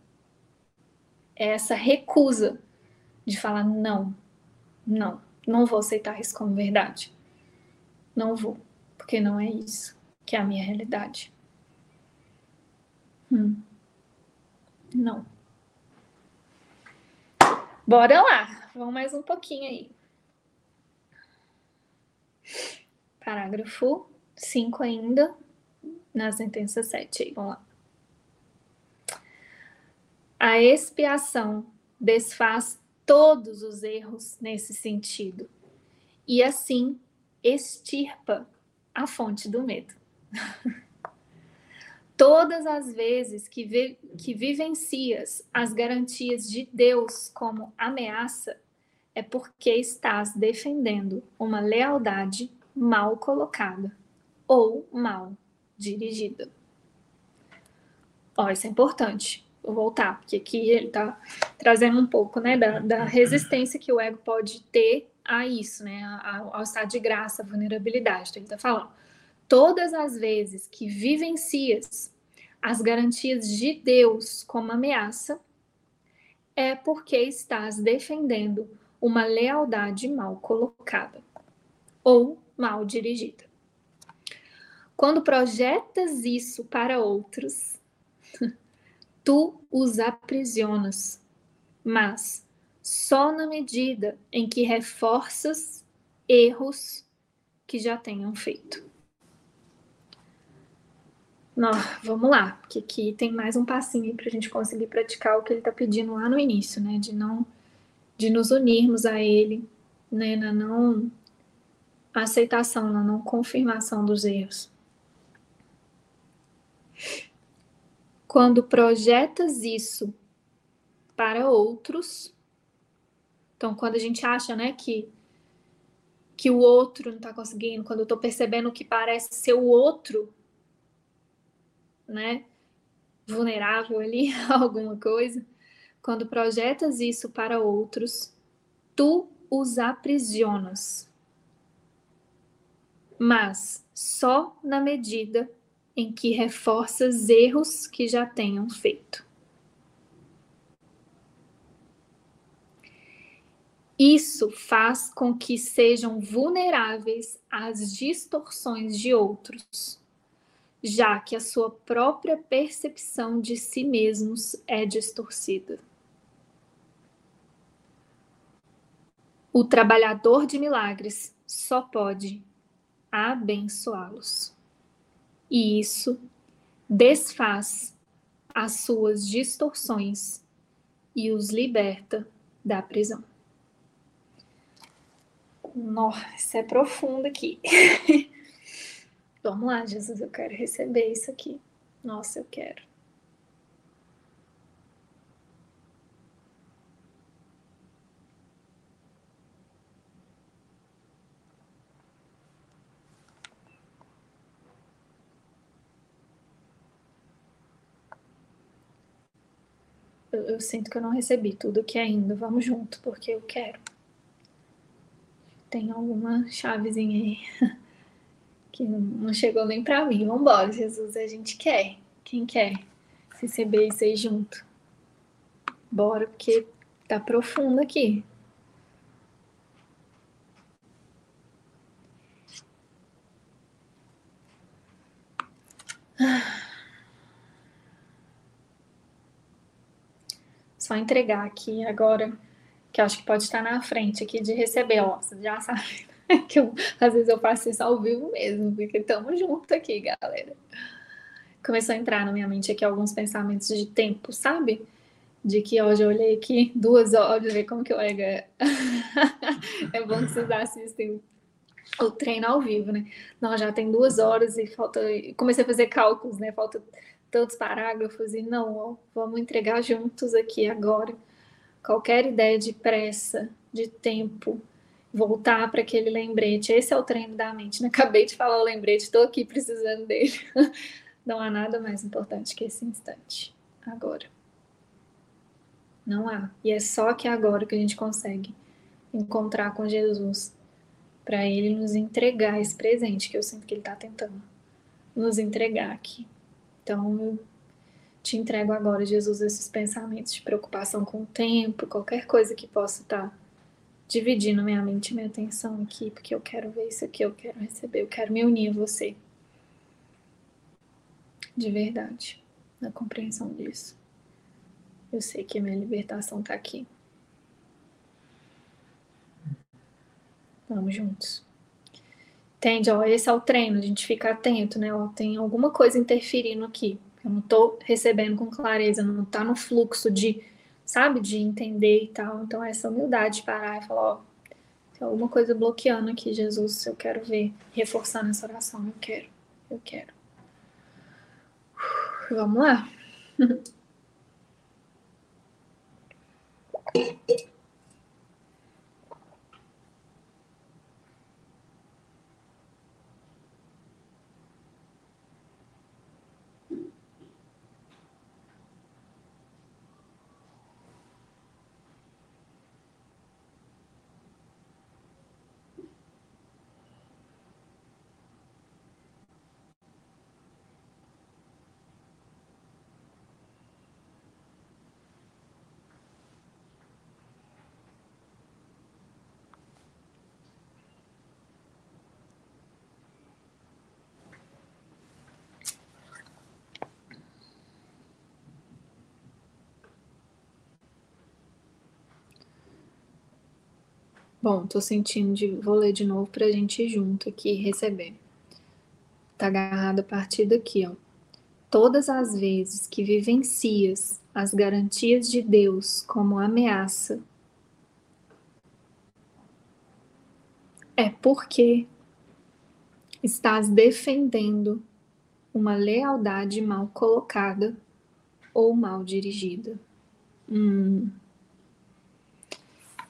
É essa recusa de falar não, não, não vou aceitar isso como verdade. Não vou, porque não é isso que é a minha realidade. Hum. Não. Bora lá, vamos mais um pouquinho aí. Parágrafo 5 ainda, na sentença 7 aí, vamos lá. A expiação desfaz todos os erros nesse sentido e assim extirpa a fonte do medo. Todas as vezes que, vi que vivencias as garantias de Deus como ameaça, é porque estás defendendo uma lealdade mal colocada ou mal dirigida. Ó, isso é importante. Vou voltar, porque aqui ele está trazendo um pouco né, da, da, resistência que o ego pode ter a isso, né, ao, ao estado de graça, vulnerabilidade. Então, ele está falando todas as vezes que vivencias as garantias de Deus como ameaça, é porque estás defendendo uma lealdade mal colocada ou mal dirigida. Quando projetas isso para outros, tu os aprisionas, mas só na medida em que reforças erros que já tenham feito. Não, vamos lá, porque aqui tem mais um passinho para a gente conseguir praticar o que ele está pedindo lá no início, né? De não, de nos unirmos a ele, né? Na não aceitação, na não confirmação dos erros. Quando projetas isso para outros, então quando a gente acha, né, que que o outro não está conseguindo, quando eu estou percebendo que parece ser o outro né, vulnerável ali a alguma coisa, quando projetas isso para outros, tu os aprisionas. Mas só na medida em que reforças erros que já tenham feito. Isso faz com que sejam vulneráveis às distorções de outros já que a sua própria percepção de si mesmos é distorcida. O trabalhador de milagres só pode abençoá-los. E isso desfaz as suas distorções e os liberta da prisão. Nossa, é profundo aqui. Vamos lá, Jesus, eu quero receber isso aqui. Nossa, eu quero. Eu, eu, sinto que eu não recebi tudo que ainda. Vamos junto, porque eu quero. Tem alguma chavezinha aí. que não chegou nem para mim. Vamos embora, Jesus, a gente quer. Quem quer receber isso aí junto? Bora, porque tá profundo aqui. Só entregar aqui agora, que acho que pode estar na frente aqui de receber, ó, você já sabe. que eu, às vezes eu faço isso ao vivo mesmo, porque estamos juntos aqui, galera. Começou a entrar na minha mente aqui alguns pensamentos de tempo, sabe? De que hoje eu olhei aqui duas horas, ver como que eu é. é bom que vocês assistem o treino ao vivo, né? Não, já tem duas horas e falta. Comecei a fazer cálculos, né? Falta tantos parágrafos e não, ó, vamos entregar juntos aqui agora. Qualquer ideia de pressa, de tempo, voltar para aquele lembrete. Esse é o treino da mente. Né? Acabei de falar o lembrete, estou aqui precisando dele. Não há nada mais importante que esse instante. Agora. Não há. E é só que agora que a gente consegue encontrar com Jesus para ele nos entregar esse presente que eu sinto que ele está tentando nos entregar aqui. Então, eu te entrego agora, Jesus, esses pensamentos de preocupação com o tempo, qualquer coisa que possa estar tá dividindo minha mente e minha atenção aqui, porque eu quero ver isso aqui, eu quero receber, eu quero me unir a você. De verdade, na compreensão disso. Eu sei que a minha libertação está aqui. Vamos juntos. Entende? Ó, esse é o treino, a gente fica atento, né? Ó, tem alguma coisa interferindo aqui. Eu não estou recebendo com clareza, não está no fluxo de, sabe, de entender e tal. Então, essa humildade de parar e falar, ó, tem alguma coisa bloqueando aqui, Jesus, eu quero ver, reforçando essa oração, eu quero, eu quero. Vamos lá. Bom, tô sentindo de. Vou ler de novo pra gente ir junto aqui receber. Tá agarrado a partir daqui, ó. Todas as vezes que vivencias as garantias de Deus como ameaça, é porque estás defendendo uma lealdade mal colocada ou mal dirigida. Hum.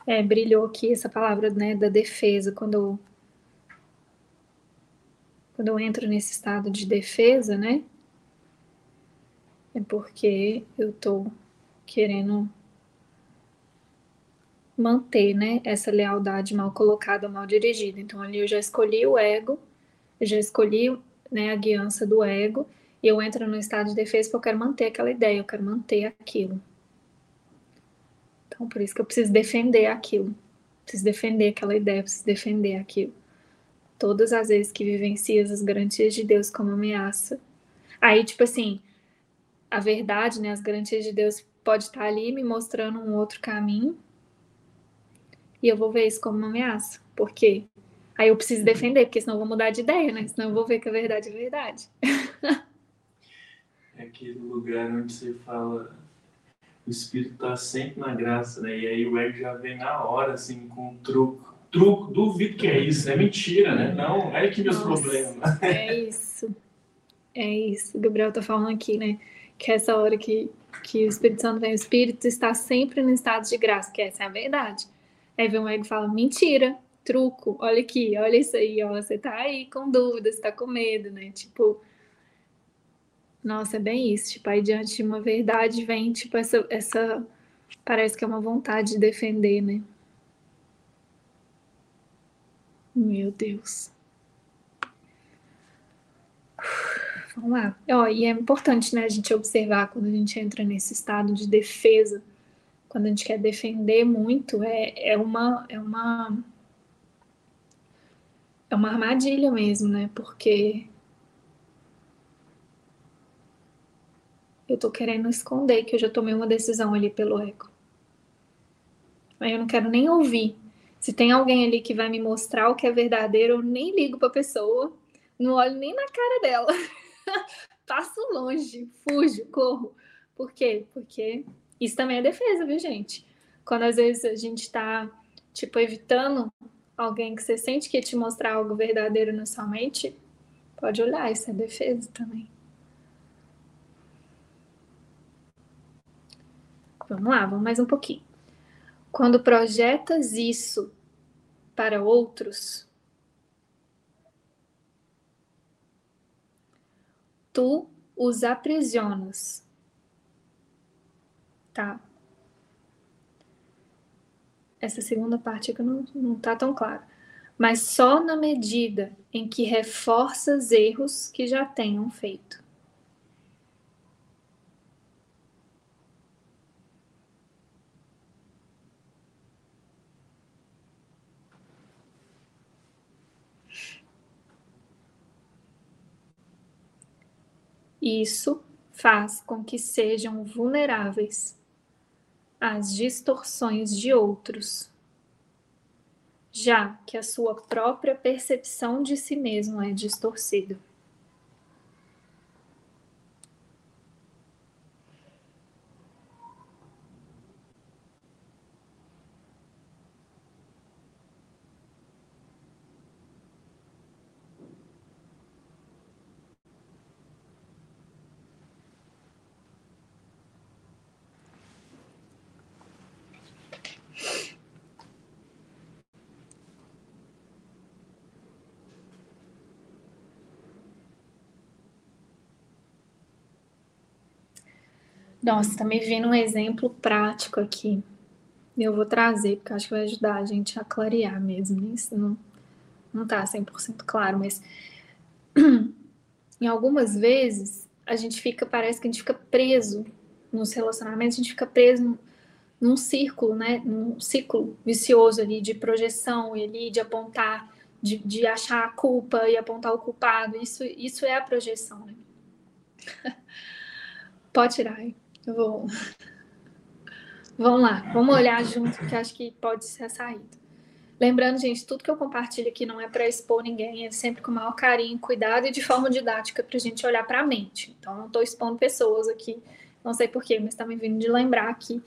É, brilhou aqui essa palavra né, da defesa, quando eu, quando eu entro nesse estado de defesa, né? É porque eu tô querendo manter, né, essa lealdade mal colocada, mal dirigida. Então ali eu já escolhi o ego, eu já escolhi, né, a guiança do ego, e eu entro no estado de defesa porque eu quero manter aquela ideia, eu quero manter aquilo. Então, por isso que eu preciso defender aquilo. Preciso defender aquela ideia, preciso defender aquilo. Todas as vezes que vivencias as garantias de Deus como ameaça. Aí, tipo assim, a verdade, né, as garantias de Deus pode estar ali me mostrando um outro caminho. E eu vou ver isso como uma ameaça. Por quê? Aí eu preciso defender, porque senão eu vou mudar de ideia, né? Senão eu vou ver que a verdade é verdade. é aquele lugar onde você fala o espírito está sempre na graça, né? E aí o ego já vem na hora, assim, com um truco. Truco, duvido que é isso, é mentira, né? Não, é que meus Nossa, problemas. É isso. É isso. O Gabriel tá falando aqui, né? Que essa hora que, que o Espírito Santo vem, o Espírito está sempre no estado de graça, que essa é a verdade. Aí vem o ego e fala, mentira, truco, olha aqui, olha isso aí, ó, você tá aí com dúvidas, você tá com medo, né? Tipo, nossa, é bem isso. Tipo, aí diante de uma verdade vem, tipo, essa, essa. Parece que é uma vontade de defender, né? Meu Deus. Vamos lá. Ó, e é importante, né, a gente observar quando a gente entra nesse estado de defesa, quando a gente quer defender muito, é, é uma. É uma é uma armadilha mesmo, né? Porque eu tô querendo esconder que eu já tomei uma decisão ali pelo eco. Aí eu não quero nem ouvir. Se tem alguém ali que vai me mostrar o que é verdadeiro, eu nem ligo pra pessoa, não olho nem na cara dela. Passo longe, fujo, corro. Por quê? Porque isso também é defesa, viu, gente? Quando às vezes a gente tá, tipo, evitando alguém que você sente que te mostrar algo verdadeiro na sua mente, pode olhar, isso é defesa também. Vamos lá, vamos mais um pouquinho. Quando projetas isso para outros, tu os aprisionas. Tá? essa segunda parte que não, não tá tão claro. Mas só na medida em que reforças erros que já tenham feito. Isso faz com que sejam vulneráveis às distorções de outros, já que a sua própria percepção de si mesmo é distorcida. Nossa, tá me vindo um exemplo prático aqui. Eu vou trazer, porque acho que vai ajudar a gente a clarear mesmo. Isso não, não tá 100% claro, mas em algumas vezes a gente fica, parece que a gente fica preso nos relacionamentos, a gente fica preso num círculo, né? Num ciclo vicioso ali de projeção e ali de apontar, de, de achar a culpa e apontar o culpado. Isso, isso é a projeção, né? Pode tirar aí. Vou... Vamos lá, vamos olhar junto, porque acho que pode ser a saída. Lembrando, gente, tudo que eu compartilho aqui não é para expor ninguém, é sempre com o maior carinho, cuidado e de forma didática para a gente olhar para a mente. Então, não estou expondo pessoas aqui, não sei porquê, mas está me vindo de lembrar aqui.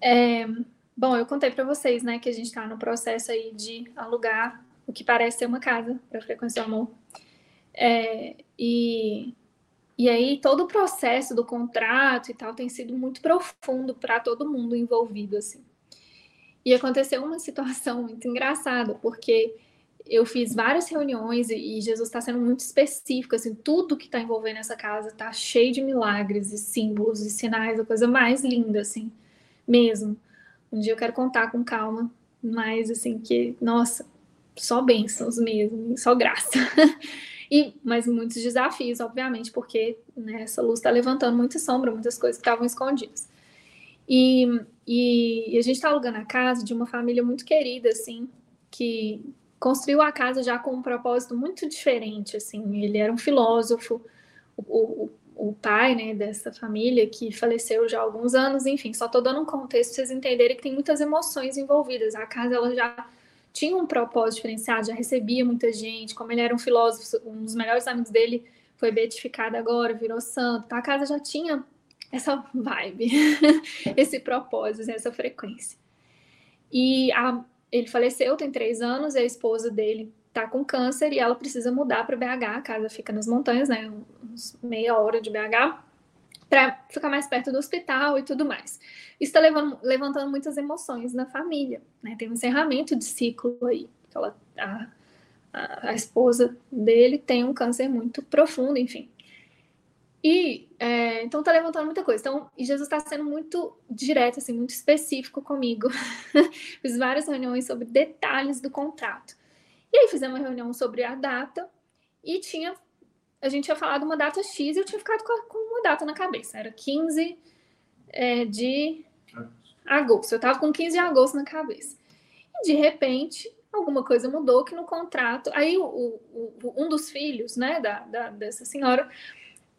É, bom, eu contei para vocês, né, que a gente está no processo aí de alugar o que parece ser uma casa para Frequência do Amor. É, e e aí todo o processo do contrato e tal tem sido muito profundo para todo mundo envolvido assim. E aconteceu uma situação muito engraçada, porque eu fiz várias reuniões e Jesus está sendo muito específico, assim, tudo que está envolvendo essa casa está cheio de milagres e símbolos e sinais, a coisa mais linda, assim, mesmo. Um dia eu quero contar com calma, mas assim, que, nossa, só bênçãos mesmo, só graça. E, mas muitos desafios, obviamente, porque né, essa luz está levantando muita sombra, muitas coisas que estavam escondidas. E, e, e a gente está alugando a casa de uma família muito querida, assim, que construiu a casa já com um propósito muito diferente, assim. Ele era um filósofo, o, o, o pai, né, dessa família que faleceu já há alguns anos, enfim, só estou dando um contexto para vocês entenderem que tem muitas emoções envolvidas. A casa, ela já tinha um propósito diferenciado, já recebia muita gente, como ele era um filósofo, um dos melhores amigos dele foi beatificado agora, virou santo. Então a casa já tinha essa vibe, esse propósito, essa frequência. E a, ele faleceu, tem três anos, e a esposa dele tá com câncer e ela precisa mudar para BH. A casa fica nas montanhas, né? Uns meia hora de BH para ficar mais perto do hospital e tudo mais. Isso está levantando muitas emoções na família, né? Tem um encerramento de ciclo aí. Ela, a, a, a esposa dele tem um câncer muito profundo, enfim. E é, então tá levantando muita coisa. Então, Jesus está sendo muito direto, assim, muito específico comigo. Fiz várias reuniões sobre detalhes do contrato. E aí fizemos uma reunião sobre a data e tinha a gente tinha falado uma data X e eu tinha ficado com uma data na cabeça. Era 15 é, de agosto. Eu estava com 15 de agosto na cabeça. E de repente, alguma coisa mudou que no contrato. Aí o, o, um dos filhos, né, da, da dessa senhora,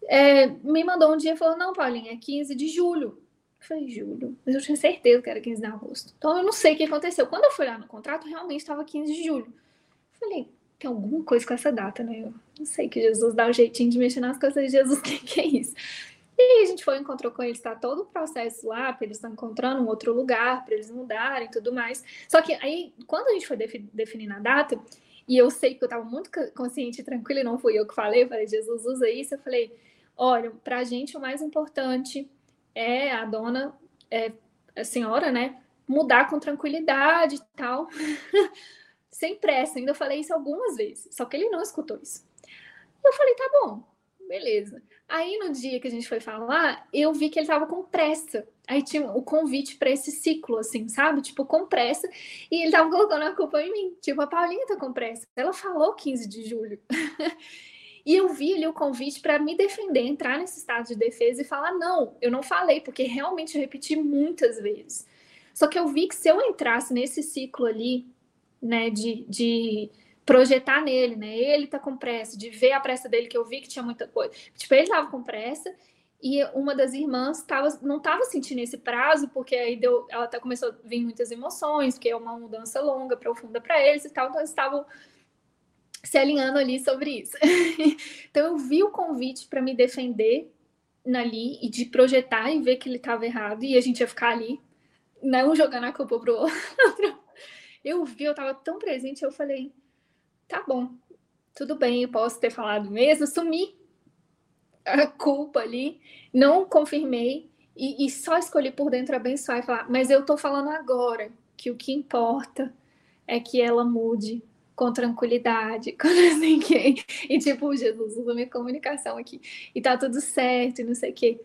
é, me mandou um dia e falou: Não, Paulinha, é 15 de julho. Eu falei, julho, mas eu tinha certeza que era 15 de agosto. Então eu não sei o que aconteceu. Quando eu fui lá no contrato, realmente estava 15 de julho. Eu falei, tem alguma coisa com essa data, né? Eu não sei que Jesus dá um jeitinho de mexer nas coisas de Jesus, o que, que é isso? E aí a gente foi, encontrou com eles, está todo o processo lá, eles estar encontrando um outro lugar, para eles mudarem e tudo mais. Só que aí, quando a gente foi definir a data, e eu sei que eu estava muito consciente e tranquila, e não fui eu que falei, eu falei, Jesus usa isso, eu falei, olha, para a gente o mais importante é a dona, é, a senhora, né, mudar com tranquilidade e tal. sem pressa. Ainda falei isso algumas vezes, só que ele não escutou isso. Eu falei, tá bom, beleza. Aí no dia que a gente foi falar, eu vi que ele tava com pressa. Aí tinha o convite para esse ciclo, assim, sabe? Tipo, com pressa. E ele tava colocando a culpa em mim. Tipo, a Paulinha tá com pressa. Ela falou 15 de julho. e eu vi ali o convite para me defender, entrar nesse estado de defesa e falar: não, eu não falei, porque realmente eu repeti muitas vezes. Só que eu vi que se eu entrasse nesse ciclo ali, né, de, de projetar nele, né? Ele tá com pressa, de ver a pressa dele, que eu vi que tinha muita coisa. Tipo, ele tava com pressa e uma das irmãs tava, não estava sentindo esse prazo, porque aí deu, ela até começou a vir muitas emoções, porque é uma mudança longa, profunda para eles e tal, então eles estavam se alinhando ali sobre isso. então eu vi o convite para me defender ali e de projetar e ver que ele estava errado e a gente ia ficar ali, não jogando a culpa pro outro. Eu vi, eu estava tão presente, eu falei, tá bom, tudo bem, eu posso ter falado mesmo, assumi a culpa ali, não confirmei e, e só escolhi por dentro abençoar e falar, mas eu tô falando agora que o que importa é que ela mude com tranquilidade, com quem. E tipo, Jesus usa minha comunicação aqui. E tá tudo certo, e não sei o quê.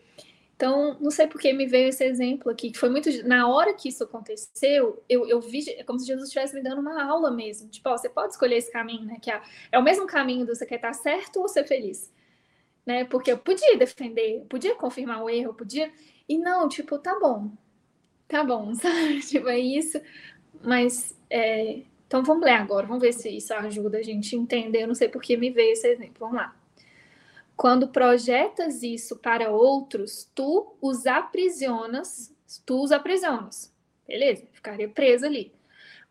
Então, não sei por que me veio esse exemplo aqui, que foi muito. Na hora que isso aconteceu, eu, eu vi, é como se Jesus estivesse me dando uma aula mesmo. Tipo, ó, você pode escolher esse caminho, né? Que é, é o mesmo caminho do você quer estar certo ou ser feliz. Né? Porque eu podia defender, podia confirmar o erro, podia. E não, tipo, tá bom. Tá bom, sabe? Tipo, é isso. Mas. É... Então vamos ler agora, vamos ver se isso ajuda a gente a entender. Eu não sei por que me veio esse exemplo. Vamos lá. Quando projetas isso para outros, tu os aprisionas, tu os aprisionas. Beleza, ficaria preso ali.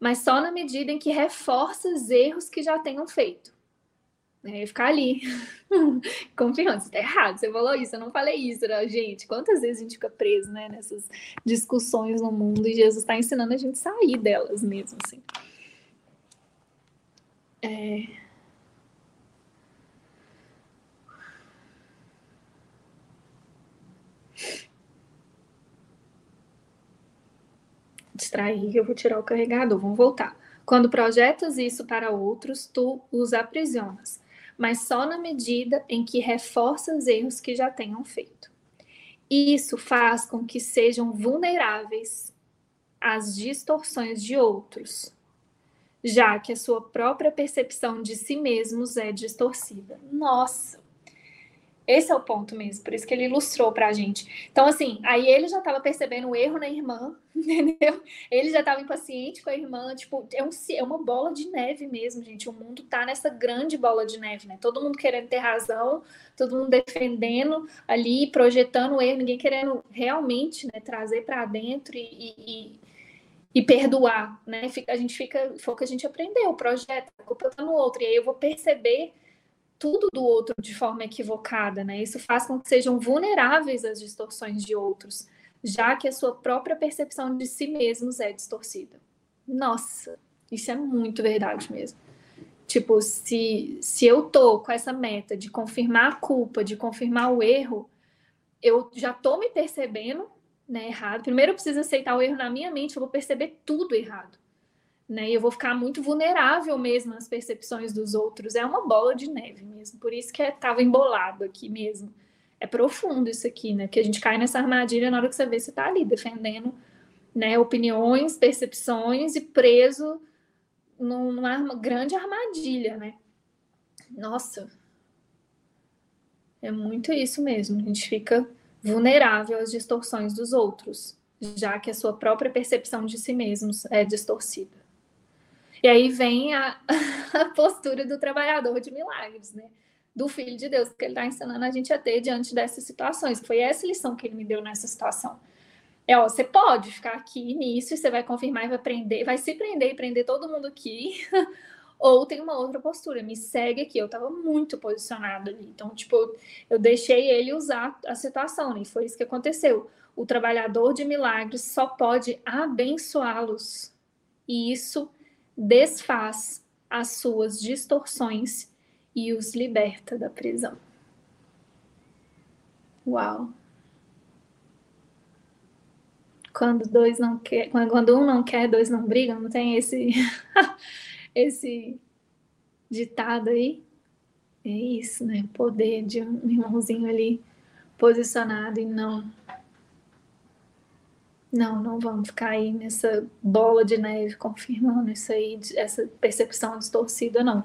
Mas só na medida em que reforças erros que já tenham feito. É, ficar ali, confiando, você tá errado, você falou isso, eu não falei isso, né? gente. Quantas vezes a gente fica preso né, nessas discussões no mundo e Jesus está ensinando a gente sair delas mesmo, assim. É... distrair, eu vou tirar o carregador, vamos voltar. Quando projetas isso para outros, tu os aprisionas, mas só na medida em que reforças erros que já tenham feito. Isso faz com que sejam vulneráveis às distorções de outros, já que a sua própria percepção de si mesmos é distorcida. Nossa, esse é o ponto mesmo, por isso que ele ilustrou para a gente. Então, assim, aí ele já estava percebendo o erro na irmã, entendeu? Ele já estava impaciente com a irmã, tipo, é, um, é uma bola de neve mesmo, gente. O mundo tá nessa grande bola de neve, né? Todo mundo querendo ter razão, todo mundo defendendo ali, projetando o erro, ninguém querendo realmente né, trazer para dentro e, e, e, perdoar, né? A gente fica, foi o que a gente aprendeu, o projeto, a culpa tá no outro, e aí eu vou perceber tudo do outro de forma equivocada, né? Isso faz com que sejam vulneráveis às distorções de outros, já que a sua própria percepção de si mesmos é distorcida. Nossa, isso é muito verdade mesmo. Tipo, se, se eu tô com essa meta de confirmar a culpa, de confirmar o erro, eu já tô me percebendo né, errado. Primeiro eu preciso aceitar o erro na minha mente, eu vou perceber tudo errado né? E eu vou ficar muito vulnerável mesmo às percepções dos outros. É uma bola de neve mesmo. Por isso que estava é, embolado aqui mesmo. É profundo isso aqui, né? Que a gente cai nessa armadilha na hora que você vê você está ali defendendo, né? Opiniões, percepções e preso numa grande armadilha, né? Nossa, é muito isso mesmo. A gente fica vulnerável às distorções dos outros, já que a sua própria percepção de si mesmos é distorcida. E aí vem a, a postura do trabalhador de milagres, né? Do Filho de Deus, que ele está ensinando a gente a ter diante dessas situações. Foi essa lição que ele me deu nessa situação. É, ó, você pode ficar aqui nisso e você vai confirmar e vai prender, vai se prender e prender todo mundo aqui. Ou tem uma outra postura, me segue aqui. Eu estava muito posicionado ali. Então, tipo, eu deixei ele usar a situação, né? E foi isso que aconteceu. O trabalhador de milagres só pode abençoá-los. E isso desfaz as suas distorções e os liberta da prisão. Uau! Quando dois não quer, quando um não quer, dois não brigam, não tem esse esse ditado aí? É isso, né? Poder de um irmãozinho ali posicionado e não. Não, não vamos ficar aí nessa bola de neve confirmando isso aí, essa percepção distorcida, não.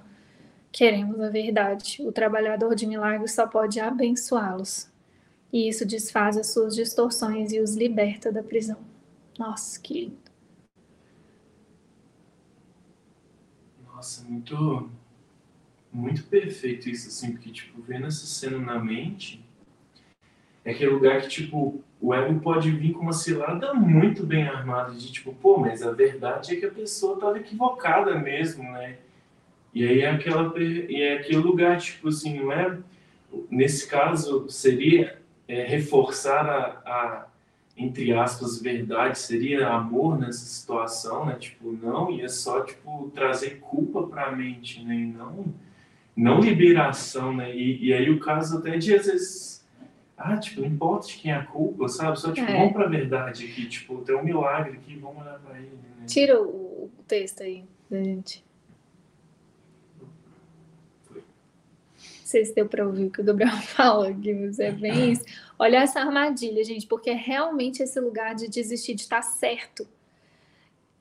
Queremos a verdade. O trabalhador de milagres só pode abençoá-los. E isso desfaz as suas distorções e os liberta da prisão. Nossa, que lindo. Nossa, muito muito perfeito isso, assim, porque, tipo, vendo essa cena na mente, é aquele lugar que, tipo, o ego pode vir com uma cilada muito bem armada, de tipo, pô, mas a verdade é que a pessoa estava equivocada mesmo, né? E aí é, aquela, e é aquele lugar, tipo assim, não é? Nesse caso, seria é, reforçar a, a, entre aspas, verdade, seria amor nessa situação, né? Tipo, não, e é só, tipo, trazer culpa para a mente, né? E não, não liberação, né? E, e aí o caso até de, às vezes, ah, tipo, não importa de quem é a culpa, sabe? Só, tipo, é. vamos para a verdade aqui, tipo, tem um milagre aqui, vamos olhar para ele, né? Tira o, o texto aí da gente. sei se deu para ouvir o que o Gabriel fala, que você é bem isso. Olha essa armadilha, gente, porque é realmente esse lugar de desistir de estar certo.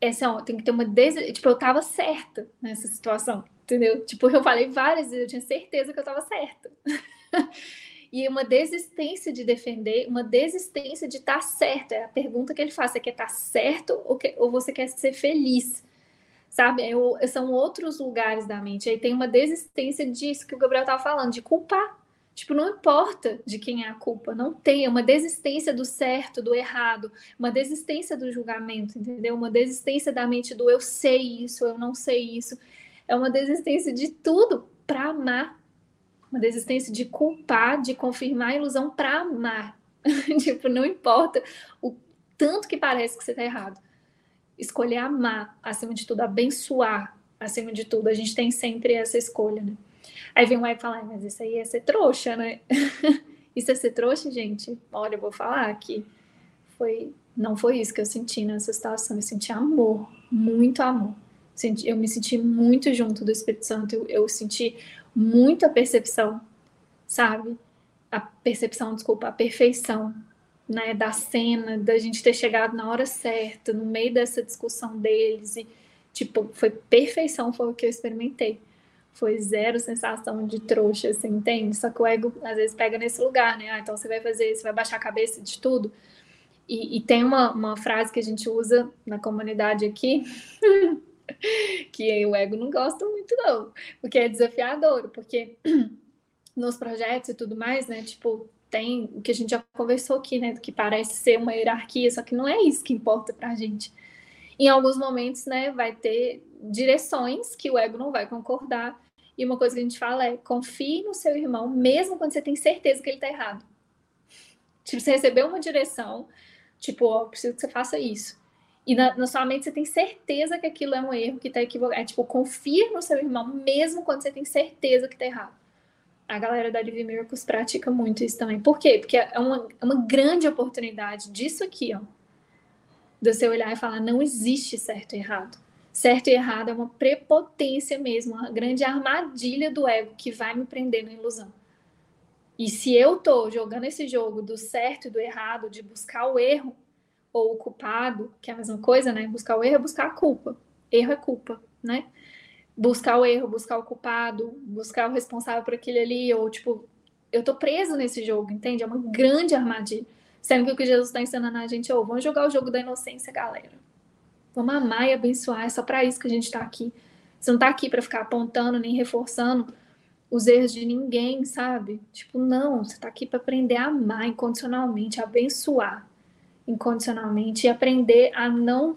Essa, tem que ter uma des... Tipo, eu estava certa nessa situação, entendeu? Tipo, eu falei várias vezes, eu tinha certeza que eu estava certa. e uma desistência de defender, uma desistência de estar certa. É a pergunta que ele faz: você quer estar certo ou, que... ou você quer ser feliz? sabe? É são outros lugares da mente. Aí tem uma desistência disso que o Gabriel estava falando, de culpar. Tipo, não importa de quem é a culpa, não tem. É uma desistência do certo, do errado, uma desistência do julgamento, entendeu? Uma desistência da mente do eu sei isso, eu não sei isso. É uma desistência de tudo para amar. Uma desistência de culpar, de confirmar a ilusão para amar. tipo, não importa o tanto que parece que você está errado escolher amar, acima de tudo, abençoar, acima de tudo. A gente tem sempre essa escolha, né? Aí vem o Ego falar, mas isso aí é ser trouxa, né? isso é ser trouxa, gente? Olha, eu vou falar que foi, não foi isso que eu senti nessa situação. Eu senti amor, muito amor. Eu me senti muito junto do Espírito Santo. Eu, eu senti muita percepção, sabe? A percepção, desculpa, a perfeição né, da cena, da gente ter chegado na hora certa, no meio dessa discussão deles, e, tipo, foi perfeição, foi o que eu experimentei. Foi zero sensação de trouxa, assim, entende? Só que o ego, às vezes, pega nesse lugar, né? Ah, então você vai fazer isso, vai baixar a cabeça de tudo. E, e tem uma, uma frase que a gente usa na comunidade aqui, que o ego não gosta muito, não, porque é desafiador, porque nos projetos e tudo mais, né? Tipo, tem o que a gente já conversou aqui, né? Que parece ser uma hierarquia, só que não é isso que importa pra gente. Em alguns momentos, né, vai ter direções que o ego não vai concordar. E uma coisa que a gente fala é: confie no seu irmão, mesmo quando você tem certeza que ele tá errado. Tipo, você recebeu uma direção, tipo, ó, oh, preciso que você faça isso. E na, na, sua mente você tem certeza que aquilo é um erro, que tá equivocado. É tipo, confia no seu irmão, mesmo quando você tem certeza que tá errado a galera da Live Miracles pratica muito isso também. Por quê? Porque é uma, é uma grande oportunidade disso aqui, ó. De você olhar e falar, não existe certo e errado. Certo e errado é uma prepotência mesmo, uma grande armadilha do ego que vai me prender na ilusão. E se eu tô jogando esse jogo do certo e do errado, de buscar o erro ou o culpado, que é a mesma coisa, né? Buscar o erro é buscar a culpa. Erro é culpa, né? buscar o erro, buscar o culpado, buscar o responsável por aquele ali, ou tipo, eu tô preso nesse jogo, entende? É uma grande armadilha. Sendo que o que Jesus está ensinando a gente, oh, vamos jogar o jogo da inocência, galera. Vamos amar e abençoar, é só para isso que a gente está aqui. Você não tá aqui para ficar apontando nem reforçando os erros de ninguém, sabe? Tipo, não, você tá aqui para aprender a amar incondicionalmente, a abençoar incondicionalmente e aprender a não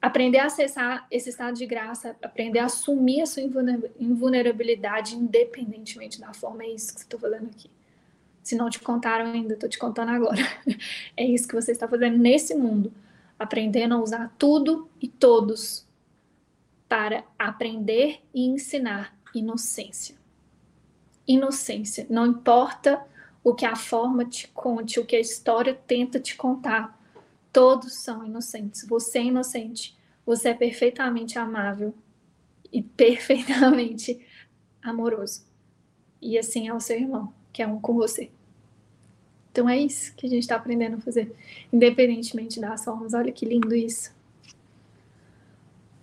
aprender a acessar esse estado de graça, aprender a assumir a sua invulnerabilidade independentemente da forma, é isso que você está fazendo aqui. Se não te contaram ainda, estou te contando agora. É isso que você está fazendo nesse mundo, aprendendo a usar tudo e todos para aprender e ensinar inocência. Inocência. Não importa o que a forma te conte, o que a história tenta te contar Todos são inocentes. Você é inocente. Você é perfeitamente amável e perfeitamente amoroso. e assim é o seu irmão, que é um com você. Então é isso que a gente está aprendendo a fazer, independentemente das formas. Olha que lindo isso.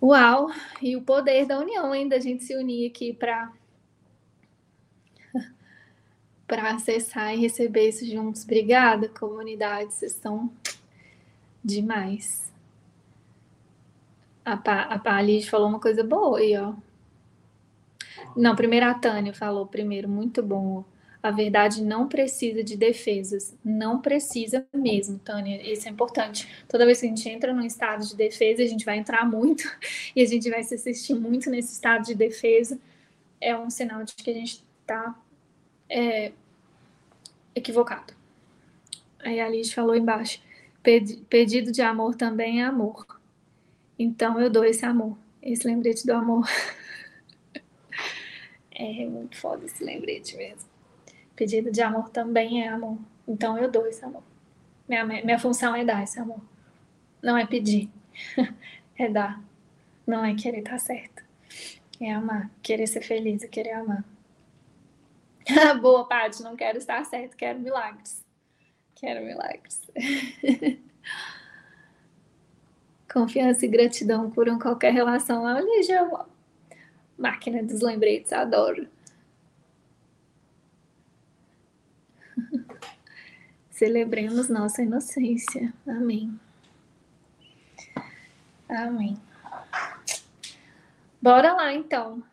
Uau! E o poder da união, hein? Da gente se unir aqui para para acessar e receber isso juntos. Obrigada, comunidade. Vocês estão demais. A, pa, a Palis falou uma coisa boa aí, ó. Não, primeiro a Tânia falou primeiro, muito bom. A verdade não precisa de defesas. Não precisa mesmo, Tânia. Isso é importante. Toda vez que a gente entra num estado de defesa, a gente vai entrar muito e a gente vai se assistir muito nesse estado de defesa. É um sinal de que a gente está é, equivocado. Aí a Liz falou embaixo: pedido de amor também é amor. Então eu dou esse amor, esse lembrete do amor. é muito foda esse lembrete mesmo. Pedido de amor também é amor. Então eu dou esse amor. Minha, minha função é dar esse amor. Não é pedir, é dar. Não é querer estar tá certo. É amar, querer ser feliz, é querer amar. Boa, Paty, não quero estar certo, quero milagres. Quero milagres. Confiança e gratidão curam qualquer relação. Olha, já máquina dos lembretes, adoro. Celebremos nossa inocência. Amém. Amém. Bora lá, então.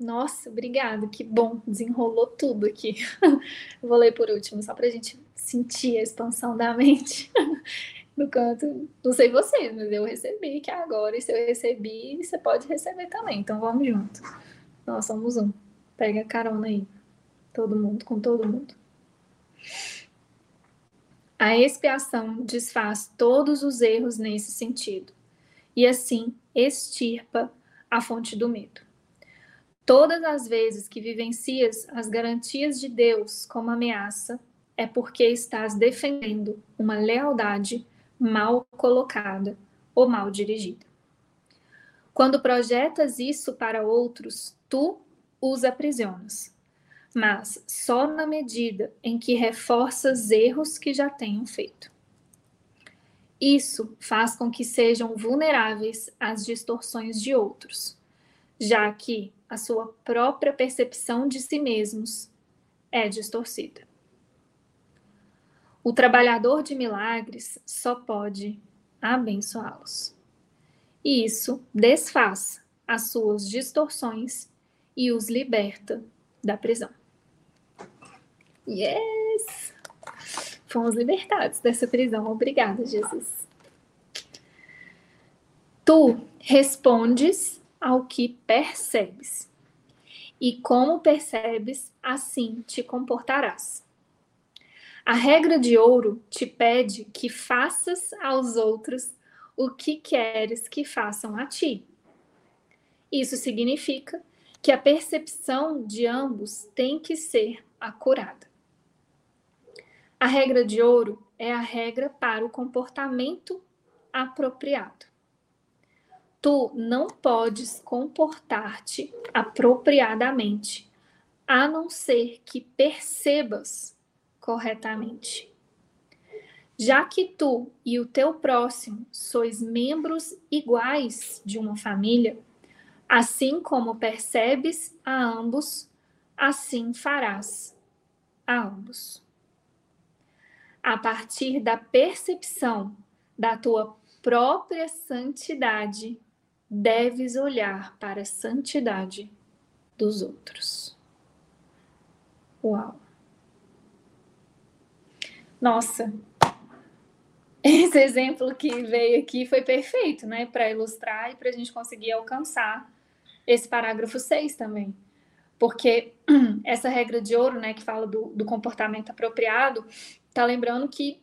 Nossa, obrigada, que bom, desenrolou tudo aqui. Vou ler por último, só para a gente sentir a expansão da mente no canto. Não sei vocês, mas eu recebi que agora, e se eu recebi, você pode receber também. Então vamos junto. Nós somos um. Pega carona aí. Todo mundo, com todo mundo. A expiação desfaz todos os erros nesse sentido e assim extirpa a fonte do medo. Todas as vezes que vivencias as garantias de Deus como ameaça, é porque estás defendendo uma lealdade mal colocada ou mal dirigida. Quando projetas isso para outros, tu os aprisionas, mas só na medida em que reforças erros que já tenham feito. Isso faz com que sejam vulneráveis às distorções de outros, já que a sua própria percepção de si mesmos é distorcida. O trabalhador de milagres só pode abençoá-los. E isso desfaz as suas distorções e os liberta da prisão. Yes! Fomos libertados dessa prisão. Obrigada, Jesus. Tu respondes ao que percebes. E como percebes, assim te comportarás. A regra de ouro te pede que faças aos outros o que queres que façam a ti. Isso significa que a percepção de ambos tem que ser acurada. A regra de ouro é a regra para o comportamento apropriado tu não podes comportar-te apropriadamente, a não ser que percebas corretamente. Já que tu e o teu próximo sois membros iguais de uma família, assim como percebes a ambos, assim farás a ambos. A partir da percepção da tua própria santidade, deves olhar para a santidade dos outros. Uau! Nossa, esse exemplo que veio aqui foi perfeito, né? Para ilustrar e para a gente conseguir alcançar esse parágrafo 6 também. Porque essa regra de ouro, né, que fala do, do comportamento apropriado, tá lembrando que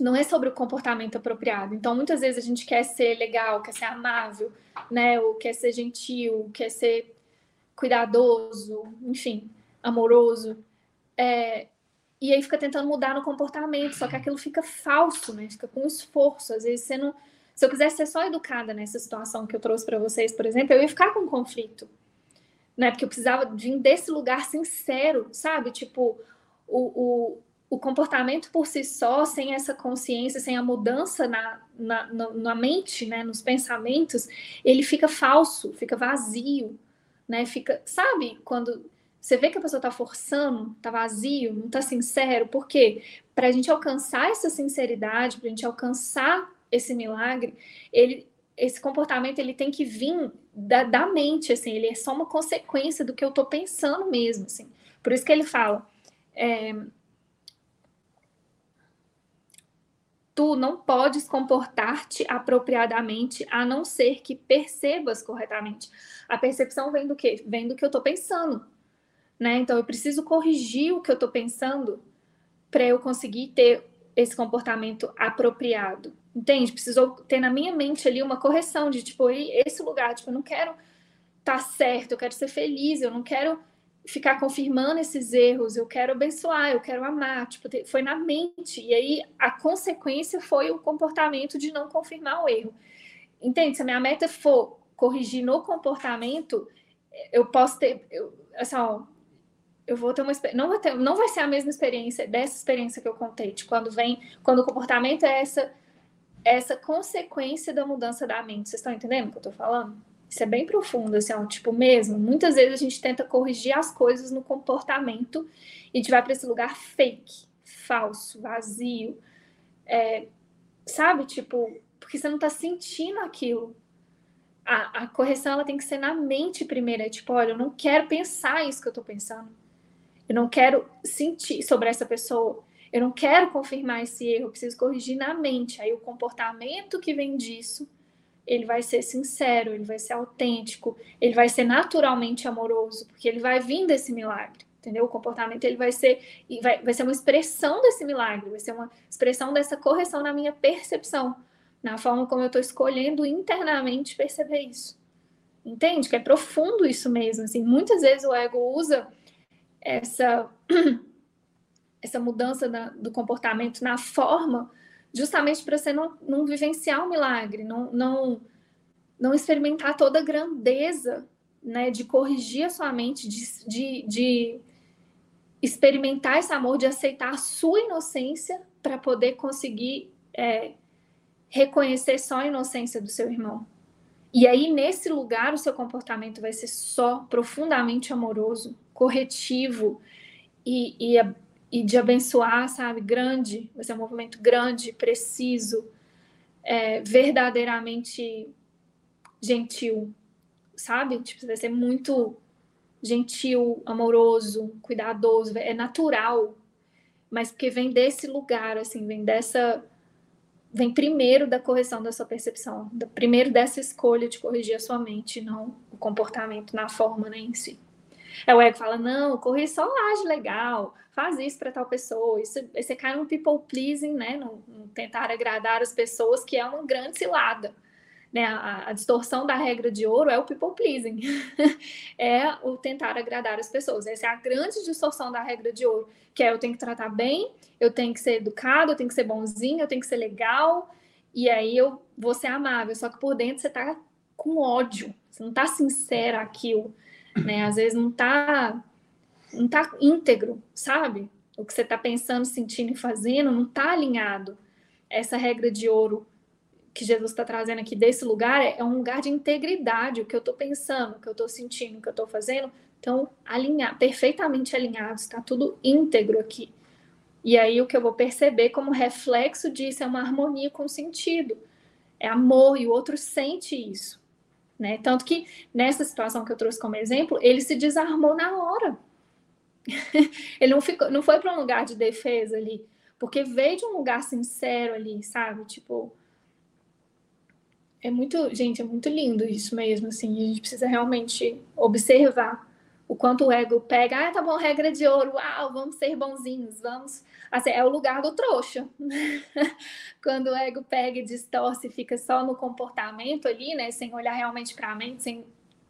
não é sobre o comportamento apropriado. Então, muitas vezes a gente quer ser legal, quer ser amável, né? Ou quer ser gentil, quer ser cuidadoso, enfim, amoroso. É, e aí fica tentando mudar no comportamento, só que aquilo fica falso, né? Fica com esforço. Às vezes você não. Se eu quisesse ser só educada nessa situação que eu trouxe para vocês, por exemplo, eu ia ficar com conflito. né? Porque eu precisava vir desse lugar sincero, sabe? Tipo, o, o, o comportamento por si só, sem essa consciência, sem a mudança na, na, na, mente, né? Nos pensamentos, ele fica falso, fica vazio, né? Fica, sabe? Quando você vê que a pessoa está forçando, está vazio, não está sincero, por quê? Para a gente alcançar essa sinceridade, para a gente alcançar esse milagre, ele, esse comportamento ele tem que vir da, da mente, assim, ele é só uma consequência do que eu estou pensando mesmo, assim. Por isso que ele fala, é, tu não podes comportar-te apropriadamente a não ser que percebas corretamente. A percepção vem do quê? Vem do que eu estou pensando, né? Então eu preciso corrigir o que eu estou pensando para eu conseguir ter esse comportamento apropriado. Entende? Precisou ter na minha mente ali uma correção de tipo, esse lugar, tipo, eu não quero estar tá certo, eu quero ser feliz, eu não quero ficar confirmando esses erros, eu quero abençoar, eu quero amar, tipo, foi na mente. E aí a consequência foi o comportamento de não confirmar o erro. Entende? Se a minha meta for corrigir no comportamento, eu posso ter, eu, assim, ó, eu vou ter uma não vai ter, não vai ser a mesma experiência dessa experiência que eu contei, de quando vem, quando o comportamento é essa essa consequência da mudança da mente. Vocês estão entendendo o que eu estou falando? Isso é bem profundo, assim, ó, tipo, mesmo. Muitas vezes a gente tenta corrigir as coisas no comportamento e a gente vai para esse lugar fake, falso, vazio. É, sabe, tipo, porque você não está sentindo aquilo. A, a, correção ela tem que ser na mente primeiro. É tipo, olha, eu não quero pensar isso que eu estou pensando. Eu não quero sentir sobre essa pessoa eu não quero confirmar esse erro, eu preciso corrigir na mente. Aí o comportamento que vem disso, ele vai ser sincero, ele vai ser autêntico, ele vai ser naturalmente amoroso, porque ele vai vir desse milagre, entendeu? O comportamento ele vai ser vai, vai ser uma expressão desse milagre, vai ser uma expressão dessa correção na minha percepção, na forma como eu estou escolhendo internamente perceber isso. Entende? Que é profundo isso mesmo. Assim, muitas vezes o ego usa essa essa mudança na, do comportamento na forma, justamente para você não, não vivenciar o milagre, não, não, não experimentar toda a grandeza né, de corrigir a sua mente, de, de, de experimentar esse amor, de aceitar a sua inocência para poder conseguir é, reconhecer só a inocência do seu irmão. E aí, nesse lugar, o seu comportamento vai ser só profundamente amoroso, corretivo e, e e de abençoar, sabe? Grande, vai ser um movimento grande, preciso, é, verdadeiramente gentil, sabe? Tipo, vai ser muito gentil, amoroso, cuidadoso, é natural, mas porque vem desse lugar, assim, vem dessa. Vem primeiro da correção da sua percepção, primeiro dessa escolha de corrigir a sua mente, não o comportamento na forma né, em si. É o ego fala: não, corri só laje legal, faz isso para tal pessoa. Isso, você cai no people pleasing, né? No, tentar agradar as pessoas, que é uma grande cilada. Né? A, a distorção da regra de ouro é o people pleasing, é o tentar agradar as pessoas. Essa é a grande distorção da regra de ouro, que é eu tenho que tratar bem, eu tenho que ser educado, eu tenho que ser bonzinho, eu tenho que ser legal, e aí eu vou ser amável. Só que por dentro você tá com ódio, você não tá sincera aquilo, né? Às vezes não tá não tá íntegro, sabe? O que você está pensando, sentindo e fazendo não está alinhado. Essa regra de ouro que Jesus está trazendo aqui desse lugar é, é um lugar de integridade. O que eu estou pensando, o que eu estou sentindo, o que eu estou fazendo, então alinhar, perfeitamente alinhados, está tudo íntegro aqui. E aí o que eu vou perceber como reflexo disso é uma harmonia com sentido. É amor e o outro sente isso. Né? Tanto que nessa situação que eu trouxe como exemplo, ele se desarmou na hora. ele não, ficou, não foi para um lugar de defesa ali, porque veio de um lugar sincero ali, sabe? Tipo, é muito, gente, é muito lindo isso mesmo, assim, a gente precisa realmente observar o quanto o ego pega, ah, tá bom, regra de ouro, uau, vamos ser bonzinhos, vamos, assim, é o lugar do trouxa, quando o ego pega e distorce, fica só no comportamento ali, né, sem olhar realmente para a mente, sem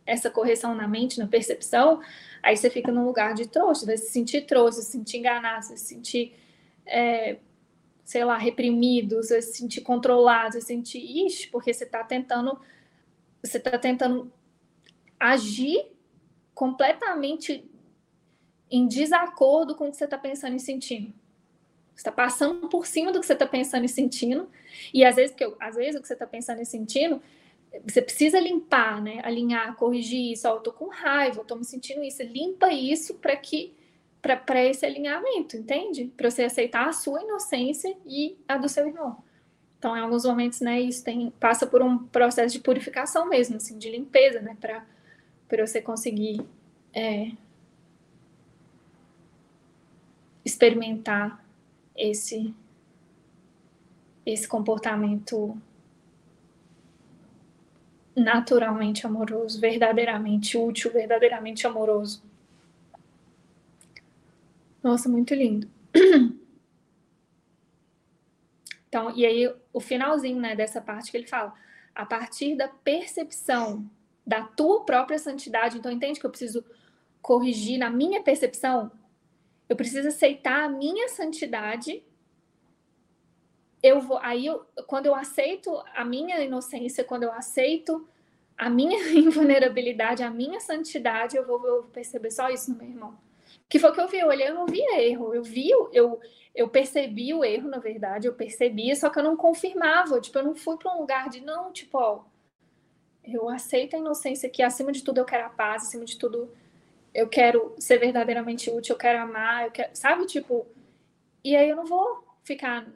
essa correção na mente, na percepção, aí você fica num lugar de trouxa, vai se sentir trouxa, se sentir enganado, se sentir, é, sei lá, reprimido, se sentir controlado, se sentir, ixi, porque você está tentando, você está tentando agir completamente em desacordo com o que você está pensando e sentindo. Você está passando por cima do que você está pensando e sentindo, e às vezes, porque, às vezes o que você está pensando e sentindo, você precisa limpar, né? Alinhar, corrigir isso. Ó, eu tô com raiva, eu tô me sentindo isso. Limpa isso para que para esse alinhamento, entende? Para você aceitar a sua inocência e a do seu irmão. Então, em alguns momentos, né, isso tem, passa por um processo de purificação mesmo, assim, de limpeza, né, para você conseguir é, experimentar esse esse comportamento naturalmente amoroso, verdadeiramente útil, verdadeiramente amoroso. Nossa, muito lindo. Então, e aí o finalzinho, né, dessa parte que ele fala, a partir da percepção da tua própria santidade, então entende que eu preciso corrigir na minha percepção, eu preciso aceitar a minha santidade. Eu vou, aí eu, quando eu aceito a minha inocência, quando eu aceito a minha invulnerabilidade, a minha santidade, eu vou, eu vou perceber só isso no meu irmão. Que foi o que eu vi, eu olhei, eu não vi erro, eu vi, eu, eu percebi o erro, na verdade, eu percebia, só que eu não confirmava, tipo, eu não fui para um lugar de, não, tipo, ó, eu aceito a inocência que acima de tudo eu quero a paz, acima de tudo eu quero ser verdadeiramente útil, eu quero amar, eu quero, sabe, tipo, e aí eu não vou ficar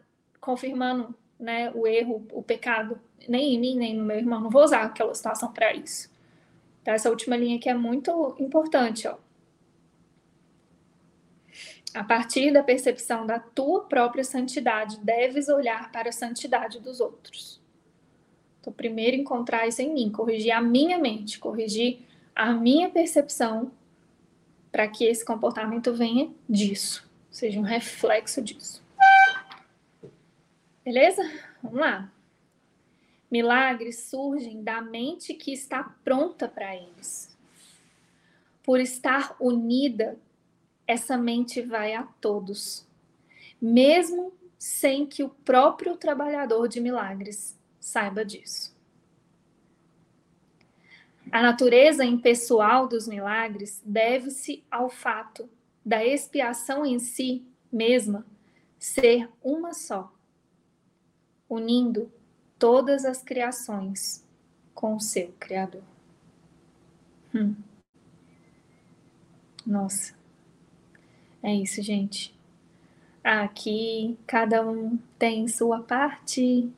confirmando, né, o erro, o pecado, nem em mim, nem no meu irmão, não vou usar aquela situação para isso. Então, essa última linha aqui é muito importante, ó a partir da percepção da tua própria santidade, deves olhar para a santidade dos outros. Então, primeiro encontrar isso em mim, corrigir a minha mente, corrigir a minha percepção, para que esse comportamento venha disso, seja um reflexo disso. Beleza? Vamos lá. Milagres surgem da mente que está pronta para eles. Por estar unida essa mente vai a todos, mesmo sem que o próprio trabalhador de milagres saiba disso. A natureza impessoal dos milagres deve-se ao fato da expiação em si mesma ser uma só, unindo todas as criações com o seu Criador. Hum. Nossa. É isso, gente. Aqui cada um tem sua parte,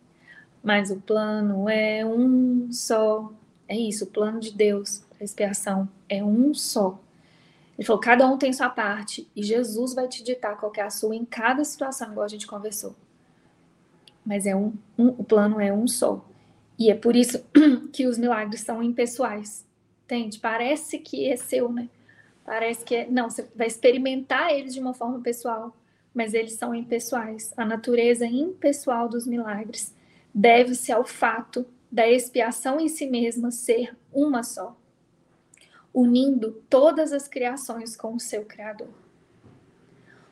mas o plano é um só. É isso, o plano de Deus, a expiação é um só. Ele falou: cada um tem sua parte e Jesus vai te ditar qual é a sua em cada situação, igual a gente conversou. Mas é um, um o plano é um só. E é por isso que os milagres são impessoais. Entende? Parece que é seu, né? Parece que é, não, você vai experimentar eles de uma forma pessoal, mas eles são impessoais. A natureza impessoal dos milagres deve-se ao fato da expiação em si mesma ser uma só, unindo todas as criações com o seu Criador.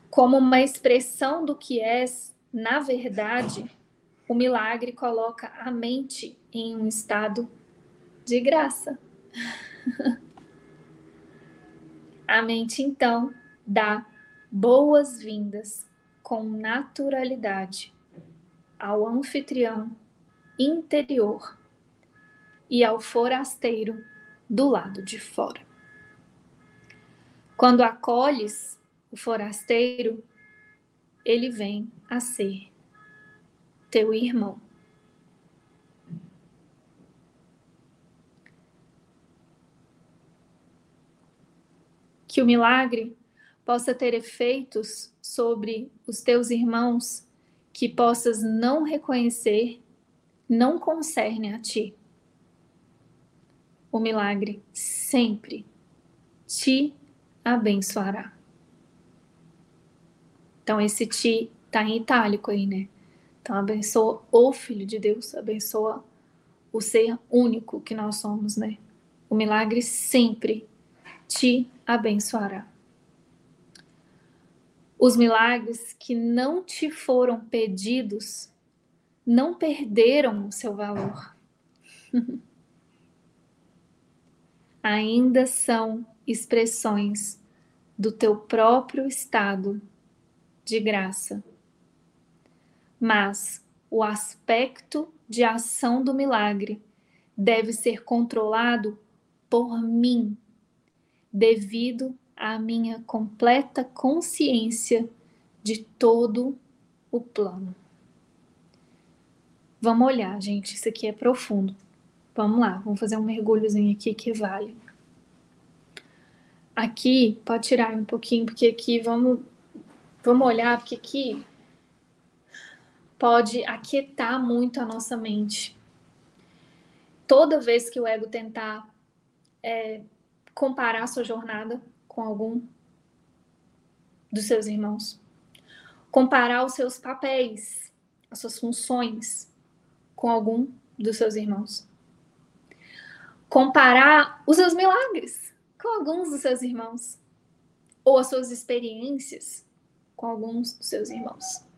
Como uma expressão do que és, na verdade, o milagre coloca a mente em um estado de graça. A mente, então, dá boas-vindas com naturalidade ao anfitrião interior e ao forasteiro do lado de fora. Quando acolhes o forasteiro, ele vem a ser teu irmão. que o milagre possa ter efeitos sobre os teus irmãos que possas não reconhecer, não concerne a ti. O milagre sempre te abençoará. Então, esse ti está em itálico aí, né? Então, abençoa o Filho de Deus, abençoa o ser único que nós somos, né? O milagre sempre te abençoará. Os milagres que não te foram pedidos não perderam o seu valor. Ainda são expressões do teu próprio estado de graça. Mas o aspecto de ação do milagre deve ser controlado por mim, devido à minha completa consciência de todo o plano. Vamos olhar, gente, isso aqui é profundo. Vamos lá, vamos fazer um mergulhozinho aqui que vale. Aqui, pode tirar um pouquinho, porque aqui vamos, vamos olhar, porque aqui pode aquietar muito a nossa mente. Toda vez que o ego tentar é, comparar sua jornada com algum dos seus irmãos, comparar os seus papéis, as suas funções com algum dos seus irmãos, comparar os seus milagres com alguns dos seus irmãos, ou as suas experiências com alguns dos seus irmãos.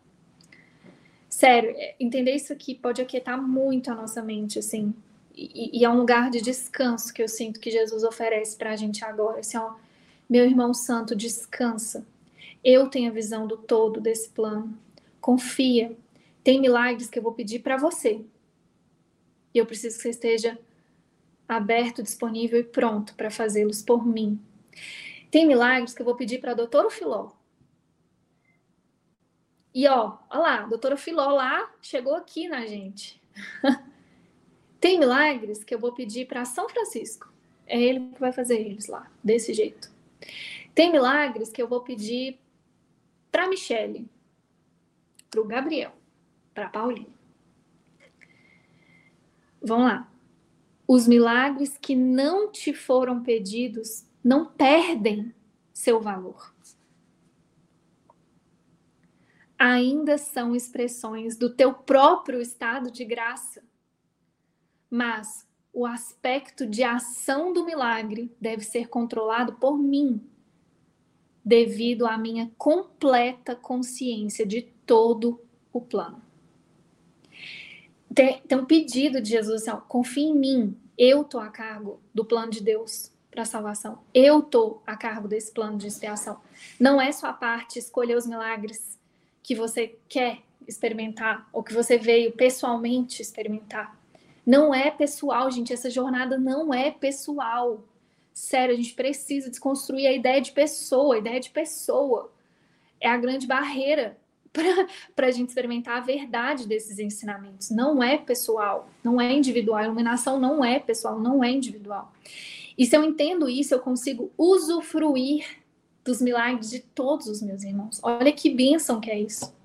Sério, é, entender isso aqui pode aquietar muito a nossa mente, assim, e, e é um lugar de descanso que eu sinto que Jesus oferece para a gente agora. Assim, ó, meu irmão santo, descansa. Eu tenho a visão do todo desse plano. Confia. Tem milagres que eu vou pedir para você. E eu preciso que você esteja aberto, disponível e pronto para fazê-los por mim. Tem milagres que eu vou pedir para doutora Filó. E ó, olha lá, a doutora Filó lá chegou aqui na gente. Tem milagres que eu vou pedir para São Francisco. É ele que vai fazer eles lá, desse jeito. Tem milagres que eu vou pedir para Michele, para o Gabriel, para Paulinho. Vamos lá. Os milagres que não te foram pedidos não perdem seu valor. Ainda são expressões do teu próprio estado de graça. Mas o aspecto de ação do milagre deve ser controlado por mim, devido à minha completa consciência de todo o plano tem, tem um pedido de Jesus assim, confia em mim, eu tô a cargo do plano de Deus para a salvação. Eu tô a cargo desse plano de expiação. Não é sua parte escolher os milagres que você quer experimentar ou que você veio pessoalmente experimentar. Não é pessoal, gente. Essa jornada não é pessoal. Sério, a gente precisa desconstruir a ideia de pessoa. A ideia de pessoa é a grande barreira para a gente experimentar a verdade desses ensinamentos. Não é pessoal, não é individual. A iluminação não é pessoal, não é individual. E se eu entendo isso, eu consigo usufruir dos milagres de todos os meus irmãos. Olha que bênção que é isso.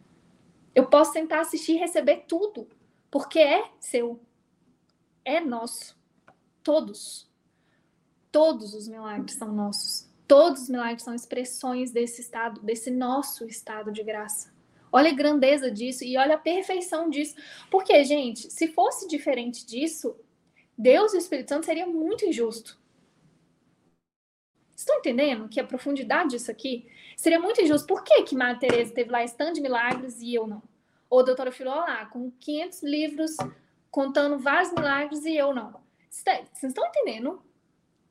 Eu posso sentar, assistir e receber tudo, porque é seu, é nosso. Todos. Todos os milagres são nossos. Todos os milagres são expressões desse estado, desse nosso estado de graça. Olha a grandeza disso e olha a perfeição disso. Porque, gente, se fosse diferente disso, Deus e o Espírito Santo seria muito injusto. Estão entendendo que a profundidade disso aqui seria muito injusto? Por que, que Madre Teresa teve lá stand de milagres e eu não? Ou a doutora Filó lá, com 500 livros contando vários milagres e eu não? Vocês estão entendendo?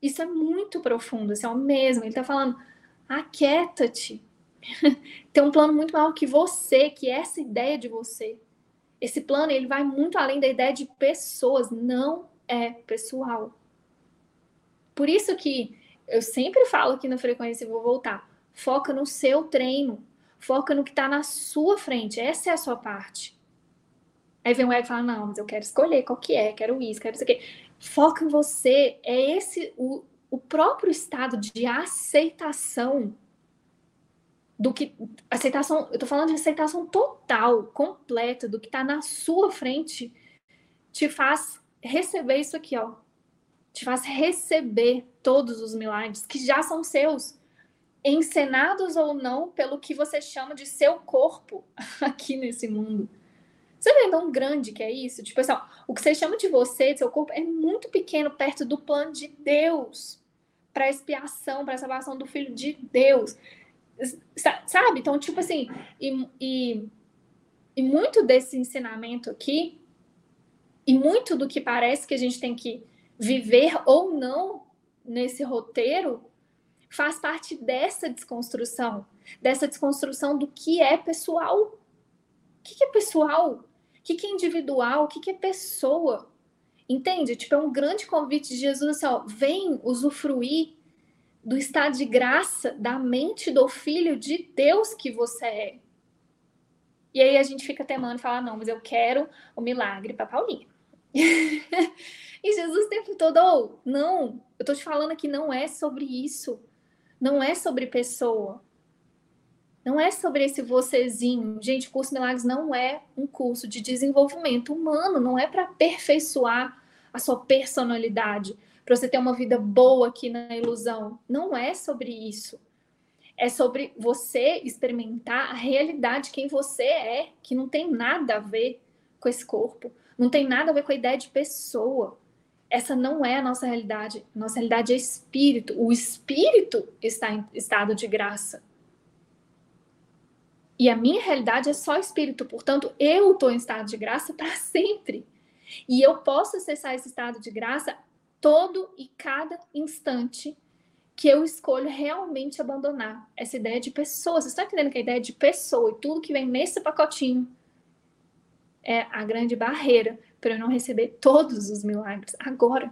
Isso é muito profundo, isso é o mesmo. Ele está falando, aquieta-te, tem um plano muito maior que você, que é essa ideia de você. Esse plano ele vai muito além da ideia de pessoas, não é pessoal. Por isso que eu sempre falo aqui na frequência e vou voltar. Foca no seu treino. Foca no que está na sua frente. Essa é a sua parte. Aí vem o ego e fala: Não, mas eu quero escolher qual que é, quero isso, quero isso aqui. Foca em você. É esse o, o próprio estado de aceitação do que aceitação, eu tô falando de aceitação total, completa do que tá na sua frente, te faz receber isso aqui, ó. Te faz receber todos os milagres que já são seus, encenados ou não pelo que você chama de seu corpo aqui nesse mundo. Você vê tão grande que é isso? Tipo assim, ó, o que você chama de você, de seu corpo, é muito pequeno perto do plano de Deus para expiação, para salvação do Filho de Deus. Sabe? Então, tipo assim, e, e, e muito desse ensinamento aqui, e muito do que parece que a gente tem que viver ou não nesse roteiro, faz parte dessa desconstrução, dessa desconstrução do que é pessoal. O que é pessoal? O que é individual? O que é pessoa? Entende? Tipo, é um grande convite de Jesus assim, ó, vem usufruir do estado de graça da mente do filho de Deus que você é. E aí a gente fica temando e fala, não, mas eu quero o milagre para Paulinha. e Jesus o tempo todo, oh, não, eu tô te falando que não é sobre isso. Não é sobre pessoa. Não é sobre esse vocêzinho. Gente, o curso Milagres não é um curso de desenvolvimento humano, não é para aperfeiçoar a sua personalidade, para você ter uma vida boa aqui na ilusão. Não é sobre isso. É sobre você experimentar a realidade de quem você é, que não tem nada a ver com esse corpo, não tem nada a ver com a ideia de pessoa. Essa não é a nossa realidade. Nossa realidade é espírito. O espírito está em estado de graça. E a minha realidade é só espírito, portanto, eu estou em estado de graça para sempre. E eu posso acessar esse estado de graça todo e cada instante que eu escolho realmente abandonar essa ideia de pessoa. Você está entendendo que a ideia de pessoa e tudo que vem nesse pacotinho é a grande barreira para eu não receber todos os milagres agora.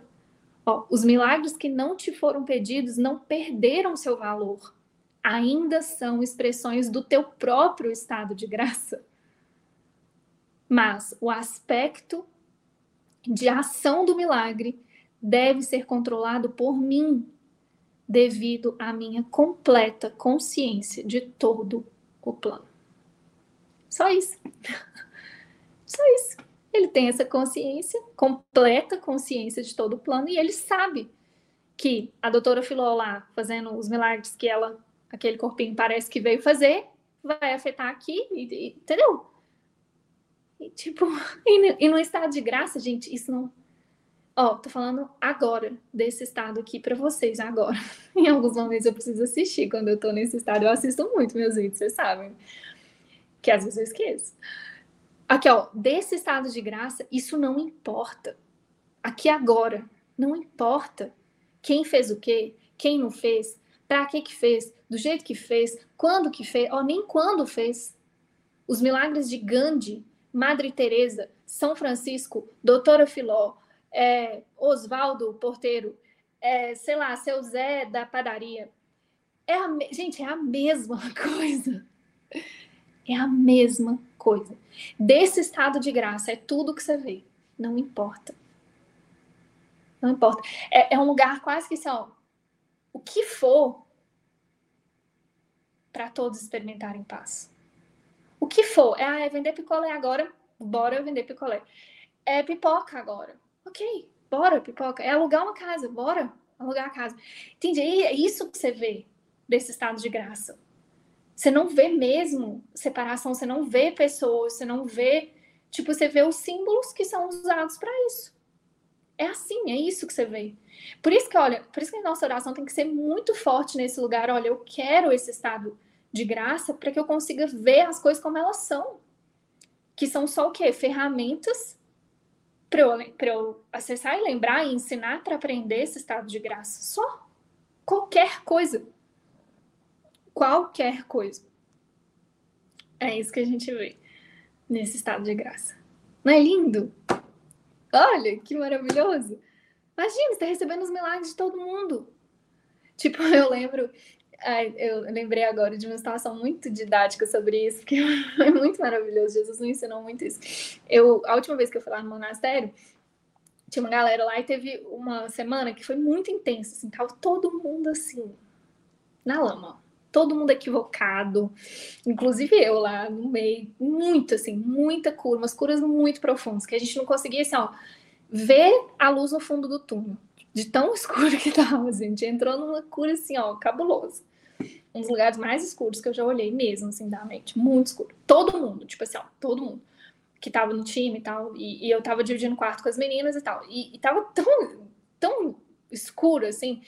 Ó, os milagres que não te foram pedidos não perderam seu valor. Ainda são expressões do teu próprio estado de graça. Mas o aspecto de ação do milagre deve ser controlado por mim, devido à minha completa consciência de todo o plano. Só isso. Só isso. Ele tem essa consciência, completa consciência de todo o plano, e ele sabe que a doutora Filó lá, fazendo os milagres que ela, aquele corpinho parece que veio fazer, vai afetar aqui, e, e, entendeu? E tipo, e, e no estado de graça, gente, isso não. Ó, tô falando agora desse estado aqui para vocês, agora. em alguns momentos eu preciso assistir quando eu tô nesse estado. Eu assisto muito meus vídeos, vocês sabem. Que às vezes eu esqueço. Aqui, ó, desse estado de graça, isso não importa. Aqui agora, não importa quem fez o quê, quem não fez, para que que fez, do jeito que fez, quando que fez, ó, nem quando fez. Os milagres de Gandhi, Madre Teresa, São Francisco, Doutora Filó, é, Oswaldo Porteiro, é, sei lá, seu Zé da padaria. É a, gente, é a mesma coisa. É a mesma coisa. Desse estado de graça, é tudo que você vê. Não importa. Não importa. É, é um lugar quase que assim, ó, o que for para todos experimentarem paz. O que for. É, ah, é vender picolé agora, bora vender picolé. É pipoca agora. Ok, bora pipoca. É alugar uma casa, bora alugar a casa. Entende? É isso que você vê desse estado de graça. Você não vê mesmo separação, você não vê pessoas, você não vê. Tipo, você vê os símbolos que são usados para isso. É assim, é isso que você vê. Por isso que, olha, por isso que a nossa oração tem que ser muito forte nesse lugar. Olha, eu quero esse estado de graça para que eu consiga ver as coisas como elas são. Que são só o quê? Ferramentas para eu, eu acessar e lembrar e ensinar para aprender esse estado de graça. Só. Qualquer coisa qualquer coisa. É isso que a gente vê nesse estado de graça. Não é lindo? Olha, que maravilhoso! Imagina, você está recebendo os milagres de todo mundo. Tipo, eu lembro, eu lembrei agora de uma situação muito didática sobre isso, que é muito maravilhoso. Jesus me ensinou muito isso. Eu, a última vez que eu fui lá no monastério, tinha uma galera lá e teve uma semana que foi muito intensa, assim, tava todo mundo assim, na lama, todo mundo equivocado, inclusive eu lá no meio, muito assim, muita cura, umas curas muito profundas, que a gente não conseguia assim, ó, ver a luz no fundo do túnel, de tão escuro que tava, gente. Entrou numa cura assim, ó, cabulosa. Um dos lugares mais escuros que eu já olhei mesmo, assim, da mente, muito escuro. Todo mundo, tipo assim, ó, todo mundo que tava no time e tal, e, e eu tava dividindo quarto com as meninas e tal, e, e tava tão, tão escuro, assim,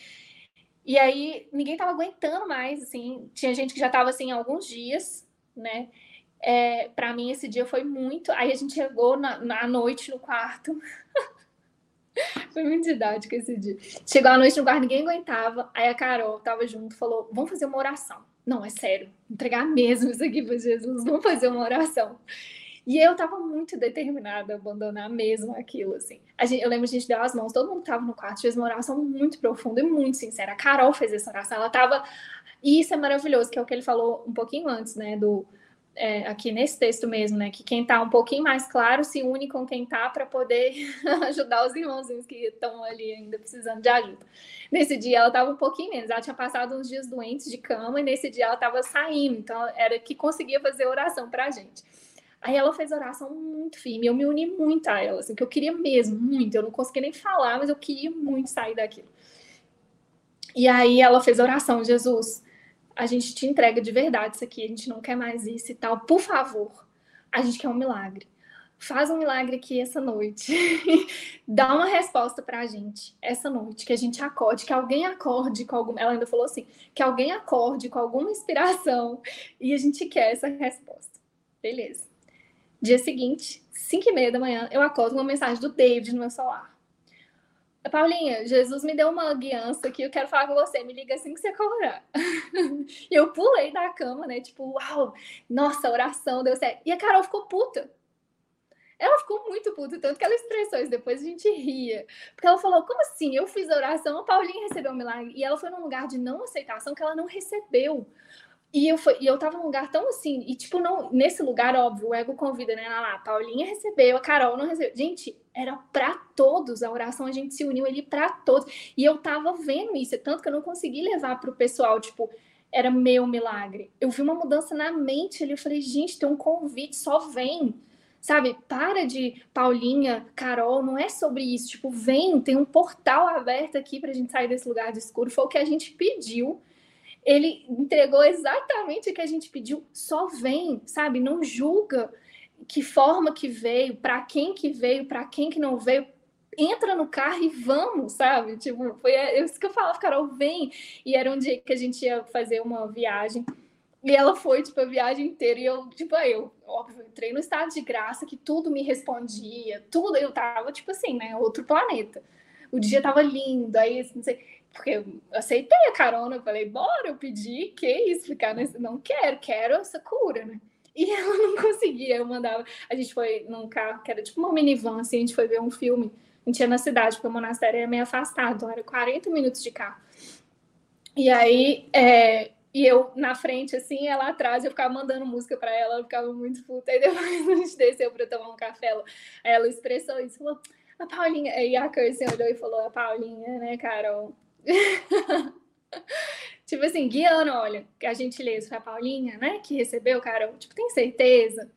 e aí ninguém tava aguentando mais, assim. Tinha gente que já tava assim alguns dias, né? É, para mim esse dia foi muito. Aí a gente chegou na, na noite no quarto. Foi muito didático esse dia. Chegou a noite no quarto, ninguém aguentava. Aí a Carol tava junto, falou: Vamos fazer uma oração. Não, é sério, entregar mesmo isso aqui para Jesus, vamos fazer uma oração. E eu tava muito determinada a abandonar mesmo aquilo, assim. Gente, eu lembro que a gente deu as mãos, todo mundo tava no quarto, fez uma oração muito profunda e muito sincera. A Carol fez essa oração, ela tava. E isso é maravilhoso, que é o que ele falou um pouquinho antes, né? Do, é, aqui nesse texto mesmo, né? Que quem tá um pouquinho mais claro se une com quem tá para poder ajudar os irmãozinhos que estão ali ainda precisando de ajuda. Nesse dia ela tava um pouquinho menos, ela tinha passado uns dias doentes de cama e nesse dia ela tava saindo, então era que conseguia fazer oração pra gente. Aí ela fez oração muito firme, eu me uni muito a ela, assim, que eu queria mesmo, muito. Eu não conseguia nem falar, mas eu queria muito sair daquilo. E aí ela fez oração, Jesus, a gente te entrega de verdade isso aqui, a gente não quer mais isso e tal. Por favor, a gente quer um milagre. Faz um milagre aqui essa noite. Dá uma resposta pra gente essa noite, que a gente acorde, que alguém acorde com alguma. Ela ainda falou assim: que alguém acorde com alguma inspiração e a gente quer essa resposta. Beleza. Dia seguinte, 5 e meia da manhã, eu acordo com uma mensagem do David no meu celular. Paulinha, Jesus me deu uma guiança que eu quero falar com você. Me liga assim que você acordar. e eu pulei da cama, né? Tipo, uau, nossa, oração deu certo. E a Carol ficou puta. Ela ficou muito puta, tanto que ela expressou isso, depois a gente ria. Porque ela falou, como assim? Eu fiz a oração, a Paulinha recebeu um milagre. E ela foi num lugar de não aceitação que ela não recebeu. E eu, foi, e eu tava num lugar tão assim, e tipo, não, nesse lugar, óbvio, o ego convida, né? Lá, a Paulinha recebeu, a Carol não recebeu. Gente, era para todos, a oração a gente se uniu ali para todos. E eu tava vendo isso, tanto que eu não consegui levar pro pessoal, tipo, era meu milagre. Eu vi uma mudança na mente ali, eu falei, gente, tem um convite, só vem. Sabe, para de Paulinha, Carol, não é sobre isso. Tipo, vem, tem um portal aberto aqui pra gente sair desse lugar de escuro. Foi o que a gente pediu ele entregou exatamente o que a gente pediu, só vem, sabe? Não julga que forma que veio, para quem que veio, para quem que não veio. Entra no carro e vamos, sabe? Tipo, foi isso que eu falava, Carol, vem. E era um dia que a gente ia fazer uma viagem. E ela foi, tipo, a viagem inteira. E eu, tipo, eu, óbvio, entrei no estado de graça, que tudo me respondia, tudo. Eu tava, tipo assim, né? Outro planeta. O dia tava lindo, aí, não sei porque eu aceitei a carona, eu falei, bora, eu pedi, que isso, ficar nesse. Não quero, quero essa cura, né? E ela não conseguia, eu mandava. A gente foi num carro que era tipo uma minivan, assim, a gente foi ver um filme. A gente ia na cidade, porque o monastério era meio afastado, então era 40 minutos de carro. E aí, é, e eu na frente, assim, ela atrás, eu ficava mandando música para ela, ela ficava muito puta. Aí depois a gente desceu para tomar um café, ela, ela expressou isso, falou, a Paulinha. Aí a Kirsten olhou e falou, a Paulinha, né, Carol? tipo assim, guiando, olha, a gentileza foi a Paulinha, né? Que recebeu, cara, tipo, tem certeza?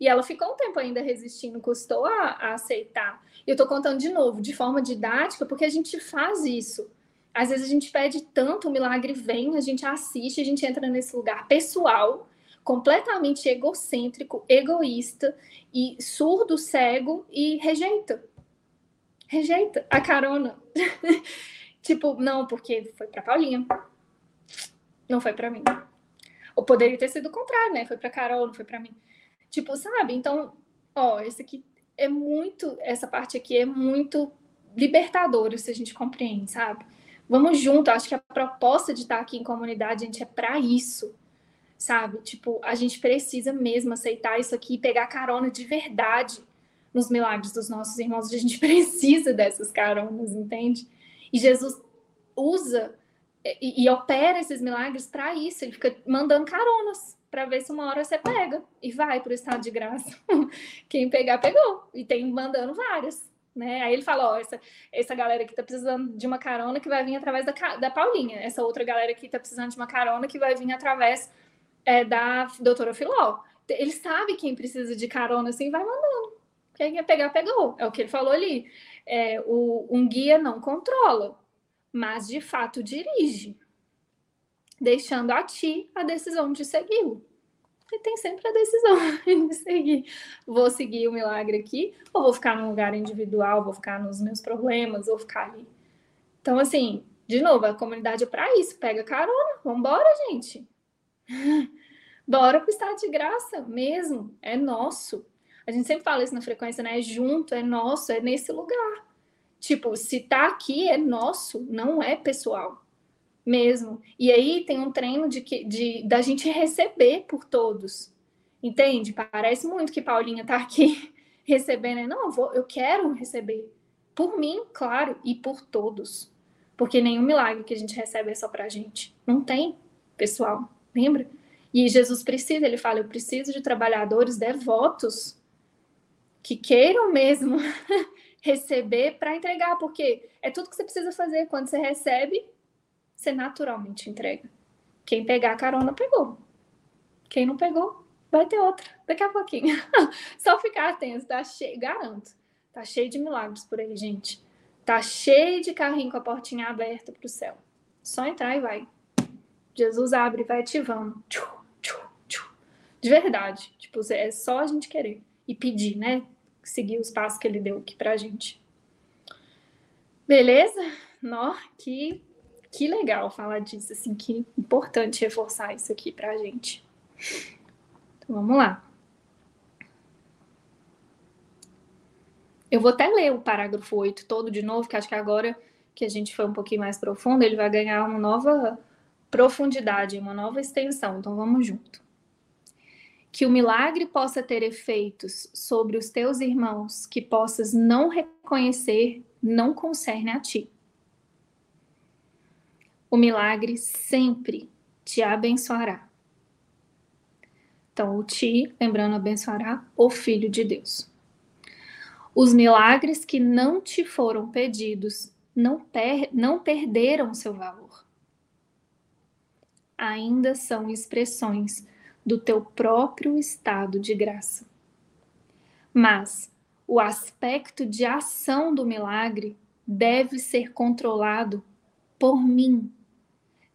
E ela ficou um tempo ainda resistindo, custou a, a aceitar. E eu tô contando de novo, de forma didática, porque a gente faz isso. Às vezes a gente pede tanto, o milagre vem, a gente assiste, a gente entra nesse lugar pessoal, completamente egocêntrico, egoísta e surdo, cego e rejeita. Rejeita a carona. Tipo, não, porque foi pra Paulinha. Não foi para mim. Ou poderia ter sido o contrário, né? Foi pra Carol, não foi para mim. Tipo, sabe? Então, ó, esse aqui é muito. Essa parte aqui é muito libertadora, se a gente compreende, sabe? Vamos junto. Acho que a proposta de estar aqui em comunidade, gente, é para isso, sabe? Tipo, a gente precisa mesmo aceitar isso aqui e pegar carona de verdade nos milagres dos nossos irmãos. A gente precisa dessas caronas, entende? E Jesus usa e, e opera esses milagres para isso. Ele fica mandando caronas para ver se uma hora você pega e vai para o estado de graça. Quem pegar, pegou. E tem mandando várias. Né? Aí ele fala: Ó, essa, essa galera aqui tá precisando de uma carona que vai vir através da, da Paulinha. Essa outra galera aqui tá precisando de uma carona que vai vir através é, da doutora Filó. Ele sabe quem precisa de carona assim vai mandando. Quem quer pegar, pegou. É o que ele falou ali é, o, um guia não controla, mas de fato dirige, deixando a ti a decisão de segui-lo. E tem sempre a decisão de seguir. Vou seguir o milagre aqui, ou vou ficar num lugar individual, vou ficar nos meus problemas, vou ficar ali. Então, assim, de novo, a comunidade é para isso. Pega carona, vambora, gente. Bora pro estado de graça mesmo. É nosso. A gente sempre fala isso na frequência, né? É junto, é nosso, é nesse lugar. Tipo, se tá aqui é nosso, não é pessoal mesmo. E aí tem um treino de, que, de da gente receber por todos. Entende? Parece muito que Paulinha tá aqui recebendo. Não, eu, vou, eu quero receber. Por mim, claro, e por todos. Porque nenhum milagre que a gente recebe é só pra gente. Não tem, pessoal. Lembra? E Jesus precisa, ele fala: eu preciso de trabalhadores devotos que queiram mesmo receber para entregar, porque é tudo que você precisa fazer. Quando você recebe, você naturalmente entrega. Quem pegar a carona, pegou. Quem não pegou, vai ter outra daqui a pouquinho. Só ficar atento, tá cheio, garanto. Tá cheio de milagres por aí, gente. Tá cheio de carrinho com a portinha aberta para o céu. Só entrar e vai. Jesus abre vai ativando. De verdade. Tipo, é só a gente querer e pedir, né? Seguir os passos que ele deu aqui pra gente. Beleza? Nó, que que legal falar disso, assim, que importante reforçar isso aqui pra gente. Então, vamos lá. Eu vou até ler o parágrafo 8 todo de novo, que acho que agora que a gente foi um pouquinho mais profundo, ele vai ganhar uma nova profundidade, uma nova extensão. Então vamos junto. Que o milagre possa ter efeitos sobre os teus irmãos que possas não reconhecer, não concerne a ti o milagre sempre te abençoará. Então, o ti, lembrando, abençoará o Filho de Deus. Os milagres que não te foram pedidos não, per não perderam seu valor. Ainda são expressões do teu próprio estado de graça. Mas o aspecto de ação do milagre deve ser controlado por mim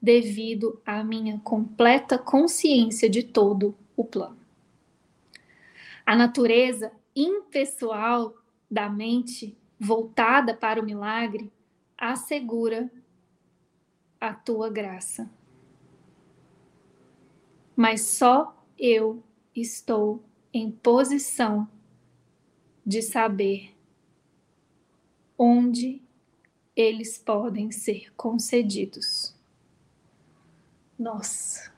devido à minha completa consciência de todo o plano. A natureza impessoal da mente voltada para o milagre assegura a tua graça. Mas só eu estou em posição de saber onde eles podem ser concedidos. Nossa.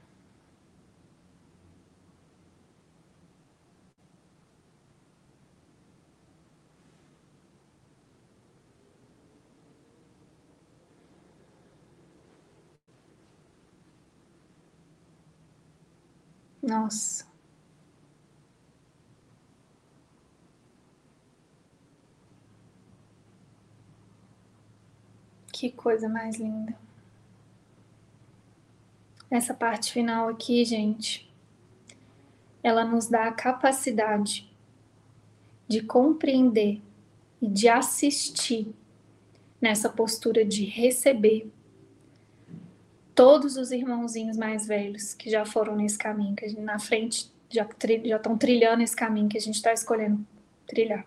Nossa. Que coisa mais linda. Essa parte final aqui, gente, ela nos dá a capacidade de compreender e de assistir nessa postura de receber todos os irmãozinhos mais velhos que já foram nesse caminho, que gente, na frente já, já estão trilhando esse caminho que a gente está escolhendo trilhar.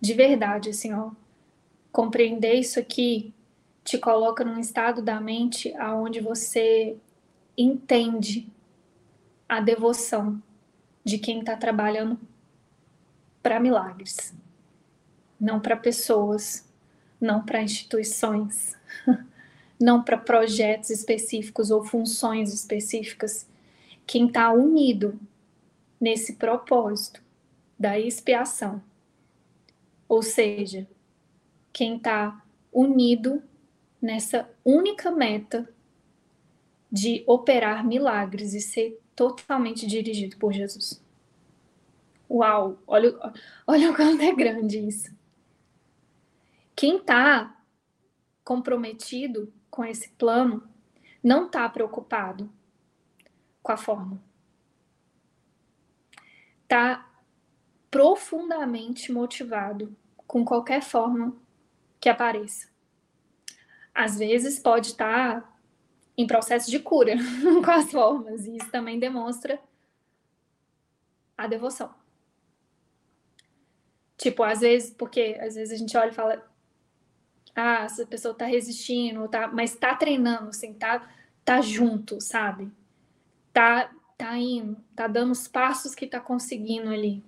De verdade, assim, ó, compreender isso aqui te coloca num estado da mente aonde você entende a devoção de quem está trabalhando para milagres, não para pessoas, não para instituições, não para projetos específicos ou funções específicas. Quem está unido nesse propósito da expiação, ou seja, quem está unido nessa única meta de operar milagres e ser totalmente dirigido por Jesus. Uau, olha, olha o quanto é grande isso. Quem está comprometido com esse plano não está preocupado com a forma. Está profundamente motivado com qualquer forma que apareça às vezes pode estar em processo de cura com as formas, e isso também demonstra a devoção. Tipo, às vezes, porque às vezes a gente olha e fala, ah, essa pessoa tá resistindo, tá, mas tá treinando, assim, tá, tá junto, sabe? Tá, tá indo, tá dando os passos que tá conseguindo ali.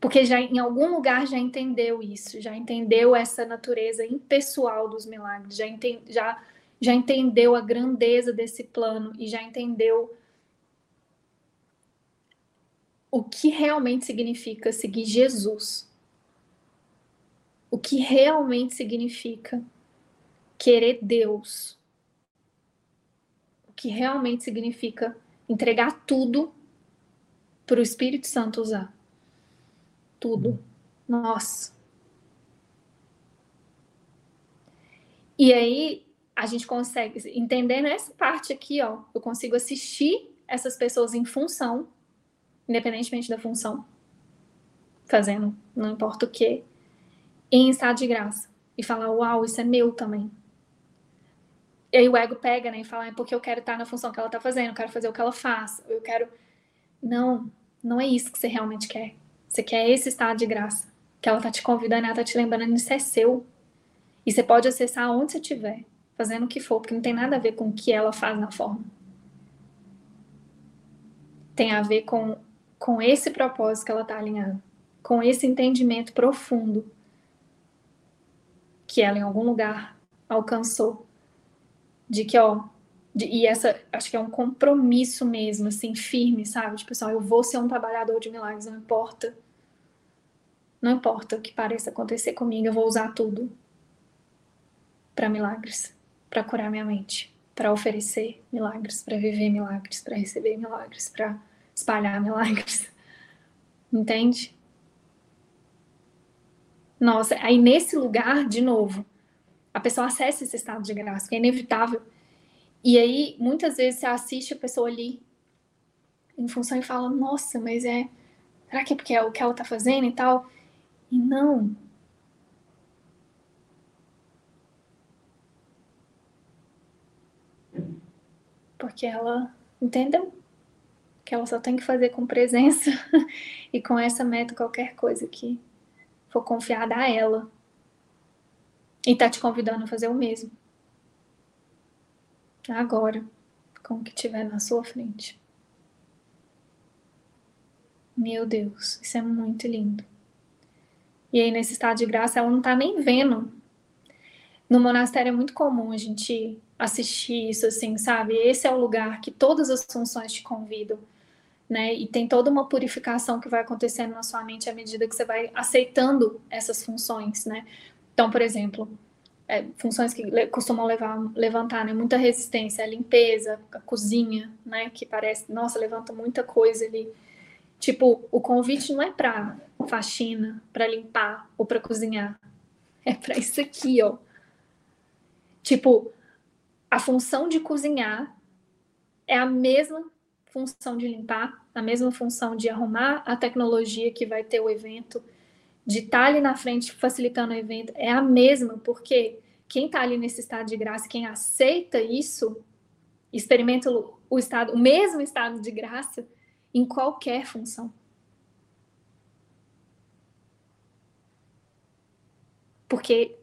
porque já em algum lugar já entendeu isso, já entendeu essa natureza impessoal dos milagres, já, ente, já, já entendeu a grandeza desse plano e já entendeu o que realmente significa seguir Jesus. O que realmente significa querer Deus. O que realmente significa entregar tudo para o Espírito Santo usar. Tudo. Nossa. E aí a gente consegue, entendendo essa parte aqui, ó, eu consigo assistir essas pessoas em função independentemente da função, fazendo não importa o que, em estado de graça. E falar, uau, isso é meu também. E aí o ego pega, né, e fala, é porque eu quero estar na função que ela está fazendo, eu quero fazer o que ela faz, eu quero... Não, não é isso que você realmente quer. Você quer esse estado de graça, que ela está te convidando, ela está te lembrando, isso é seu. E você pode acessar onde você estiver, fazendo o que for, porque não tem nada a ver com o que ela faz na forma. Tem a ver com com esse propósito que ela está alinhando, com esse entendimento profundo que ela em algum lugar alcançou, de que, ó, de, e essa, acho que é um compromisso mesmo, assim, firme, sabe? De pessoal, eu vou ser um trabalhador de milagres, não importa. Não importa o que pareça acontecer comigo, eu vou usar tudo para milagres, para curar minha mente, para oferecer milagres, para viver milagres, para receber milagres, para espalhar milagres. Entende? Nossa, aí nesse lugar, de novo, a pessoa acessa esse estado de graça, que é inevitável. E aí, muitas vezes, você assiste a pessoa ali em função e fala, nossa, mas é. Será que é porque é o que ela tá fazendo e tal? E não. Porque ela entendeu que ela só tem que fazer com presença e com essa meta qualquer coisa que for confiada a ela. E tá te convidando a fazer o mesmo. Agora, com o que tiver na sua frente. Meu Deus, isso é muito lindo. E aí, nesse estado de graça, ela não tá nem vendo. No monastério é muito comum a gente assistir isso, assim, sabe? Esse é o lugar que todas as funções te convidam né? E tem toda uma purificação que vai acontecendo na sua mente à medida que você vai aceitando essas funções, né? Então, por exemplo, é, funções que costumam levar, levantar, né? Muita resistência, a limpeza, a cozinha, né? Que parece, nossa, levanta muita coisa ali. Tipo, o convite não é para faxina, para limpar ou para cozinhar. É para isso aqui, ó. Tipo, a função de cozinhar é a mesma função de limpar, a mesma função de arrumar a tecnologia que vai ter o evento, de estar tá ali na frente facilitando o evento, é a mesma, porque quem está ali nesse estado de graça, quem aceita isso, experimenta o estado, o mesmo estado de graça em qualquer função. Porque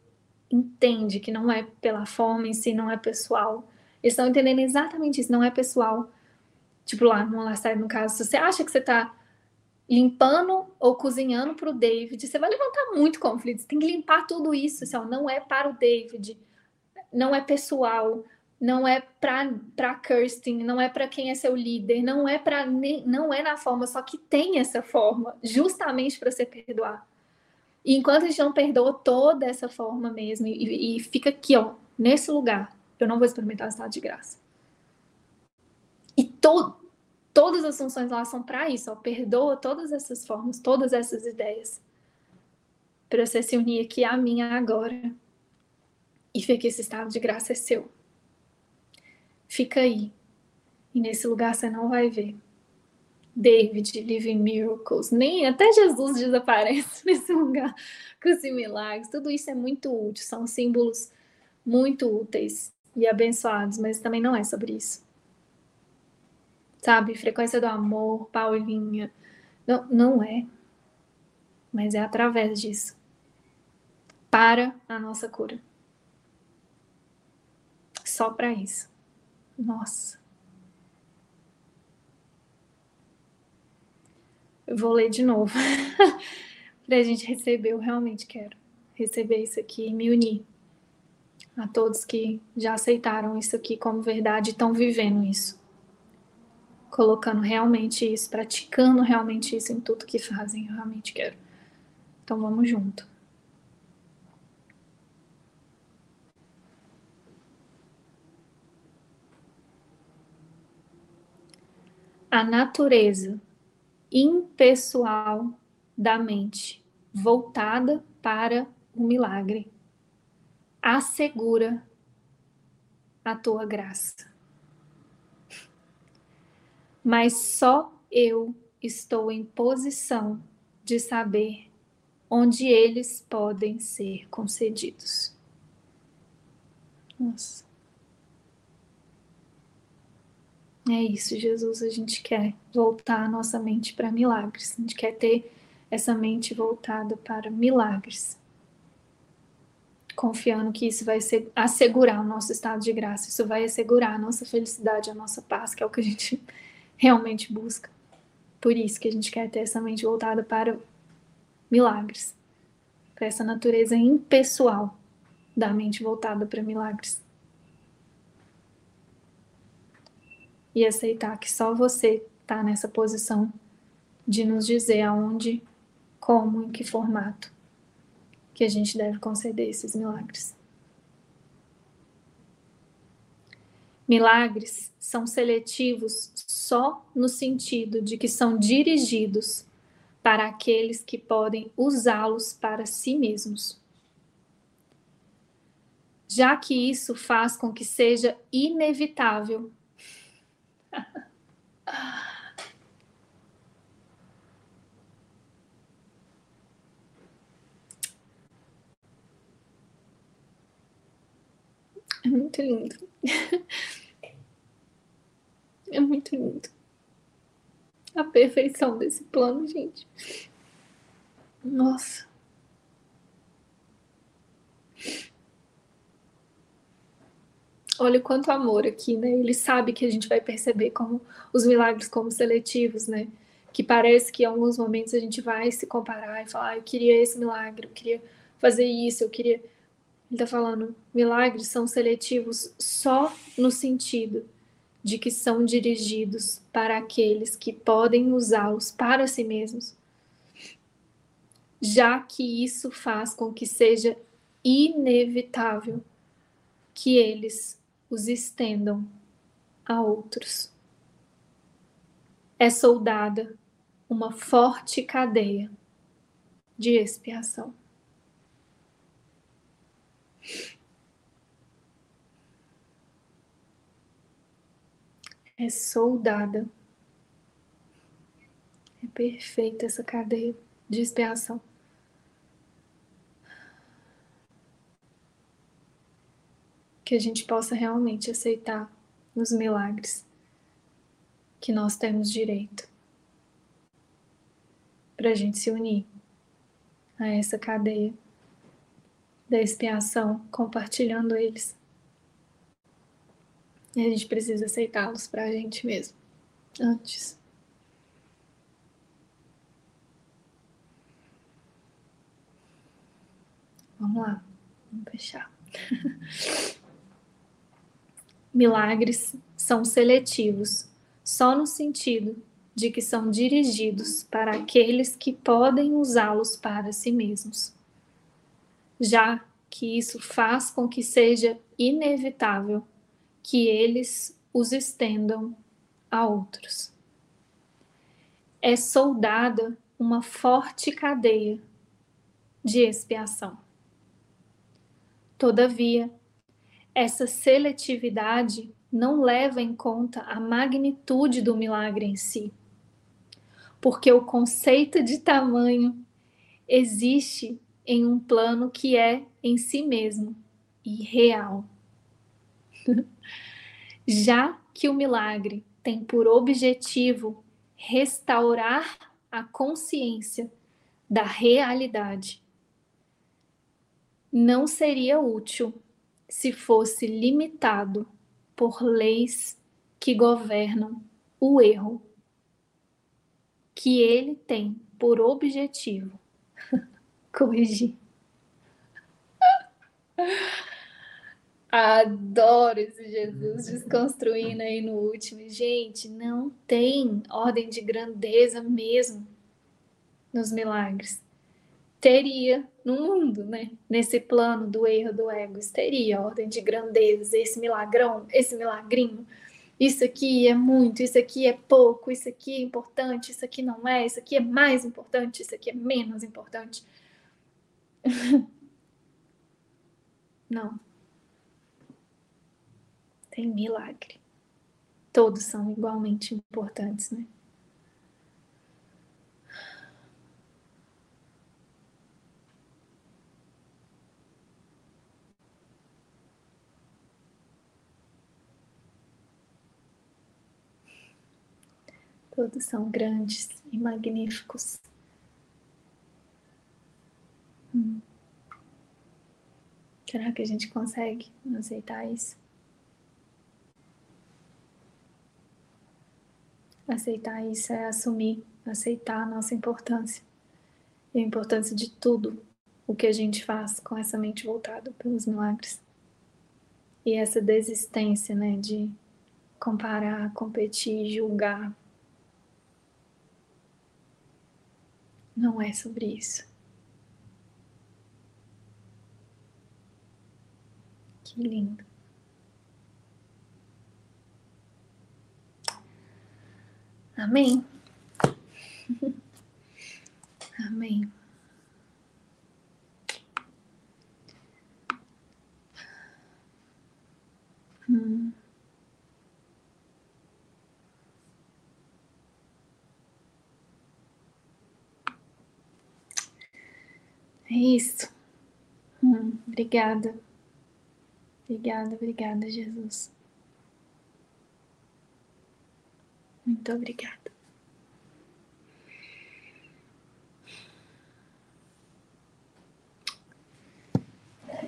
entende que não é pela forma em si, não é pessoal. Eles estão entendendo exatamente isso, não é pessoal Tipo lá no Alastar, no caso, se você acha que você está limpando ou cozinhando para o David, você vai levantar muito conflito. Você tem que limpar tudo isso. Assim, ó, não é para o David, não é pessoal, não é para Kirsten, não é para quem é seu líder, não é para não é na forma, só que tem essa forma, justamente para você perdoar. E enquanto a gente não perdoa toda essa forma mesmo e, e fica aqui, ó, nesse lugar, eu não vou experimentar o estado de graça. E to, todas as funções lá são para isso, ó, perdoa todas essas formas, todas essas ideias. Para você se unir aqui a mim agora. E ver que esse estado de graça é seu. Fica aí. E nesse lugar você não vai ver. David, Living Miracles, nem até Jesus desaparece nesse lugar com os milagres. Tudo isso é muito útil, são símbolos muito úteis e abençoados, mas também não é sobre isso sabe? Frequência do amor, Paulinha. Não, não é. Mas é através disso. Para a nossa cura. Só para isso. Nossa. Eu vou ler de novo. para a gente receber. Eu realmente quero receber isso aqui e me unir a todos que já aceitaram isso aqui como verdade e estão vivendo isso. Colocando realmente isso, praticando realmente isso em tudo que fazem. Eu realmente quero. Então vamos junto. A natureza impessoal da mente, voltada para o milagre, assegura a tua graça. Mas só eu estou em posição de saber onde eles podem ser concedidos. Nossa. É isso, Jesus. A gente quer voltar a nossa mente para milagres. A gente quer ter essa mente voltada para milagres. Confiando que isso vai assegurar o nosso estado de graça, isso vai assegurar a nossa felicidade, a nossa paz, que é o que a gente realmente busca. Por isso que a gente quer ter essa mente voltada para milagres, para essa natureza impessoal da mente voltada para milagres. e aceitar que só você está nessa posição de nos dizer aonde, como, em que formato que a gente deve conceder esses milagres. Milagres são seletivos só no sentido de que são dirigidos para aqueles que podem usá-los para si mesmos. Já que isso faz com que seja inevitável é muito lindo. É muito lindo. A perfeição desse plano, gente. Nossa. olha quanto amor aqui, né? Ele sabe que a gente vai perceber como os milagres como seletivos, né? Que parece que em alguns momentos a gente vai se comparar e falar, ah, eu queria esse milagre, eu queria fazer isso, eu queria. Ele tá falando, milagres são seletivos só no sentido de que são dirigidos para aqueles que podem usá-los para si mesmos, já que isso faz com que seja inevitável que eles os estendam a outros. É soldada uma forte cadeia de expiação. É soldada. É perfeita essa cadeia de expiação. que a gente possa realmente aceitar os milagres que nós temos direito para a gente se unir a essa cadeia da expiação, compartilhando eles. E a gente precisa aceitá-los para a gente mesmo, antes. Vamos lá, vamos fechar. milagres são seletivos, só no sentido de que são dirigidos para aqueles que podem usá-los para si mesmos, já que isso faz com que seja inevitável que eles os estendam a outros. É soldada uma forte cadeia de expiação. Todavia, essa seletividade não leva em conta a magnitude do milagre em si, porque o conceito de tamanho existe em um plano que é em si mesmo irreal. Já que o milagre tem por objetivo restaurar a consciência da realidade, não seria útil se fosse limitado por leis que governam o erro, que ele tem por objetivo corrigir. Adoro esse Jesus desconstruindo aí no último. Gente, não tem ordem de grandeza mesmo nos milagres. Teria no mundo, né? Nesse plano do erro do ego, teria ordem de grandeza, esse milagrão, esse milagrinho. Isso aqui é muito, isso aqui é pouco, isso aqui é importante, isso aqui não é, isso aqui é mais importante, isso aqui é menos importante. não tem milagre. Todos são igualmente importantes, né? Todos são grandes e magníficos. Hum. Será que a gente consegue aceitar isso? Aceitar isso é assumir, aceitar a nossa importância e a importância de tudo o que a gente faz com essa mente voltada pelos milagres. E essa desistência, né, de comparar, competir, julgar. Não é sobre isso. Que lindo. Amém. Amém. Hum. É isso. Hum, obrigada. Obrigada, obrigada, Jesus. Muito obrigada.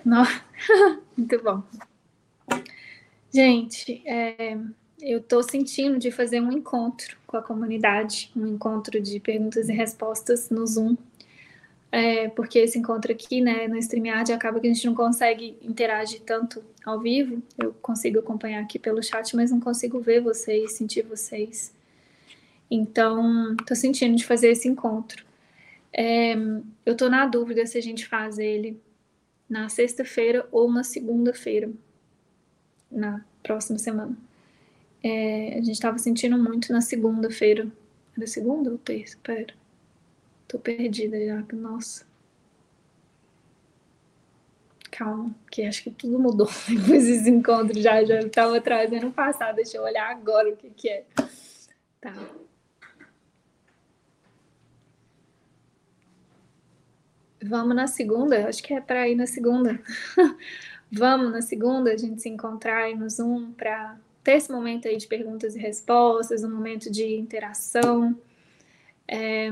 Nossa, muito bom. Gente, é, eu estou sentindo de fazer um encontro com a comunidade, um encontro de perguntas e respostas no Zoom, é, porque esse encontro aqui, né, no StreamYard, acaba que a gente não consegue interagir tanto ao vivo. Eu consigo acompanhar aqui pelo chat, mas não consigo ver vocês, sentir vocês. Então, estou sentindo de fazer esse encontro. É, eu estou na dúvida se a gente faz ele na sexta-feira ou na segunda-feira, na próxima semana. É, a gente estava sentindo muito na segunda-feira. Era segunda ou terça? Pera. Tô perdida já. Nossa. Calma, que acho que tudo mudou depois desse encontro. Já já estava trazendo o passado. Deixa eu olhar agora o que, que é. Tá. Vamos na segunda, acho que é para ir na segunda. Vamos na segunda a gente se encontrar aí no Zoom para ter esse momento aí de perguntas e respostas, um momento de interação. É,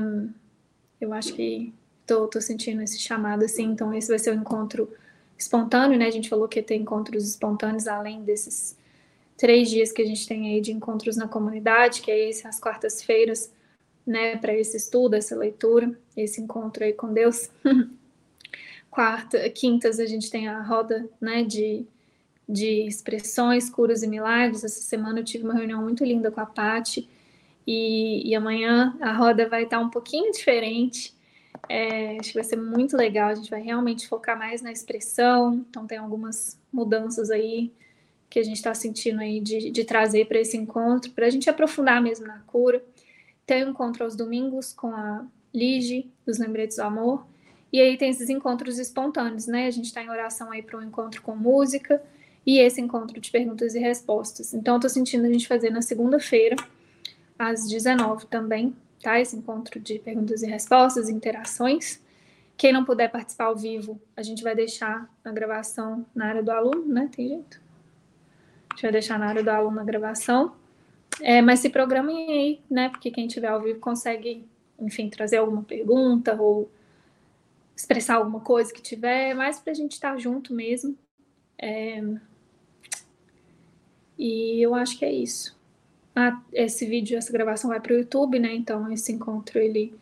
eu acho que tô, tô sentindo esse chamado assim, então esse vai ser o um encontro espontâneo, né? A gente falou que ter encontros espontâneos além desses três dias que a gente tem aí de encontros na comunidade, que é esse quartas-feiras né, para esse estudo, essa leitura, esse encontro aí com Deus. Quarta, quintas a gente tem a roda, né, de, de expressões, curas e milagres. Essa semana eu tive uma reunião muito linda com a Pati e, e amanhã a roda vai estar um pouquinho diferente. É, acho que vai ser muito legal. A gente vai realmente focar mais na expressão. Então tem algumas mudanças aí que a gente está sentindo aí de, de trazer para esse encontro, para a gente aprofundar mesmo na cura. Tem um encontro aos domingos com a Lige, dos Lembretes do Amor. E aí tem esses encontros espontâneos, né? A gente está em oração aí para um encontro com música e esse encontro de perguntas e respostas. Então, eu tô sentindo a gente fazer na segunda-feira, às 19 também, tá? Esse encontro de perguntas e respostas, interações. Quem não puder participar ao vivo, a gente vai deixar a gravação na área do aluno, né? Tem jeito? A gente vai deixar na área do aluno a gravação. É, mas se programem aí, né? Porque quem estiver ao vivo consegue, enfim, trazer alguma pergunta ou expressar alguma coisa que tiver, mais para a gente estar junto mesmo. É... E eu acho que é isso. Ah, esse vídeo, essa gravação vai para o YouTube, né? Então esse encontro ele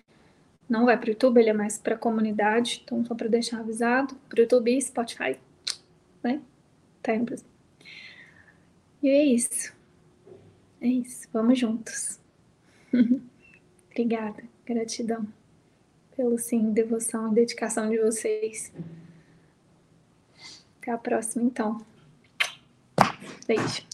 não vai para o YouTube, ele é mais para a comunidade, então só para deixar avisado, para o YouTube e Spotify, né? Tá indo E é isso. É isso, vamos juntos. Obrigada, gratidão pelo sim, devoção e dedicação de vocês. Até a próxima, então. Beijo.